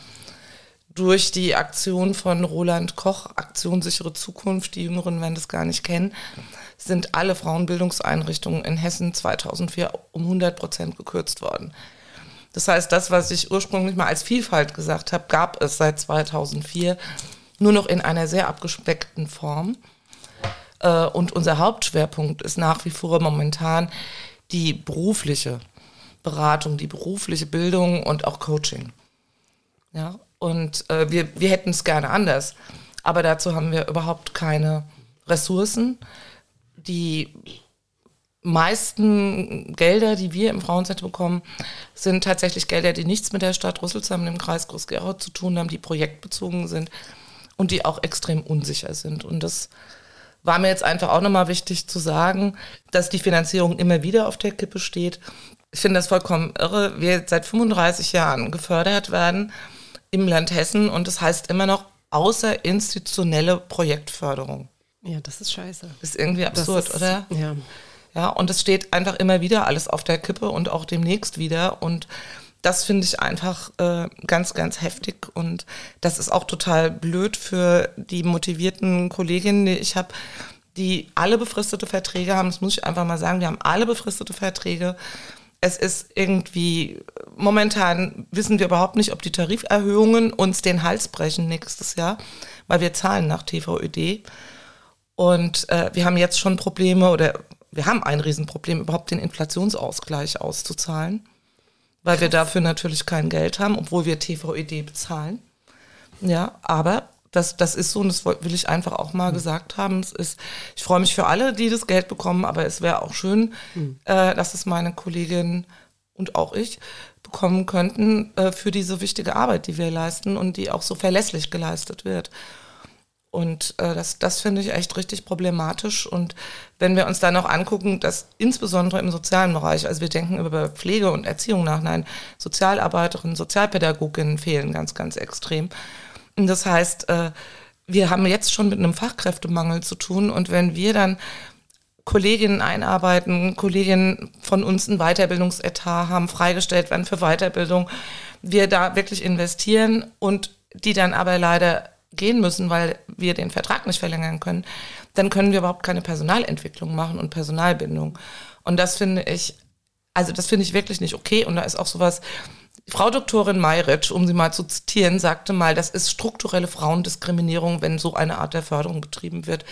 durch die Aktion von Roland Koch, Aktion sichere Zukunft, die Jüngeren werden das gar nicht kennen, sind alle Frauenbildungseinrichtungen in Hessen 2004 um 100 Prozent gekürzt worden. Das heißt, das, was ich ursprünglich mal als Vielfalt gesagt habe, gab es seit 2004 nur noch in einer sehr abgespeckten Form. Äh, und unser Hauptschwerpunkt ist nach wie vor momentan die berufliche Beratung, die berufliche Bildung und auch Coaching. Ja, und äh, wir, wir hätten es gerne anders, aber dazu haben wir überhaupt keine Ressourcen. Die meisten Gelder, die wir im Frauenzentrum bekommen, sind tatsächlich Gelder, die nichts mit der Stadt Rüsselsheim, dem Kreis Groß-Gerau zu tun haben, die projektbezogen sind und die auch extrem unsicher sind. Und das war mir jetzt einfach auch nochmal wichtig zu sagen, dass die Finanzierung immer wieder auf der Kippe steht. Ich finde das vollkommen irre. Wir seit 35 Jahren gefördert werden im Land Hessen und das heißt immer noch außerinstitutionelle Projektförderung. Ja, das ist scheiße. Das ist irgendwie absurd, ist, oder? Ja. Ja, und es steht einfach immer wieder alles auf der Kippe und auch demnächst wieder. Und das finde ich einfach äh, ganz, ganz heftig und das ist auch total blöd für die motivierten Kolleginnen, die ich habe, die alle befristete Verträge haben. Das muss ich einfach mal sagen. Wir haben alle befristete Verträge. Es ist irgendwie, momentan wissen wir überhaupt nicht, ob die Tariferhöhungen uns den Hals brechen nächstes Jahr, weil wir zahlen nach TVÖD. Und äh, wir haben jetzt schon Probleme oder wir haben ein Riesenproblem, überhaupt den Inflationsausgleich auszuzahlen weil wir dafür natürlich kein Geld haben, obwohl wir TVED bezahlen. Ja, aber das, das ist so und das will ich einfach auch mal mhm. gesagt haben. Es ist, ich freue mich für alle, die das Geld bekommen, aber es wäre auch schön, mhm. äh, dass es meine Kollegin und auch ich bekommen könnten äh, für diese wichtige Arbeit, die wir leisten und die auch so verlässlich geleistet wird. Und äh, das, das finde ich echt richtig problematisch. Und wenn wir uns dann noch angucken, dass insbesondere im sozialen Bereich, also wir denken über Pflege und Erziehung nach, nein, Sozialarbeiterinnen, Sozialpädagoginnen fehlen ganz, ganz extrem. Und das heißt, äh, wir haben jetzt schon mit einem Fachkräftemangel zu tun. Und wenn wir dann Kolleginnen einarbeiten, Kolleginnen von uns ein Weiterbildungsetat haben, freigestellt werden für Weiterbildung, wir da wirklich investieren und die dann aber leider gehen müssen, weil wir den Vertrag nicht verlängern können, dann können wir überhaupt keine Personalentwicklung machen und Personalbindung. Und das finde ich, also das finde ich wirklich nicht okay. Und da ist auch sowas, Frau Doktorin Mayritsch, um sie mal zu zitieren, sagte mal, das ist strukturelle Frauendiskriminierung, wenn so eine Art der Förderung betrieben wird.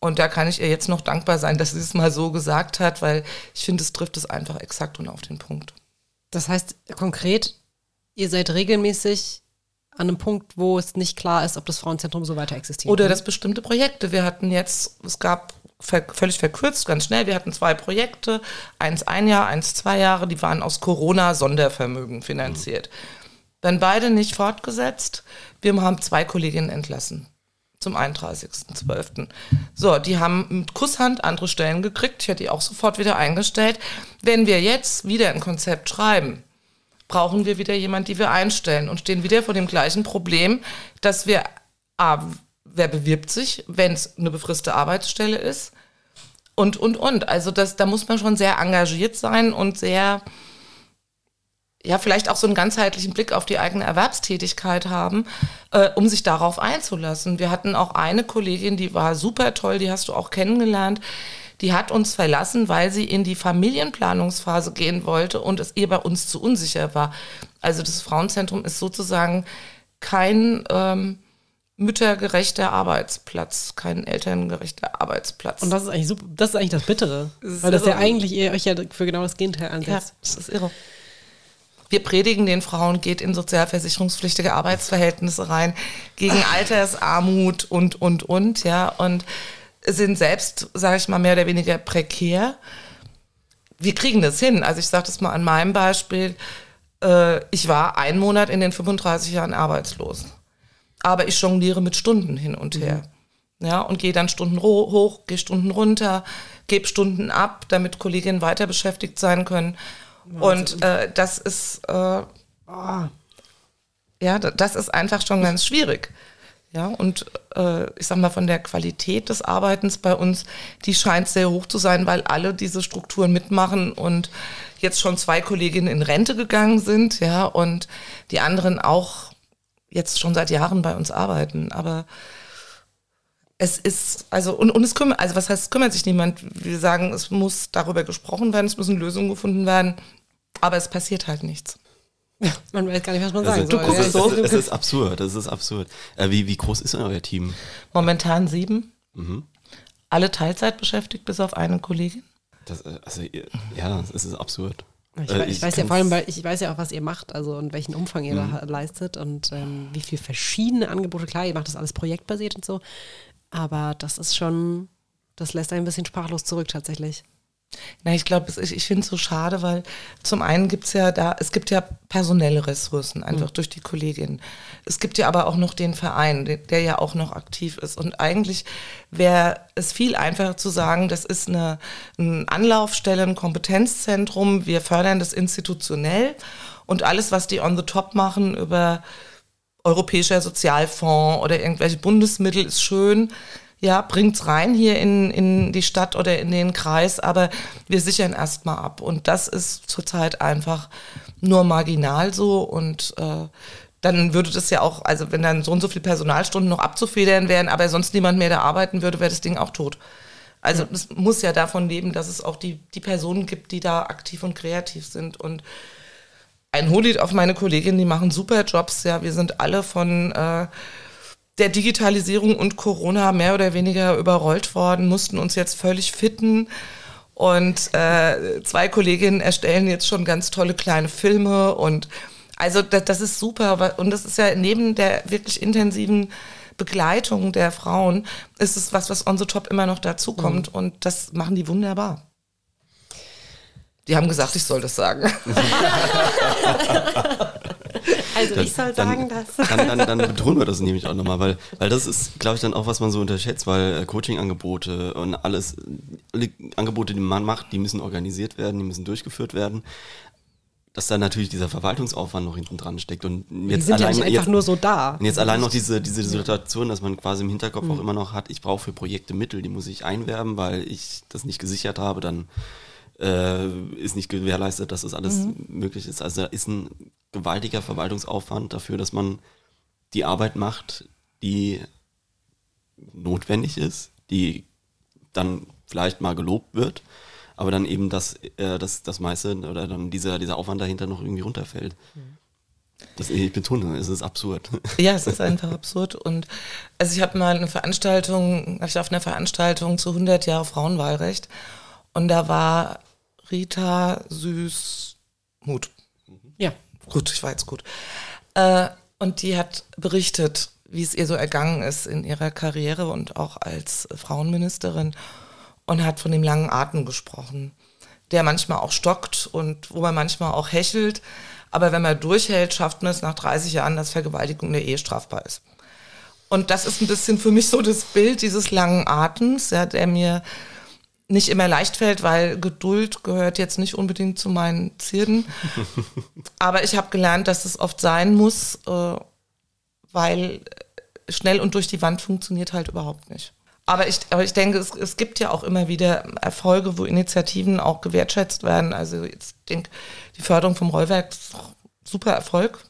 Und da kann ich ihr jetzt noch dankbar sein, dass sie es mal so gesagt hat, weil ich finde, es trifft es einfach exakt und auf den Punkt. Das heißt konkret, ihr seid regelmäßig an einem Punkt, wo es nicht klar ist, ob das Frauenzentrum so weiter existiert. Oder dass bestimmte Projekte. Wir hatten jetzt, es gab völlig verkürzt, ganz schnell, wir hatten zwei Projekte, eins ein Jahr, eins zwei Jahre, die waren aus Corona-Sondervermögen finanziert. Mhm. Dann beide nicht fortgesetzt. Wir haben zwei Kolleginnen entlassen zum 31.12. So, die haben mit Kusshand andere Stellen gekriegt. Ich hätte die auch sofort wieder eingestellt. Wenn wir jetzt wieder ein Konzept schreiben, brauchen wir wieder jemanden, die wir einstellen und stehen wieder vor dem gleichen Problem, dass wir, ah, wer bewirbt sich, wenn es eine befristete Arbeitsstelle ist und, und, und. Also das, da muss man schon sehr engagiert sein und sehr, ja, vielleicht auch so einen ganzheitlichen Blick auf die eigene Erwerbstätigkeit haben, äh, um sich darauf einzulassen. Wir hatten auch eine Kollegin, die war super toll, die hast du auch kennengelernt die hat uns verlassen, weil sie in die Familienplanungsphase gehen wollte und es ihr bei uns zu unsicher war. Also das Frauenzentrum ist sozusagen kein ähm, müttergerechter Arbeitsplatz, kein elterngerechter Arbeitsplatz. Und das ist eigentlich super, das ist eigentlich das Bittere. Das weil das irre. ja eigentlich ihr euch ja für genau das Gegenteil ansetzt. Ja, das ist irre. Wir predigen den Frauen, geht in sozialversicherungspflichtige Arbeitsverhältnisse rein, gegen Altersarmut und, und, und, ja. Und sind selbst, sage ich mal, mehr oder weniger prekär. Wir kriegen das hin. Also ich sage das mal an meinem Beispiel. Äh, ich war einen Monat in den 35 Jahren arbeitslos. Aber ich jongliere mit Stunden hin und her. Mhm. Ja, und gehe dann Stunden hoch, gehe Stunden runter, gebe Stunden ab, damit Kolleginnen weiter beschäftigt sein können. Und äh, das ist, äh, oh, ja, das ist einfach schon ganz schwierig. Ja, und äh, ich sag mal, von der Qualität des Arbeitens bei uns, die scheint sehr hoch zu sein, weil alle diese Strukturen mitmachen und jetzt schon zwei Kolleginnen in Rente gegangen sind, ja, und die anderen auch jetzt schon seit Jahren bei uns arbeiten. Aber es ist, also, und, und es kümmert, also was heißt, es kümmert sich niemand. Wir sagen, es muss darüber gesprochen werden, es müssen Lösungen gefunden werden, aber es passiert halt nichts. Ja, man weiß gar nicht, was man sagen also, soll. Du guckst so. Es ist absurd, das ist absurd. Äh, wie, wie groß ist denn euer Team? Momentan sieben. Mhm. Alle Teilzeit beschäftigt, bis auf eine Kollegin. Das, äh, also, ja, es ist absurd. Ich, äh, ich, ich weiß ja vor allem, weil ich weiß ja auch, was ihr macht, also und welchen Umfang ihr mhm. da leistet und ähm, wie viele verschiedene Angebote. Klar, ihr macht das alles projektbasiert und so, aber das ist schon, das lässt ein bisschen sprachlos zurück tatsächlich. Na, ich glaube, ich, ich finde es so schade, weil zum einen gibt es ja da, es gibt ja personelle Ressourcen, einfach mhm. durch die Kolleginnen. Es gibt ja aber auch noch den Verein, der, der ja auch noch aktiv ist. Und eigentlich wäre es viel einfacher zu sagen, das ist eine, eine Anlaufstelle, ein Kompetenzzentrum, wir fördern das institutionell und alles, was die on the top machen über Europäischer Sozialfonds oder irgendwelche Bundesmittel ist schön ja, bringt's rein hier in, in die Stadt oder in den Kreis, aber wir sichern erstmal ab. Und das ist zurzeit einfach nur marginal so und äh, dann würde das ja auch, also wenn dann so und so viele Personalstunden noch abzufedern wären, aber sonst niemand mehr da arbeiten würde, wäre das Ding auch tot. Also es ja. muss ja davon leben, dass es auch die, die Personen gibt, die da aktiv und kreativ sind. Und ein Hohlied auf meine Kollegin, die machen super Jobs. Ja, wir sind alle von äh, der Digitalisierung und Corona mehr oder weniger überrollt worden, mussten uns jetzt völlig fitten. Und äh, zwei Kolleginnen erstellen jetzt schon ganz tolle kleine Filme und also das, das ist super. Und das ist ja neben der wirklich intensiven Begleitung der Frauen, ist es was, was on the top immer noch dazukommt. Mhm. Und das machen die wunderbar. Die haben gesagt, ich soll das sagen. Also das, ich soll sagen, dann, dass. Dann, dann, dann betonen wir das nämlich auch nochmal, weil, weil das ist, glaube ich, dann auch, was man so unterschätzt, weil äh, Coaching-Angebote und alles, alle Angebote, die man macht, die müssen organisiert werden, die müssen durchgeführt werden dass da natürlich dieser Verwaltungsaufwand noch hinten dran steckt und jetzt die sind allein, ja nicht einfach jetzt, nur so da. Und jetzt allein noch diese, diese Situation, dass man quasi im Hinterkopf mhm. auch immer noch hat, ich brauche für Projekte Mittel, die muss ich einwerben, weil ich das nicht gesichert habe, dann äh, ist nicht gewährleistet, dass das alles mhm. möglich ist. Also da ist ein gewaltiger Verwaltungsaufwand dafür, dass man die Arbeit macht, die notwendig ist, die dann vielleicht mal gelobt wird, aber dann eben das, äh, das, das meiste oder dann dieser, dieser Aufwand dahinter noch irgendwie runterfällt. Das, ich betone, es ist absurd. Ja, es ist einfach absurd. Und also ich habe mal eine Veranstaltung, ich auf einer Veranstaltung zu 100 Jahre Frauenwahlrecht und da war Rita Süßmuth. Ja. Gut, ich war jetzt gut. Äh, und die hat berichtet, wie es ihr so ergangen ist in ihrer Karriere und auch als Frauenministerin und hat von dem langen Atem gesprochen, der manchmal auch stockt und wo man manchmal auch hechelt. Aber wenn man durchhält, schafft man es nach 30 Jahren, dass Vergewaltigung der Ehe strafbar ist. Und das ist ein bisschen für mich so das Bild dieses langen Atems, ja, der mir nicht immer leicht fällt, weil Geduld gehört jetzt nicht unbedingt zu meinen Zirden. Aber ich habe gelernt, dass es oft sein muss, äh, weil schnell und durch die Wand funktioniert halt überhaupt nicht. Aber ich, aber ich denke, es, es gibt ja auch immer wieder Erfolge, wo Initiativen auch gewertschätzt werden. Also ich denke, die Förderung vom Rollwerk ist super Erfolg.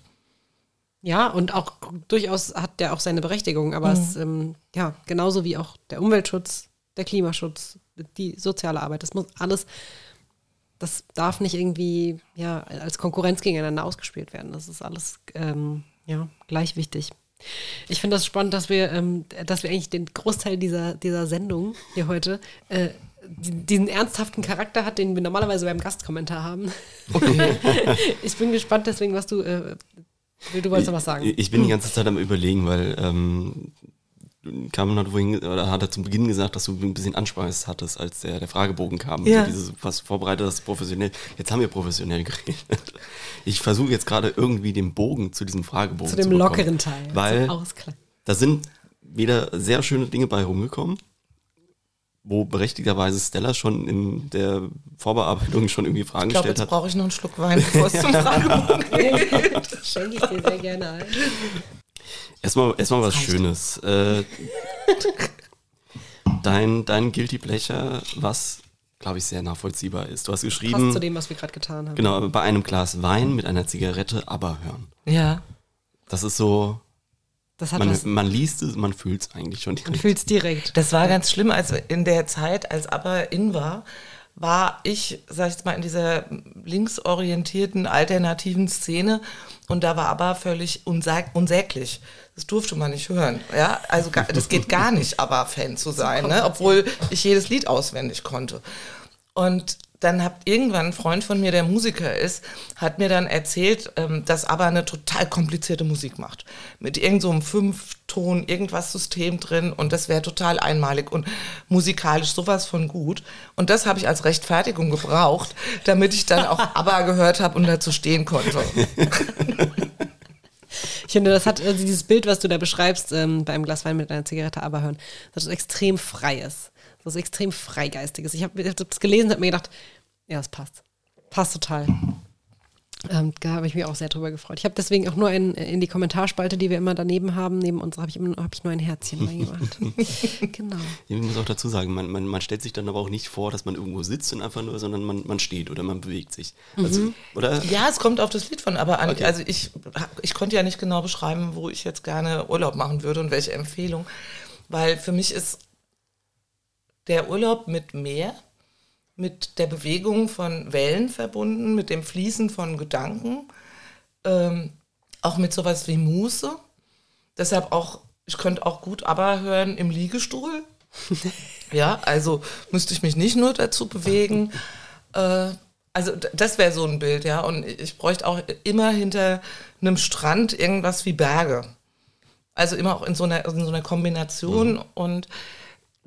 Ja, und auch durchaus hat der auch seine Berechtigung, aber mhm. es, ähm, ja, genauso wie auch der Umweltschutz, der Klimaschutz, die soziale Arbeit, das muss alles, das darf nicht irgendwie ja, als Konkurrenz gegeneinander ausgespielt werden. Das ist alles ähm, ja, gleich wichtig. Ich finde das spannend, dass wir, ähm, dass wir eigentlich den Großteil dieser, dieser Sendung hier heute äh, diesen ernsthaften Charakter hat, den wir normalerweise beim Gastkommentar haben. Okay. ich bin gespannt deswegen, was du, äh, du wolltest noch was sagen. Ich bin die ganze Zeit am überlegen, weil ähm, Carmen hat vorhin, oder hat er zum Beginn gesagt, dass du ein bisschen Ansprache hattest, als der, der Fragebogen kam. Ja. Also dieses, was vorbereitet hast, professionell. Jetzt haben wir professionell geredet. Ich versuche jetzt gerade irgendwie den Bogen zu diesem Fragebogen zu dem zu lockeren Teil. Weil da sind wieder sehr schöne Dinge bei rumgekommen, wo berechtigterweise Stella schon in der Vorbearbeitung schon irgendwie Fragen ich glaub, gestellt jetzt hat. brauche ich noch einen Schluck Wein, bevor es zum Fragebogen geht. Das schenke ich dir sehr gerne ein. Erstmal, erstmal was Schönes. Äh, dein, dein Guilty Pleasure, was, glaube ich, sehr nachvollziehbar ist. Du hast geschrieben. Passt zu dem, was wir gerade getan haben. Genau, bei einem Glas Wein mit einer Zigarette aber hören. Ja. Das ist so. Das hat Man, was, man liest es, man fühlt es eigentlich schon man direkt. fühlt es direkt. Das war ganz schlimm, als in der Zeit, als ABBA in war, war ich, sag ich jetzt mal, in dieser linksorientierten, alternativen Szene und da war ABBA völlig unsag unsäglich. Das durfte man nicht hören. Ja, also gar, das geht gar nicht, ABBA-Fan zu sein, ne? obwohl ich jedes Lied auswendig konnte. Und dann hat irgendwann ein Freund von mir, der Musiker ist, hat mir dann erzählt, ähm, dass ABBA eine total komplizierte Musik macht. Mit irgendeinem so einem Fünfton, irgendwas System drin und das wäre total einmalig und musikalisch sowas von gut. Und das habe ich als Rechtfertigung gebraucht, damit ich dann auch ABBA gehört habe und dazu stehen konnte. Ich finde, das hat also dieses Bild, was du da beschreibst, ähm, beim Glas Wein mit einer Zigarette aber hören, das ist extrem freies. Das ist extrem freigeistiges. Ich habe hab das gelesen und habe mir gedacht, ja, es passt. Passt total. Ähm, da habe ich mich auch sehr drüber gefreut. Ich habe deswegen auch nur ein, in die Kommentarspalte, die wir immer daneben haben, neben uns habe ich, immer- hab ich nur ein Herzchen reingemacht. genau. Ich muss auch dazu sagen, man, man, man stellt sich dann aber auch nicht vor, dass man irgendwo sitzt und einfach nur, sondern man, man steht oder man bewegt sich. Also, oder? Ja, es kommt auf das Lied von aber an. Okay. Also ich, ich konnte ja nicht genau beschreiben, wo ich jetzt gerne Urlaub machen würde und welche Empfehlung. Weil für mich ist der Urlaub mit Meer, mit der Bewegung von Wellen verbunden, mit dem Fließen von Gedanken, ähm, auch mit sowas wie Muße. Deshalb auch, ich könnte auch gut aber hören im Liegestuhl. ja, also müsste ich mich nicht nur dazu bewegen. Äh, also das wäre so ein Bild, ja. Und ich bräuchte auch immer hinter einem Strand irgendwas wie Berge. Also immer auch in so einer, in so einer Kombination. Und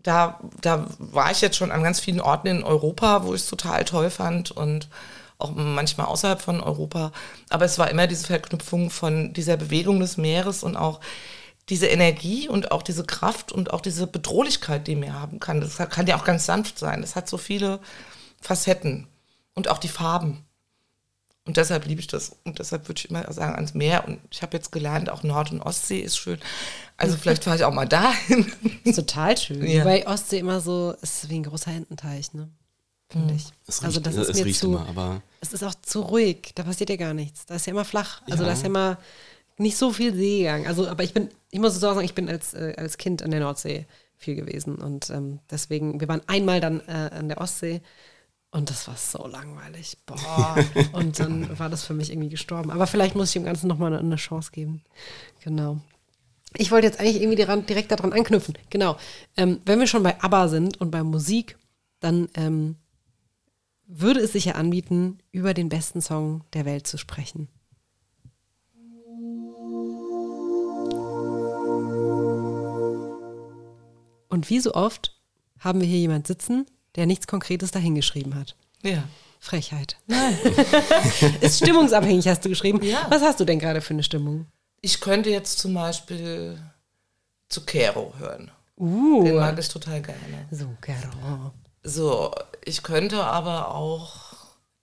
da, da war ich jetzt schon an ganz vielen Orten in Europa, wo ich es total toll fand und auch manchmal außerhalb von Europa. Aber es war immer diese Verknüpfung von dieser Bewegung des Meeres und auch diese Energie und auch diese Kraft und auch diese Bedrohlichkeit, die Meer haben kann. Das kann ja auch ganz sanft sein. Das hat so viele Facetten und auch die Farben. Und deshalb liebe ich das. Und deshalb würde ich immer sagen, ans Meer. Und ich habe jetzt gelernt, auch Nord- und Ostsee ist schön. Also vielleicht fahre ich auch mal dahin. Ist total schön. Ja. Wobei Ostsee immer so ist wie ein großer Ententeich, ne? Finde ich. Es also riecht, das ist es mir riecht zu. immer, aber Es ist auch zu ruhig. Da passiert ja gar nichts. Da ist ja immer flach. Also Ja. da ist ja immer nicht so viel Seegang. Also, aber ich bin, ich muss so sagen, ich bin als, äh, als Kind an der Nordsee viel gewesen. Und ähm, deswegen, wir waren einmal dann äh, an der Ostsee und das war so langweilig. Boah. Und dann war das für mich irgendwie gestorben. Aber vielleicht muss ich dem Ganzen nochmal eine, Chance geben. Genau. Ich wollte jetzt eigentlich irgendwie direkt daran anknüpfen. Genau. Ähm, wenn wir schon bei ABBA sind und bei Musik, dann ähm, würde es sich ja anbieten, über den besten Song der Welt zu sprechen. Und wie so oft haben wir hier jemand sitzen, der nichts Konkretes dahingeschrieben hat. Ja. Frechheit. Nein. Ist stimmungsabhängig, hast du geschrieben. Ja. Was hast du denn gerade für eine Stimmung? Ich könnte jetzt zum Beispiel zu Kero hören. Uh. Den mag ich total gerne. So, Caro. So, ich könnte aber auch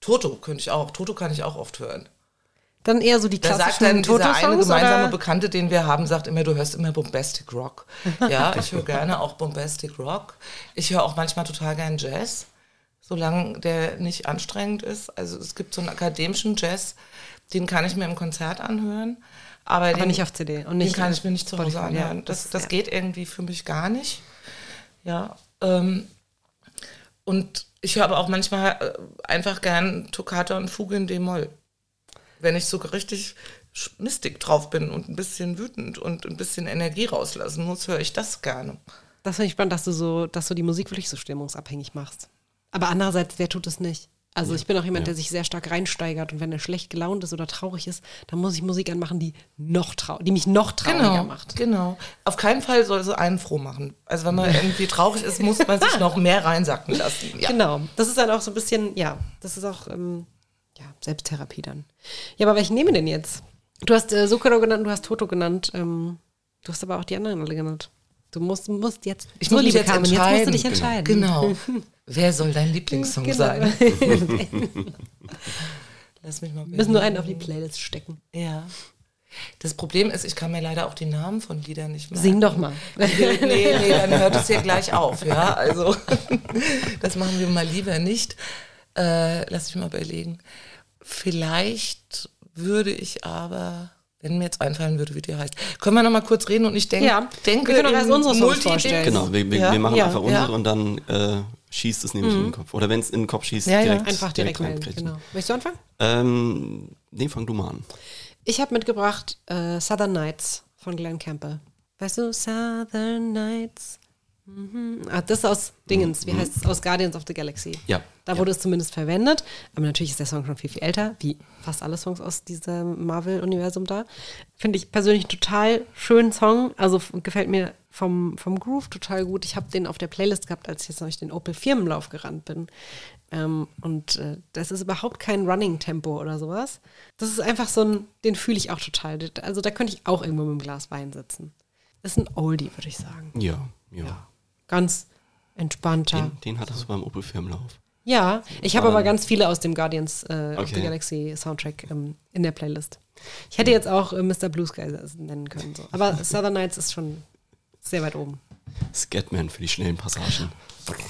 Toto könnte ich auch. Toto kann ich auch oft hören. Dann eher so die Da sagt klassischen dann dieser eine gemeinsame oder? Bekannte, den wir haben, sagt immer, du hörst immer Bombastic Rock. Ja, ich höre gerne auch Bombastic Rock. Ich höre auch manchmal total gern Jazz, solange der nicht anstrengend ist. Also es gibt so einen akademischen Jazz, den kann ich mir im Konzert anhören. Aber, Aber den, nicht auf CD und den nicht kann ich mir nicht zu Hause Spotify, anhören. Das, Das- das ja. geht irgendwie für mich gar nicht. Ja. Ähm, und ich höre aber auch manchmal äh, einfach gern Toccata und Fuge in D-Moll. Wenn ich so richtig mistig drauf bin und ein bisschen wütend und ein bisschen Energie rauslassen muss, höre ich das gerne. Das finde ich spannend, dass du so, dass du die Musik wirklich so stimmungsabhängig machst. Aber andererseits, wer tut es nicht? Also ich bin auch jemand, der sich sehr stark reinsteigert und wenn er schlecht gelaunt ist oder traurig ist, dann muss ich Musik anmachen, die noch trau die mich noch trauriger macht. genau. Auf keinen Fall soll sie einen froh machen. Also wenn man irgendwie traurig ist, muss man sich noch mehr reinsacken lassen. Ja. Genau. Das ist dann auch so ein bisschen, ja, das ist auch ähm, ja, Selbsttherapie dann. Ja, aber welchen nehmen wir denn jetzt? Du hast äh, Zucchero genannt, du hast Toto genannt. Ähm, du hast aber auch die anderen alle genannt. Du musst, musst jetzt, Ich muss mich jetzt Carmen, entscheiden. jetzt musst du dich entscheiden. Genau. Wer soll dein Lieblingssong Genau. sein? Lass mich mal Wir müssen nur einen auf die Playlist stecken. Ja. Das Problem ist, ich kann mir leider auch die Namen von Liedern nicht merken. Sing doch mal. nee, nee, dann hört es hier gleich auf, ja. Also, das machen wir mal lieber nicht. Äh, lass mich mal überlegen. Vielleicht würde ich aber, wenn mir jetzt einfallen würde, wie die heißt. Können wir noch mal kurz reden und ich denke, Ja, denke wir können in unsere Songs vorstellen. Genau, wir, wir, Ja, wir machen ja, einfach ja. unsere und dann äh, schießt es nämlich in den Kopf. Oder wenn es in den Kopf schießt, Ja, ja. direkt, Einfach direkt, melden. reinkriegen. Genau. Möchtest du anfangen? Ähm, nee, fang du mal an. Ich habe mitgebracht äh, Southern Nights von Glenn Campbell. Weißt du, Southern Nights. Mhm. Ah, das ist aus Dingens, wie heißt es? Aus Guardians of the Galaxy. Ja. Da Ja. wurde es zumindest verwendet. Aber natürlich ist der Song schon viel, viel älter, wie fast alle Songs aus diesem Marvel-Universum da. Finde ich persönlich einen total schönen Song. Also gefällt mir vom, vom Groove total gut. Ich habe den auf der Playlist gehabt, als ich jetzt durch den Opel Firmenlauf gerannt bin. Ähm, und äh, das ist überhaupt kein Running-Tempo oder sowas. Das ist einfach so ein, den fühle ich auch total. Also da könnte ich auch irgendwo mit einem Glas Wein sitzen. Das ist ein Oldie, würde ich sagen. Ja, ja. Ganz entspannter. Den, den hattest du beim Opel Firmenlauf. Ja, ich habe aber ganz viele aus dem Guardians äh, of the Okay. Galaxy Soundtrack ähm, in der Playlist. Ich hätte jetzt auch äh, Mr. Blue Sky nennen können. So. Aber Southern Nights ist schon sehr weit oben. Scatman für die schnellen Passagen.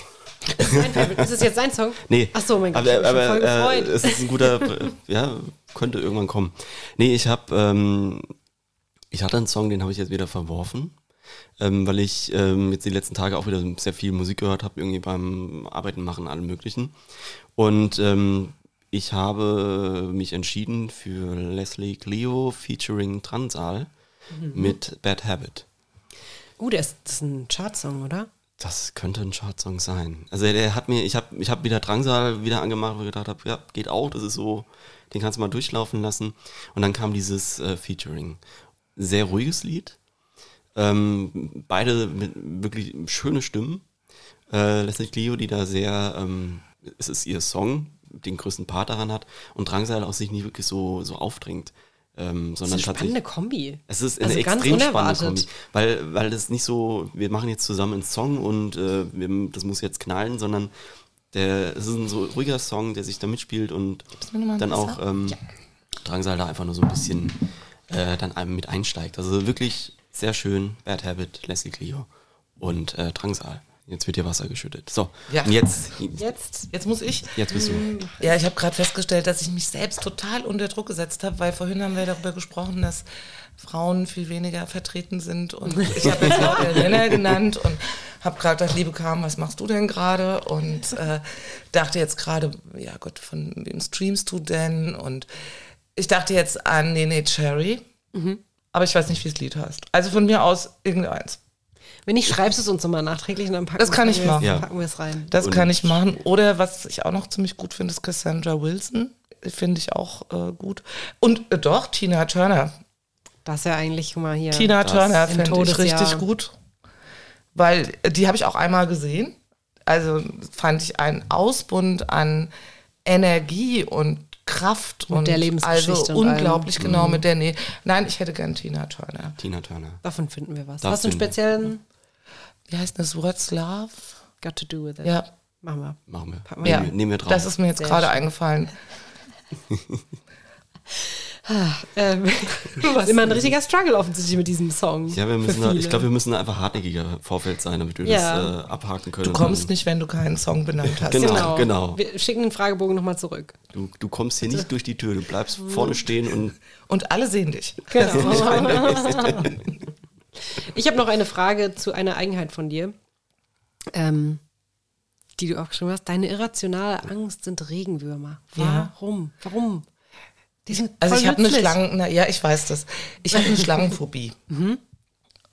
Ist, es jetzt sein Song? Nee. Ach so, mein Gott, aber, ich hab mich schon voll aber äh, es ist ein guter, ja, könnte irgendwann kommen. Nee, ich habe, ähm, ich hatte einen Song, den habe ich jetzt wieder verworfen, ähm, weil ich ähm, jetzt die letzten Tage auch wieder sehr viel Musik gehört habe, irgendwie beim Arbeiten machen, allem möglichen. Und ähm, ich habe mich entschieden für Leslie Clio featuring Transal Mhm. mit Bad Habit. Uh, der ist, das ist ein Chartsong, oder? Das könnte ein Chartsong sein. Also der hat mir, ich habe ich hab wieder Drangsal wieder angemacht, wo ich gedacht habe, ja, geht auch, das ist so, den kannst du mal durchlaufen lassen. Und dann kam dieses äh, Featuring. Sehr ruhiges Lied. Ähm, beide mit wirklich schöne Stimmen. Äh, Leslie Clio, die da sehr, ähm, es ist ihr Song, den größten Part daran hat. Und Drangsal auch sich nicht wirklich so, so aufdringt. Ähm, Das sondern ist eine spannende Kombi. Es ist Also eine ganz extrem spannende unerwartet. Kombi, weil, weil das nicht so, wir machen jetzt zusammen einen Song und äh, wir, das muss jetzt knallen, sondern der, es ist ein so ruhiger Song, der sich da mitspielt und dann auch ähm, Drangsal da einfach nur so ein bisschen äh, dann mit einsteigt. Also wirklich sehr schön, Bad Habit, Leslie Clio und äh, Drangsal. Jetzt wird hier Wasser geschüttet. So, Ja. und jetzt, Jetzt. Jetzt muss ich. jetzt bist du. Ja, ich habe gerade festgestellt, dass ich mich selbst total unter Druck gesetzt habe, weil vorhin haben wir darüber gesprochen, dass Frauen viel weniger vertreten sind und ich habe jetzt lauter Männer genannt und Hab gerade gedacht, liebe Carmen, was machst du denn gerade? Und äh, dachte jetzt gerade, ja Gott, von wem streamst du denn? Und ich dachte jetzt an Nene Cherry, aber ich weiß nicht, wie das Lied heißt. Also von mir aus irgendeins. Wenn nicht, schreibst du es uns nochmal nachträglich und dann packen Das kann ich machen. Ja. packen wir es rein. Das Und- kann ich machen. Oder was ich auch noch ziemlich gut finde, ist Cassandra Wilson. Finde ich auch äh, gut. Und äh, doch, Tina Turner. Das ist ja eigentlich mal hier. Tina Turner finde ich richtig gut. Weil äh, die habe ich auch einmal gesehen. Also fand ich einen Ausbund an Energie und Kraft Mit und der Lebensgeschichte also und unglaublich genau mit der Nähe. Nein, ich hätte gern Tina Turner. Tina Turner. Davon finden wir was. Das Hast du einen speziellen Wie heißt das? What's Love? Got to do with it? Ja, Machen wir. Machen wir. Packen wir. ja. Nehmen, wir- drauf. Das ist mir jetzt gerade eingefallen. Ähm, ist immer ein richtiger Struggle offensichtlich mit diesem Song. ja, wir müssen da, ich glaube, wir müssen da einfach hartnäckiger Vorfeld sein, damit wir Ja. das äh, abhaken können. Du kommst nicht, wenn du keinen Song benannt hast. Genau. genau. Wir schicken den Fragebogen nochmal zurück. Du, du kommst hier nicht durch die Tür, du bleibst vorne stehen und Und alle sehen dich. Genau. ich habe noch eine Frage zu einer Eigenheit von dir, ähm, die du aufgeschrieben hast. Deine irrationale Angst sind Regenwürmer. Ja. Warum? Die sind Also ich habe eine. Schlangen, na, ja, ich weiß das. Ich habe eine Schlangenphobie.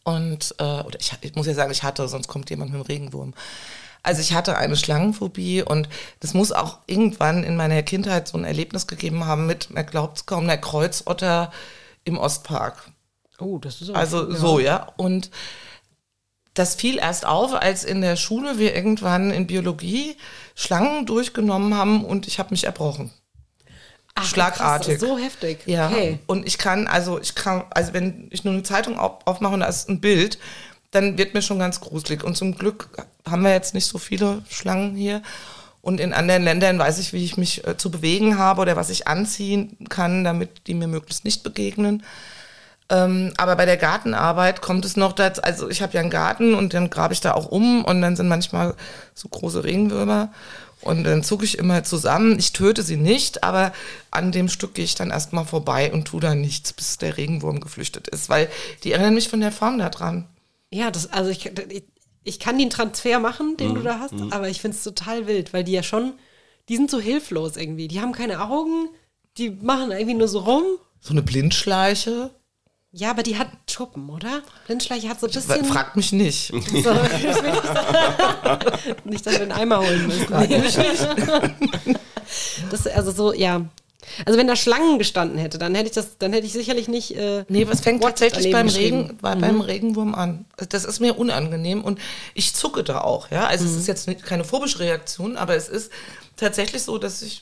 Und äh, oder ich, ich muss ja sagen, ich hatte, sonst kommt jemand mit dem Regenwurm. Also ich hatte eine Schlangenphobie und das muss auch irgendwann in meiner Kindheit so ein Erlebnis gegeben haben mit, man glaubt es kaum, einer Kreuzotter im Ostpark. Oh, das ist aber Also so, ja. Und das fiel erst auf, als in der Schule wir irgendwann in Biologie Schlangen durchgenommen haben und ich habe mich erbrochen. Ach, schlagartig. krass, so heftig. Ja. Okay. Und ich kann, also ich kann, also wenn ich nur eine Zeitung auf, aufmache und da ist ein Bild, dann wird mir schon ganz gruselig. Und zum Glück haben wir jetzt nicht so viele Schlangen hier. Und in anderen Ländern weiß ich, wie ich mich äh, zu bewegen habe oder was ich anziehen kann, damit die mir möglichst nicht begegnen. Ähm, aber bei der Gartenarbeit kommt es noch dazu, also ich habe ja einen Garten und dann grabe ich da auch um und dann sind manchmal so große Regenwürmer und dann zucke ich immer zusammen. Ich töte sie nicht, aber an dem Stück gehe ich dann erstmal vorbei und tue da nichts, bis der Regenwurm geflüchtet ist, weil die erinnern mich von der Form da dran. Ja, das, also ich, ich, ich kann den Transfer machen, den du da hast, aber ich finde es total wild, weil die ja schon, die sind so hilflos irgendwie. Die haben keine Augen, die machen irgendwie nur so rum. So eine Blindschleiche, Ja, aber die hat Schuppen, oder? Blindschleiche hat so ein bisschen. fragt mich nicht. So, nicht, dass wir einen Eimer holen müssen. Das, also so, ja. Also wenn da Schlangen gestanden hätte, dann hätte ich das, dann hätte ich sicherlich nicht. Äh, Nee, was fängt What tatsächlich beim. Regen, bei, beim Regenwurm an? Das ist mir unangenehm und ich zucke da auch. Ja? Also es ist jetzt keine phobische Reaktion, aber es ist tatsächlich so, dass ich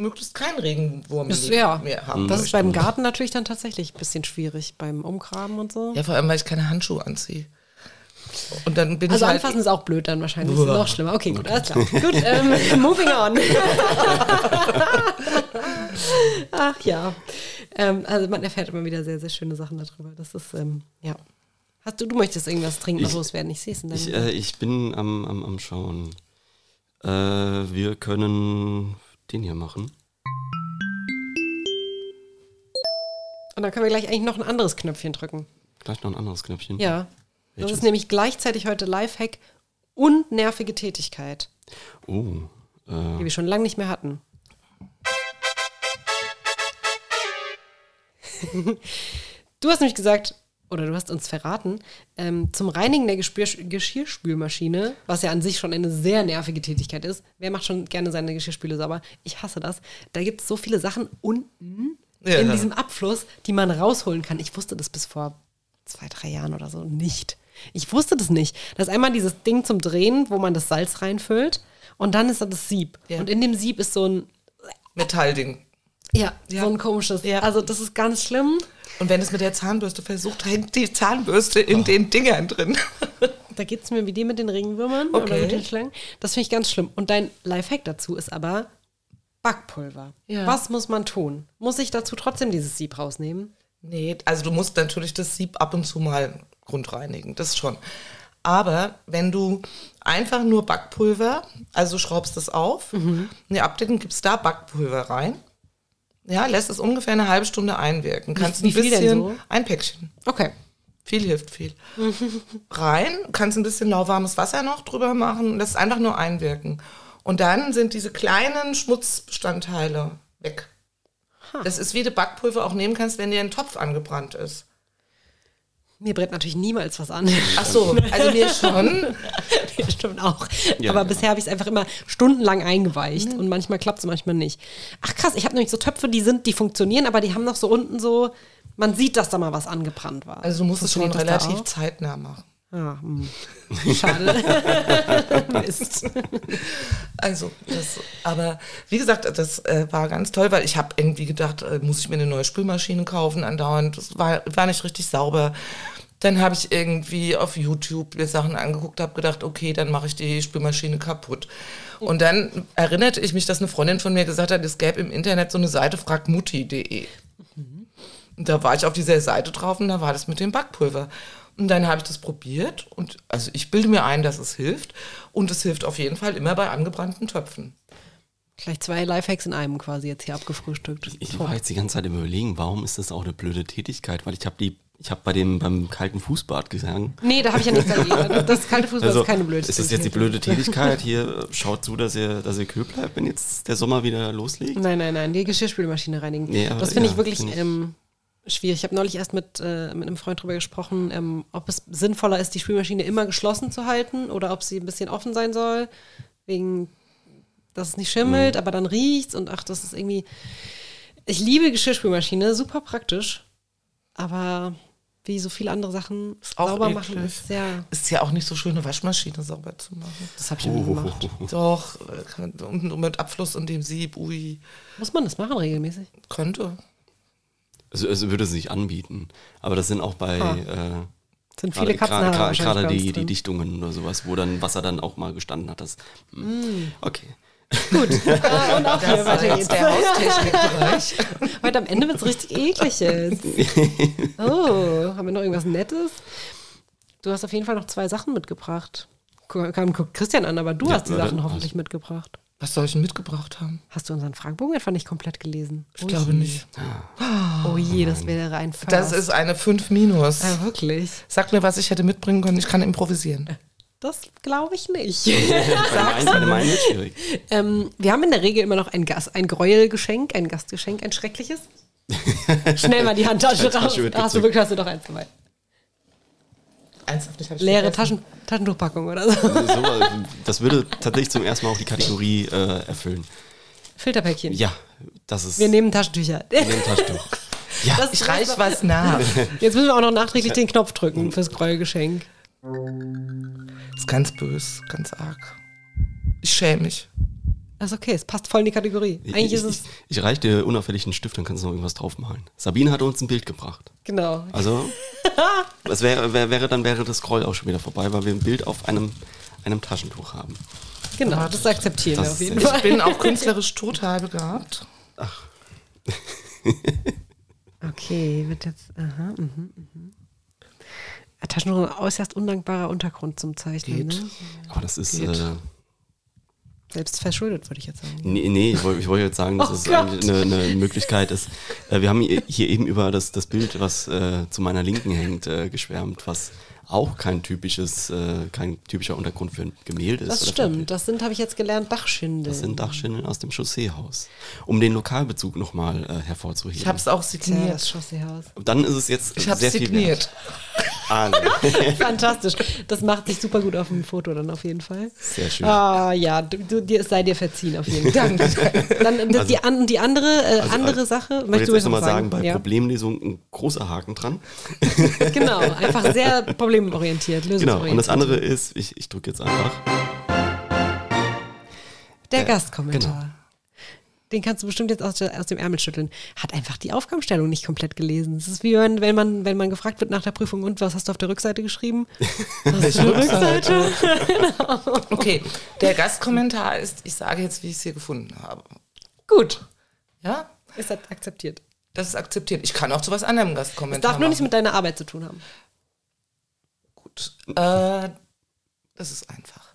möglichst keinen Regenwurm Das- mehr- ja. mehr haben Das ist beim Garten natürlich dann tatsächlich ein bisschen schwierig, beim Umgraben und so. Ja, vor allem, weil ich keine Handschuhe anziehe. Und dann bin Also ich halt... anfassen ist auch blöd dann wahrscheinlich. Ist Uah. noch schlimmer. Okay, gut, alles klar. gut, ähm, moving on. Ach ja. Ähm, also man erfährt immer wieder sehr, sehr schöne Sachen darüber. Das ist, ähm, ja. Hast du, du möchtest irgendwas trinken, was Ich- loswerden? Ich sehe es in deinem ich, äh, ich bin am, am, am Schauen. Äh, wir können den hier machen. Und dann können wir gleich eigentlich noch ein anderes Knöpfchen drücken. Gleich noch ein anderes Knöpfchen. Ja. Das Welches? ist nämlich gleichzeitig heute Lifehack und nervige Tätigkeit, Oh. die Äh, wir schon lange nicht mehr hatten. du hast nämlich gesagt, oder du hast uns verraten, ähm, zum Reinigen der Gespür Geschirrspülmaschine, was ja an sich schon eine sehr nervige Tätigkeit ist, wer macht schon gerne seine Geschirrspüle sauber? Ich hasse das. Da gibt es so viele Sachen unten Ja. in diesem Abfluss, die man rausholen kann. Ich wusste das bis vor zwei, drei Jahren oder so nicht. Ich wusste das nicht. Das ist einmal dieses Ding zum Drehen, wo man das Salz reinfüllt und dann ist da das Sieb. Ja. Und in dem Sieb ist so ein, Metallding. Ja, Ja. so ein komisches. Ja. Also das ist ganz schlimm. Und wenn es mit der Zahnbürste versucht, hängt die Zahnbürste in den Dingern drin. Da geht es mir wie die mit den Regenwürmern oder Okay. mit den Schlangen. Das finde ich ganz schlimm. Und dein Lifehack dazu ist aber Backpulver. Ja. Was muss man tun? Muss ich dazu trotzdem dieses Sieb rausnehmen? Nee, also du musst natürlich das Sieb ab und zu mal grundreinigen, das schon. Aber wenn du einfach nur Backpulver, also schraubst es auf, in die Abdeckung gibst da Backpulver rein, ja, lässt es ungefähr eine halbe Stunde einwirken. Kannst wie ein viel denn bisschen, so? ein Päckchen. Okay. Viel hilft viel. Rein, kannst ein bisschen lauwarmes Wasser noch drüber machen und das ist einfach nur einwirken. Und dann sind diese kleinen Schmutzbestandteile weg. Das ist wie du Backpulver auch nehmen kannst, wenn dir ein Topf angebrannt ist. Mir brennt natürlich niemals was an. Ach so, also mir schon. Mir stimmt auch. Ja, Aber ja. bisher habe ich es einfach immer stundenlang eingeweicht und manchmal klappt es, manchmal nicht. Ach krass, ich habe nämlich so Töpfe, die sind, die funktionieren, aber die haben noch so unten so, man sieht, dass da mal was angebrannt war. Also du musst es schon relativ zeitnah machen. Ah. Schade. Mist. Also, das, aber wie gesagt, das äh, war ganz toll, weil ich habe irgendwie gedacht, äh, muss ich mir eine neue Spülmaschine kaufen andauernd. Das war, war nicht richtig sauber. Dann habe ich irgendwie auf YouTube mir Sachen angeguckt, habe gedacht, okay, dann mache ich die Spülmaschine kaputt. Und dann erinnerte ich mich, dass eine Freundin von mir gesagt hat, es gäbe im Internet so eine Seite fragmutti.de. Und da war ich auf dieser Seite drauf und da war das mit dem Backpulver. Und dann habe ich das probiert und also ich bilde mir ein, dass es hilft. Und es hilft auf jeden Fall immer bei angebrannten Töpfen. Gleich zwei Lifehacks in einem quasi jetzt hier abgefrühstückt. Ich war jetzt die ganze Zeit im Überlegen, warum ist das auch eine blöde Tätigkeit? Weil ich habe die, ich habe bei dem beim kalten Fußbad gesagt. Nee, da habe ich ja nichts dagegen. Das kalte Fußball ist keine blöde Also, ist das jetzt die blöde Tätigkeit? Hier äh, schaut zu, dass ihr, dass ihr kühl bleibt, wenn jetzt der Sommer wieder loslegt. Nein, nein, nein, die Geschirrspülmaschine reinigen. Nee, aber das finde ja, ich wirklich find ich- ähm, schwierig. Ich habe neulich erst mit, äh, mit einem Freund drüber gesprochen, ähm, ob es sinnvoller ist, die Spülmaschine immer geschlossen zu halten oder ob sie ein bisschen offen sein soll, wegen, dass es nicht schimmelt, Mhm. aber dann riecht's und ach, das ist irgendwie. Ich liebe Geschirrspülmaschine, super praktisch, aber wie so viele andere Sachen auch sauber eklig. machen ist sehr. Ist ja auch nicht so schön, eine Waschmaschine sauber zu machen. Das habe ich noch nie gemacht. Doch, äh, und mit Abfluss und dem Sieb, ui, Muss man das machen regelmäßig? könnte. Also, also würde es sich anbieten. Aber das sind auch bei Ah. äh, Sind gerade, viele Katzenhaare gerade, gerade die, die. Dichtungen oder sowas, wo dann Wasser dann auch mal gestanden hat. Das, hm. Okay. Gut. Ah, und auch hier weiter jetzt geht's. der Haustechnikbereich. Heute am Ende wird es richtig eklig jetzt. Oh, haben wir noch irgendwas Nettes? Du hast auf jeden Fall noch zwei Sachen mitgebracht. Kam guckt Christian an, aber du Ja, hast die Sachen was? hoffentlich mitgebracht. Was soll ich denn mitgebracht haben? Hast du unseren Fragebogen etwa nicht komplett gelesen? Ich glaube nicht. Oh je, das wäre ein First. Das ist eine 5 minus. Ja, wirklich. Sag mir, was ich hätte mitbringen können. Ich kann improvisieren. Das glaube ich nicht. Bei meinen wird schwierig. ähm, wir haben in der Regel immer noch ein, Gast, ein Gräuelgeschenk, ein Gastgeschenk, ein schreckliches. Schnell mal die Handtasche Tasche raus. Da hast du wirklich hast du doch eins dabei. Ernsthaft, ich Leere. Taschen, Taschentuchpackung oder so. So, äh, das würde tatsächlich zum ersten Mal auch die Kategorie äh, erfüllen. Filterpäckchen. Ja, das ist Wir nehmen Taschentücher. ein Taschentuch. Ja, Das- Ich reich was nach. Jetzt müssen wir auch noch nachträglich den Knopf drücken fürs Gräuelgeschenk. ist ganz bös, ganz arg. Ich schäme mich. Also okay, es passt voll in die Kategorie. Eigentlich ich, ist es, ich, ich reiche dir unauffällig einen Stift, dann kannst du noch irgendwas draufmalen. Sabine hat uns ein Bild gebracht. genau. Also, das wäre, wäre, wäre, dann wäre das Scroll auch schon wieder vorbei, weil wir ein Bild auf einem, einem Taschentuch haben. Genau, das akzeptieren Das wir auf ist jeden Fall. Ich bin auch künstlerisch total begabt. Okay, wird jetzt. Aha, mhm, mhm. Ein Taschentuch ist ein äußerst undankbarer Untergrund zum Zeichnen. Geht. Ne? Aber das ist. Geht. Äh, Selbst verschuldet, würde ich jetzt sagen. nee, nee, ich wollte ich wollte jetzt sagen, dass Oh es Gott. eine, eine Möglichkeit ist. Äh, wir haben hier hier eben über das, das Bild, was äh, zu meiner Linken hängt, äh, geschwärmt, was auch kein typisches, äh, kein typischer Untergrund für ein Gemälde ist. Das stimmt. Das sind, habe ich jetzt gelernt, Dachschindeln. Das sind Dachschindeln aus dem Chausseehaus. Um den Lokalbezug nochmal äh, hervorzuheben. Ich habe es auch Tja, das signiert. Chausseehaus. Dann ist es jetzt Ich habe sehr viel wert. signiert. Ah, nee. Fantastisch. Das macht sich super gut auf dem Foto dann auf jeden Fall. Sehr schön. Ah ja, du, du, dir, es sei dir verziehen auf jeden Fall. Dann äh, die, an, die andere, äh, Also, andere also, Sache, Ich möchtest jetzt du erst noch mal sagen? sagen, bei ja. Problemlesung ein großer Haken dran. Genau, einfach sehr problemorientiert, Genau. lösungsorientiert. Und das andere ist, ich, ich drücke jetzt einfach. Der Äh, Gastkommentar. genau. Den kannst du bestimmt jetzt aus, der, aus dem Ärmel schütteln. Hat einfach die Aufgabenstellung nicht komplett gelesen. Es ist wie wenn, wenn, man, wenn man gefragt wird nach der Prüfung, und was hast du auf der Rückseite geschrieben? Was ist Rückseite? Okay, der Gastkommentar ist, ich sage jetzt, wie ich es hier gefunden habe. Gut, Ja, ist das akzeptiert. das ist akzeptiert. Ich kann auch zu was anderem Es Gastkommentar darf nur nichts mit deiner Arbeit zu tun haben. Äh, das ist einfach.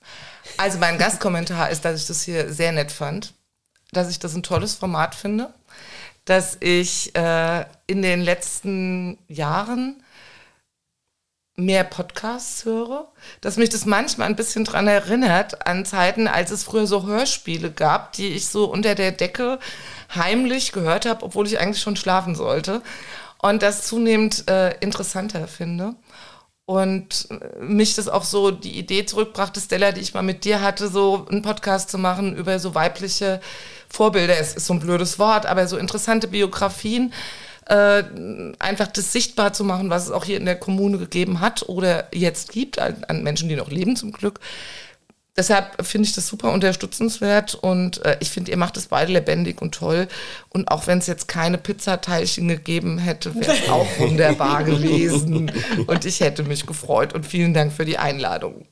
Also mein Gastkommentar ist, dass ich das hier sehr nett fand, dass ich das ein tolles Format finde, dass ich äh, in den letzten Jahren mehr Podcasts höre, dass mich das manchmal ein bisschen dran erinnert an Zeiten, als es früher so Hörspiele gab, die ich so unter der Decke heimlich gehört habe, obwohl ich eigentlich schon schlafen sollte. Und das zunehmend äh, interessanter finde. Und äh, mich das auch so die Idee zurückbrachte, Stella, die ich mal mit dir hatte, so einen Podcast zu machen über so weibliche Vorbilder. Es ist so ein blödes Wort, aber so interessante Biografien äh, einfach das sichtbar zu machen, was es auch hier in der Kommune gegeben hat oder jetzt gibt, an, an Menschen, die noch leben zum Glück. Deshalb finde ich das super unterstützenswert und äh, ich finde, ihr macht es beide lebendig und toll. Und auch wenn es jetzt keine Pizzateilchen gegeben hätte, wäre es auch wunderbar gewesen. Und ich hätte mich gefreut und vielen Dank für die Einladung.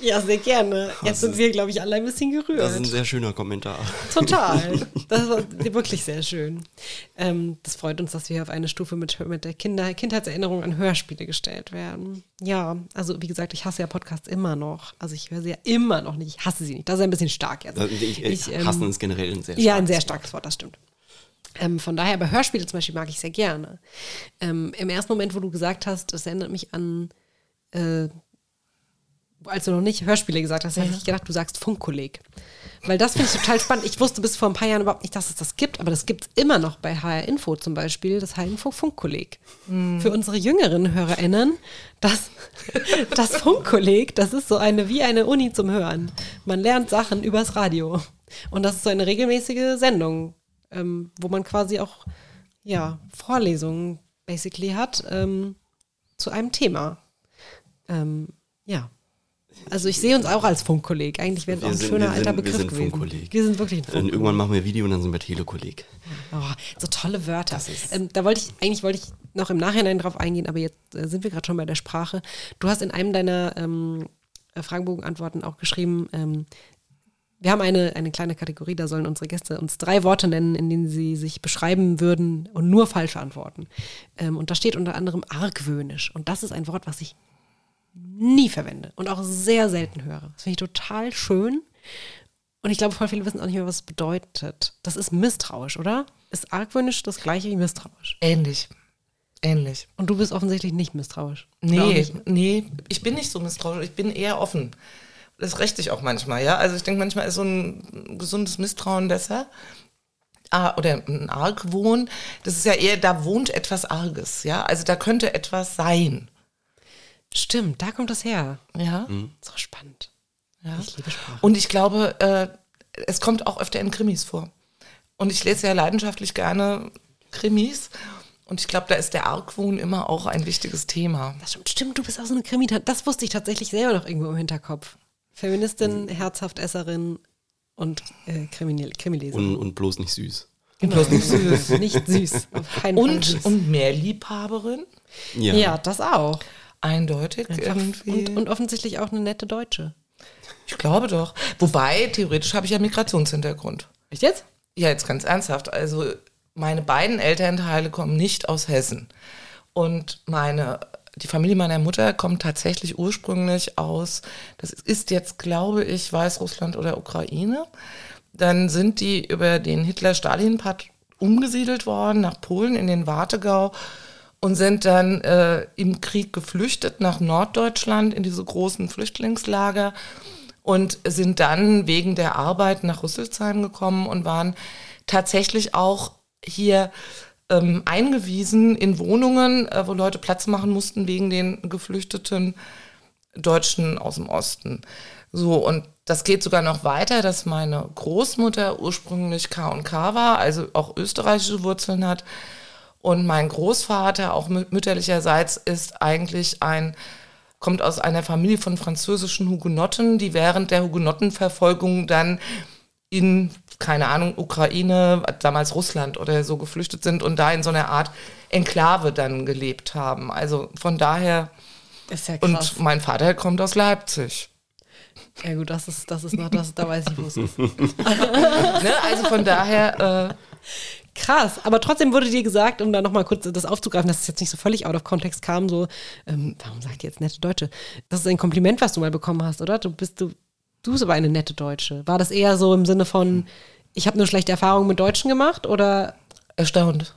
Ja, sehr gerne. Jetzt sind wir, glaube ich, alle ein bisschen gerührt. Das ist ein sehr schöner Kommentar. Total. Das war wirklich sehr schön. Ähm, das freut uns, dass wir auf eine Stufe mit, mit der Kinder, Kindheitserinnerung an Hörspiele gestellt werden. Ja, also wie gesagt, ich hasse ja Podcasts immer noch. Also ich höre sie ja immer noch nicht. Ich hasse sie nicht. Das ist ein bisschen stark jetzt. Also ich, ich, ich ähm, hassen ist generell ein sehr starkes Ja, ein sehr starkes Wort, das stimmt. Ähm, von daher, aber Hörspiele zum Beispiel mag ich sehr gerne. Ähm, Im ersten Moment, wo du gesagt hast, das erinnert mich an äh, als du noch nicht Hörspiele gesagt hast, hätte ich gedacht, du sagst Funkkolleg. Weil das finde ich total spannend. Ich wusste bis vor ein paar Jahren überhaupt nicht, dass es das gibt, aber das gibt es immer noch bei HR Info zum Beispiel, das HR Info Funkkolleg. Mhm. Für unsere jüngeren HörerInnen, das, das Funkkolleg, das ist so eine, wie eine Uni zum Hören. Man lernt Sachen übers Radio. Und das ist so eine regelmäßige Sendung, ähm, wo man quasi auch, ja, Vorlesungen basically hat ähm, zu einem Thema. Ähm, ja. Also ich sehe uns auch als Funkkolleg. Eigentlich wäre es auch ein schöner sind, alter Begriff wir sind gewesen. Funkkolleg. Wir sind wirklich ein Funkkolleg. irgendwann machen wir Video und dann sind wir Telekolleg. Oh, so tolle Wörter. Ähm, da wollte ich, eigentlich wollte ich noch im Nachhinein drauf eingehen, aber jetzt äh, sind wir gerade schon bei der Sprache. Du hast in einem deiner ähm, äh, Fragenbogenantworten auch geschrieben, ähm, wir haben eine, eine kleine Kategorie, da sollen unsere Gäste uns drei Worte nennen, in denen sie sich beschreiben würden und nur falsche antworten. Ähm, und da steht unter anderem argwöhnisch. Und das ist ein Wort, was ich nie verwende und auch sehr selten höre. Das finde ich total schön. Und ich glaube, voll viele wissen auch nicht mehr, was es bedeutet. Das ist misstrauisch, oder? Ist argwöhnisch das gleiche wie misstrauisch? Ähnlich. Ähnlich. Und du bist offensichtlich nicht misstrauisch. Nee, nee, ich bin nicht so misstrauisch, ich bin eher offen. Das rächt ich auch manchmal, ja. Also ich denke, manchmal ist so ein gesundes Misstrauen besser. Ah, oder ein Argwohn, das ist ja eher, da wohnt etwas Arges, ja. Also da könnte etwas sein. Stimmt, da kommt das her. Ja. Mhm. So spannend. Ja. Ich liebe Sprache. Und ich glaube, äh, es kommt auch öfter in Krimis vor. Und ich lese ja leidenschaftlich gerne Krimis. Und ich glaube, da ist der Argwohn immer auch ein wichtiges Thema. Das stimmt, stimmt, du bist auch so eine Krimi. Das wusste ich tatsächlich selber noch irgendwo im Hinterkopf. Feministin, mhm. Herzhaftesserin und äh, Krimileserin. Und, und bloß nicht süß. Genau. Bloß nicht süß. nicht süß. und, süß. und mehr Liebhaberin? Ja. ja, das auch. Eindeutig irgendwie. Und, und offensichtlich auch eine nette Deutsche. Ich glaube doch. Wobei, theoretisch habe ich ja Migrationshintergrund. Echt jetzt? Ja, jetzt ganz ernsthaft. Also meine beiden Elternteile kommen nicht aus Hessen. Und meine, die Familie meiner Mutter kommt tatsächlich ursprünglich aus, das ist jetzt, glaube ich, Weißrussland oder Ukraine. Dann sind die über den Hitler-Stalin-Pakt umgesiedelt worden nach Polen in den Wartegau und sind dann äh, im Krieg geflüchtet nach Norddeutschland in diese großen Flüchtlingslager und sind dann wegen der Arbeit nach Rüsselsheim gekommen und waren tatsächlich auch hier ähm, eingewiesen in Wohnungen, äh, wo Leute Platz machen mussten wegen den geflüchteten Deutschen aus dem Osten. So, und das geht sogar noch weiter, dass meine Großmutter ursprünglich K&K war, also auch österreichische Wurzeln hat und mein Großvater, auch mütterlicherseits, ist eigentlich ein, kommt aus einer Familie von französischen Hugenotten, die während der Hugenottenverfolgung dann in, keine Ahnung, Ukraine, damals Russland oder so geflüchtet sind und da in so einer Art Enklave dann gelebt haben. Also von daher. Ist ja krass. Und mein Vater kommt aus Leipzig. Ja gut, das ist, das ist noch das, da weiß ich, wo es ist. ne? Also von daher. Äh, Krass, aber trotzdem wurde dir gesagt, um da nochmal kurz das aufzugreifen, dass es jetzt nicht so völlig out of context kam, so, ähm, warum sagt ihr jetzt nette Deutsche? Das ist ein Kompliment, was du mal bekommen hast, oder? Du bist, du, du bist aber eine nette Deutsche. War das eher so im Sinne von, ich habe nur schlechte Erfahrungen mit Deutschen gemacht, oder? Erstaunt.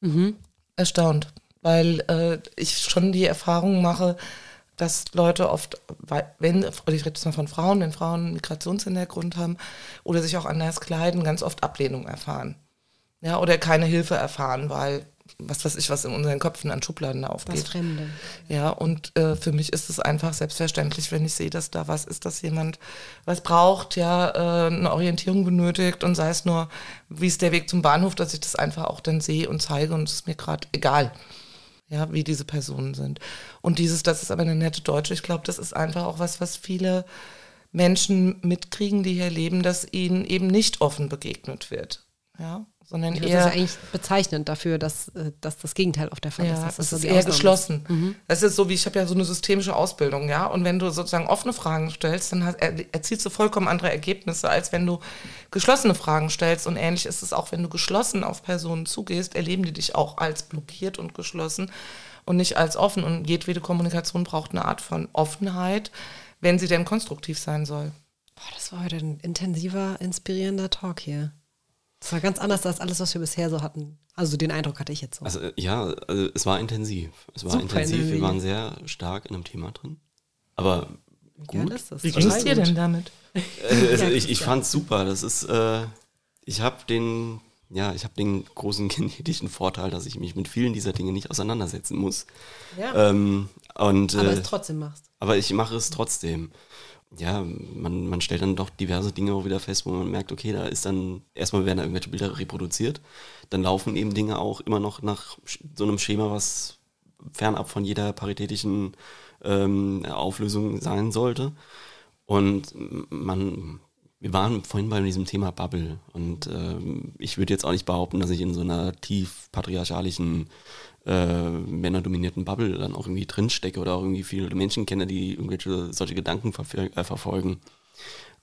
Mhm. Erstaunt. weil äh, ich schon die Erfahrung mache, dass Leute oft, wenn, ich rede jetzt mal von Frauen, wenn Frauen einen Migrationshintergrund haben oder sich auch anders kleiden, ganz oft Ablehnung erfahren. Ja, oder keine Hilfe erfahren, weil was weiß ich, was in unseren Köpfen an Schubladen aufgeht. Das Fremde. Ja, und äh, für mich ist es einfach selbstverständlich, wenn ich sehe, dass da was ist, dass jemand was braucht, ja, äh, eine Orientierung benötigt und sei es nur, wie ist der Weg zum Bahnhof, dass ich das einfach auch dann sehe und zeige und es ist mir gerade egal, ja, wie diese Personen sind. Und dieses, das ist aber eine nette Deutsche, ich glaube, das ist einfach auch was, was viele Menschen mitkriegen, die hier leben, dass ihnen eben nicht offen begegnet wird. Ja, sondern das eher. Das ist eigentlich bezeichnend dafür, dass, äh, dass das Gegenteil auf der Fall ja, ist. Das es ist ist eher geschlossen. Mhm. Das ist so wie, ich habe ja so eine systemische Ausbildung, ja. Und wenn du sozusagen offene Fragen stellst, dann hast, erzielst du vollkommen andere Ergebnisse, als wenn du geschlossene Fragen stellst. Und ähnlich ist es auch, wenn du geschlossen auf Personen zugehst, erleben die dich auch als blockiert und geschlossen und nicht als offen. Und jedwede Kommunikation braucht eine Art von Offenheit, wenn sie denn konstruktiv sein soll. Boah, das war heute ein intensiver, inspirierender Talk hier. Das war ganz anders als alles, was wir bisher so hatten. Also den Eindruck hatte ich jetzt so. Also äh, ja, also es war intensiv. Es war intensiv. intensiv. Wir waren sehr stark in einem Thema drin. Aber gut. Ja, Wie ging es dir denn damit? Äh, also ich ich fand es super. Das ist, äh, ich habe den, ja, ich habe den großen genetischen Vorteil, dass ich mich mit vielen dieser Dinge nicht auseinandersetzen muss. Ja. Ähm, und, aber äh, es trotzdem machst. Aber ich mache es trotzdem ja, man, man stellt dann doch diverse Dinge auch wieder fest, wo man merkt, okay, da ist dann, erstmal werden da irgendwelche Bilder reproduziert, dann laufen eben Dinge auch immer noch nach so einem Schema, was fernab von jeder paritätischen ähm, Auflösung sein sollte. Und man, wir waren vorhin bei diesem Thema Bubble und ähm, ich würde jetzt auch nicht behaupten, dass ich in so einer tief patriarchalischen äh, männerdominierten Bubble dann auch irgendwie drinstecke oder auch irgendwie viele Menschen kenne, die irgendwelche solche Gedanken äh, verfolgen.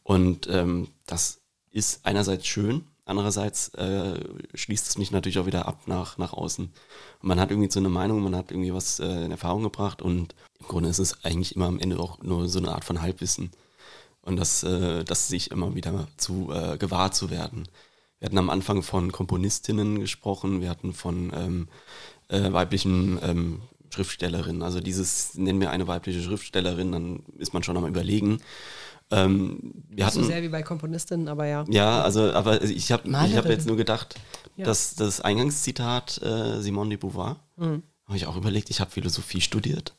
Und ähm, das ist einerseits schön, andererseits äh, schließt es mich natürlich auch wieder ab nach, nach außen. Und man hat irgendwie so eine Meinung, man hat irgendwie was äh, in Erfahrung gebracht und im Grunde ist es eigentlich immer am Ende auch nur so eine Art von Halbwissen. Und das, äh, das sich immer wieder zu äh, gewahr zu werden. Wir hatten am Anfang von Komponistinnen gesprochen, wir hatten von ähm, äh, weiblichen ähm, Schriftstellerin. Also dieses, nennen wir eine weibliche Schriftstellerin, dann ist man schon am überlegen. Ähm, wir Nicht so sehr wie bei Komponistinnen, aber ja. Ja, also, aber ich habe hab jetzt nur gedacht, ja. dass das Eingangszitat äh, Simone de Beauvoir, mhm. habe ich auch überlegt, ich habe Philosophie studiert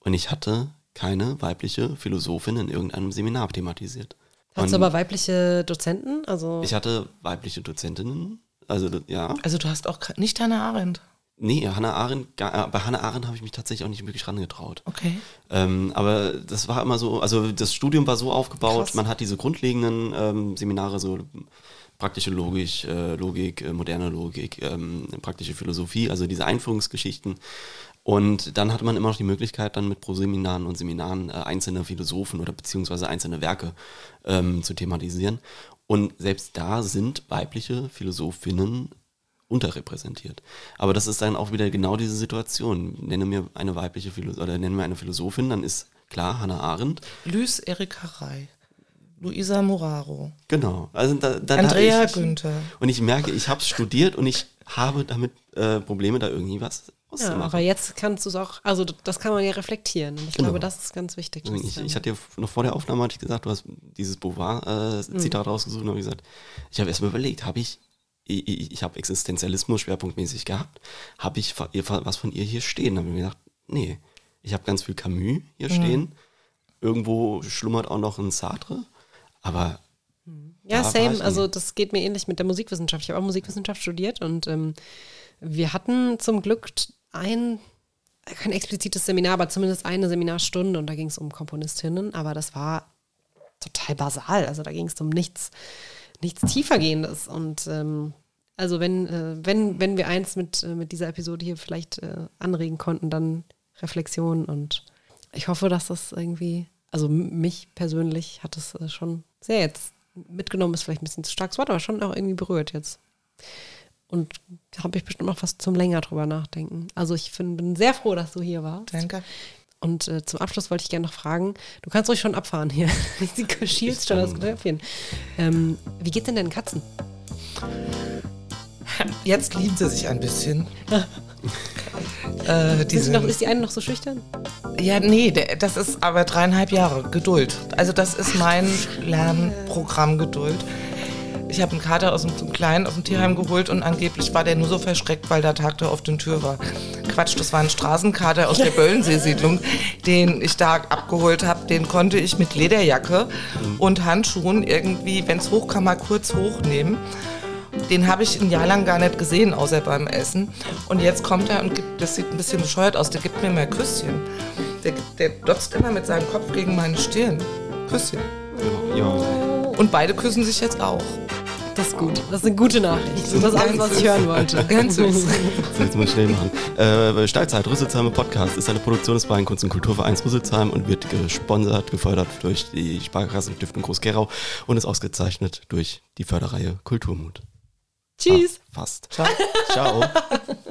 und ich hatte keine weibliche Philosophin in irgendeinem Seminar thematisiert. Hast du aber weibliche Dozenten? Also ich hatte weibliche Dozentinnen, also ja. Also du hast auch nicht Hannah Arendt. Nee, Hannah Arendt, äh, bei Hannah Arendt habe ich mich tatsächlich auch nicht wirklich rangetraut. Okay. Ähm, aber das war immer so, also das Studium war so aufgebaut, Krass. man hat diese grundlegenden ähm, Seminare, so praktische Logik, äh, Logik, äh, moderne Logik, ähm, praktische Philosophie, also diese Einführungsgeschichten. Und dann hatte man immer noch die Möglichkeit, dann mit Proseminaren und Seminaren äh, einzelne Philosophen oder beziehungsweise einzelne Werke ähm, zu thematisieren. Und selbst da sind weibliche Philosophinnen unterrepräsentiert. Aber das ist dann auch wieder genau diese Situation. Nenne mir eine weibliche Philosophin oder nenne mir eine Philosophin, dann ist klar Hannah Arendt. Lys Erika Rey. Luisa Moraro. Genau. Also da, da, Andrea ich, Günther. Und ich merke, ich habe studiert und ich habe damit äh, Probleme, da irgendwie was auszumachen. Ja, aber jetzt kannst du es auch, also das kann man ja reflektieren. Ich genau. glaube, das ist ganz wichtig. Ich, ich hatte dir noch vor der Aufnahme hatte ich gesagt, du hast dieses Beauvoir-Zitat äh, mhm. rausgesucht und habe gesagt, ich habe erstmal überlegt, habe ich ich, ich habe Existenzialismus schwerpunktmäßig gehabt, habe ich was von ihr hier stehen. Da habe ich mir gedacht, nee, ich habe ganz viel Camus hier mhm. stehen. Irgendwo schlummert auch noch ein Sartre, aber ja, same. Also das geht mir ähnlich mit der Musikwissenschaft. Ich habe auch Musikwissenschaft studiert und ähm, wir hatten zum Glück ein, kein explizites Seminar, aber zumindest eine Seminarstunde und da ging es um Komponistinnen, aber das war total basal. Also da ging es um nichts nichts tiefergehendes. Und ähm, also wenn, äh, wenn, wenn wir eins mit, äh, mit dieser Episode hier vielleicht äh, anregen konnten, dann Reflexion. Und ich hoffe, dass das irgendwie, also mich persönlich hat es äh, schon sehr jetzt mitgenommen, ist vielleicht ein bisschen zu starkes Wort, aber schon auch irgendwie berührt jetzt. Und habe ich bestimmt noch was zum länger drüber nachdenken. Also ich find, bin sehr froh, dass du hier warst. Danke. Und äh, zum Abschluss wollte ich gerne noch fragen, du kannst ruhig schon abfahren hier. Sie schielst schon das Knöpfchen. Ähm, wie geht denn deinen Katzen? Jetzt lieben sie sich ein bisschen. Äh, die Sind noch, ist die eine noch so schüchtern? ja, nee, der, das ist aber dreieinhalb Jahre Geduld. Also das ist mein Lernprogramm Geduld. Ich habe einen Kater aus dem, kleinen aus dem Tierheim geholt und angeblich war der nur so verschreckt, weil da Tag der offenen Tür war. Quatsch, das war ein Straßenkater aus der Böllensee-Siedlung, den ich da abgeholt habe. Den konnte ich mit Lederjacke und Handschuhen irgendwie, wenn es hochkam, mal kurz hochnehmen. Den habe ich ein Jahr lang gar nicht gesehen, außer beim Essen. Und jetzt kommt er und gibt, das sieht ein bisschen bescheuert aus, der gibt mir mehr Küsschen. Der, der dotzt immer mit seinem Kopf gegen meine Stirn. Küsschen. Ja. Und beide küssen sich jetzt auch. Das ist gut. Das ist eine gute Nachricht. Das ist alles, was ich hören wollte. Ganz süß. So, jetzt muss ich schnell machen. Äh, Steilzeit, Rüsselsheimer Podcast ist eine Produktion des Bayern Kunst- und Kulturvereins Rüsselsheim und wird gesponsert, gefördert durch die Sparkassenstiftung Groß-Gerau und ist ausgezeichnet durch die Förderreihe Kulturmut. Tschüss. Fast. Ciao. Ciao.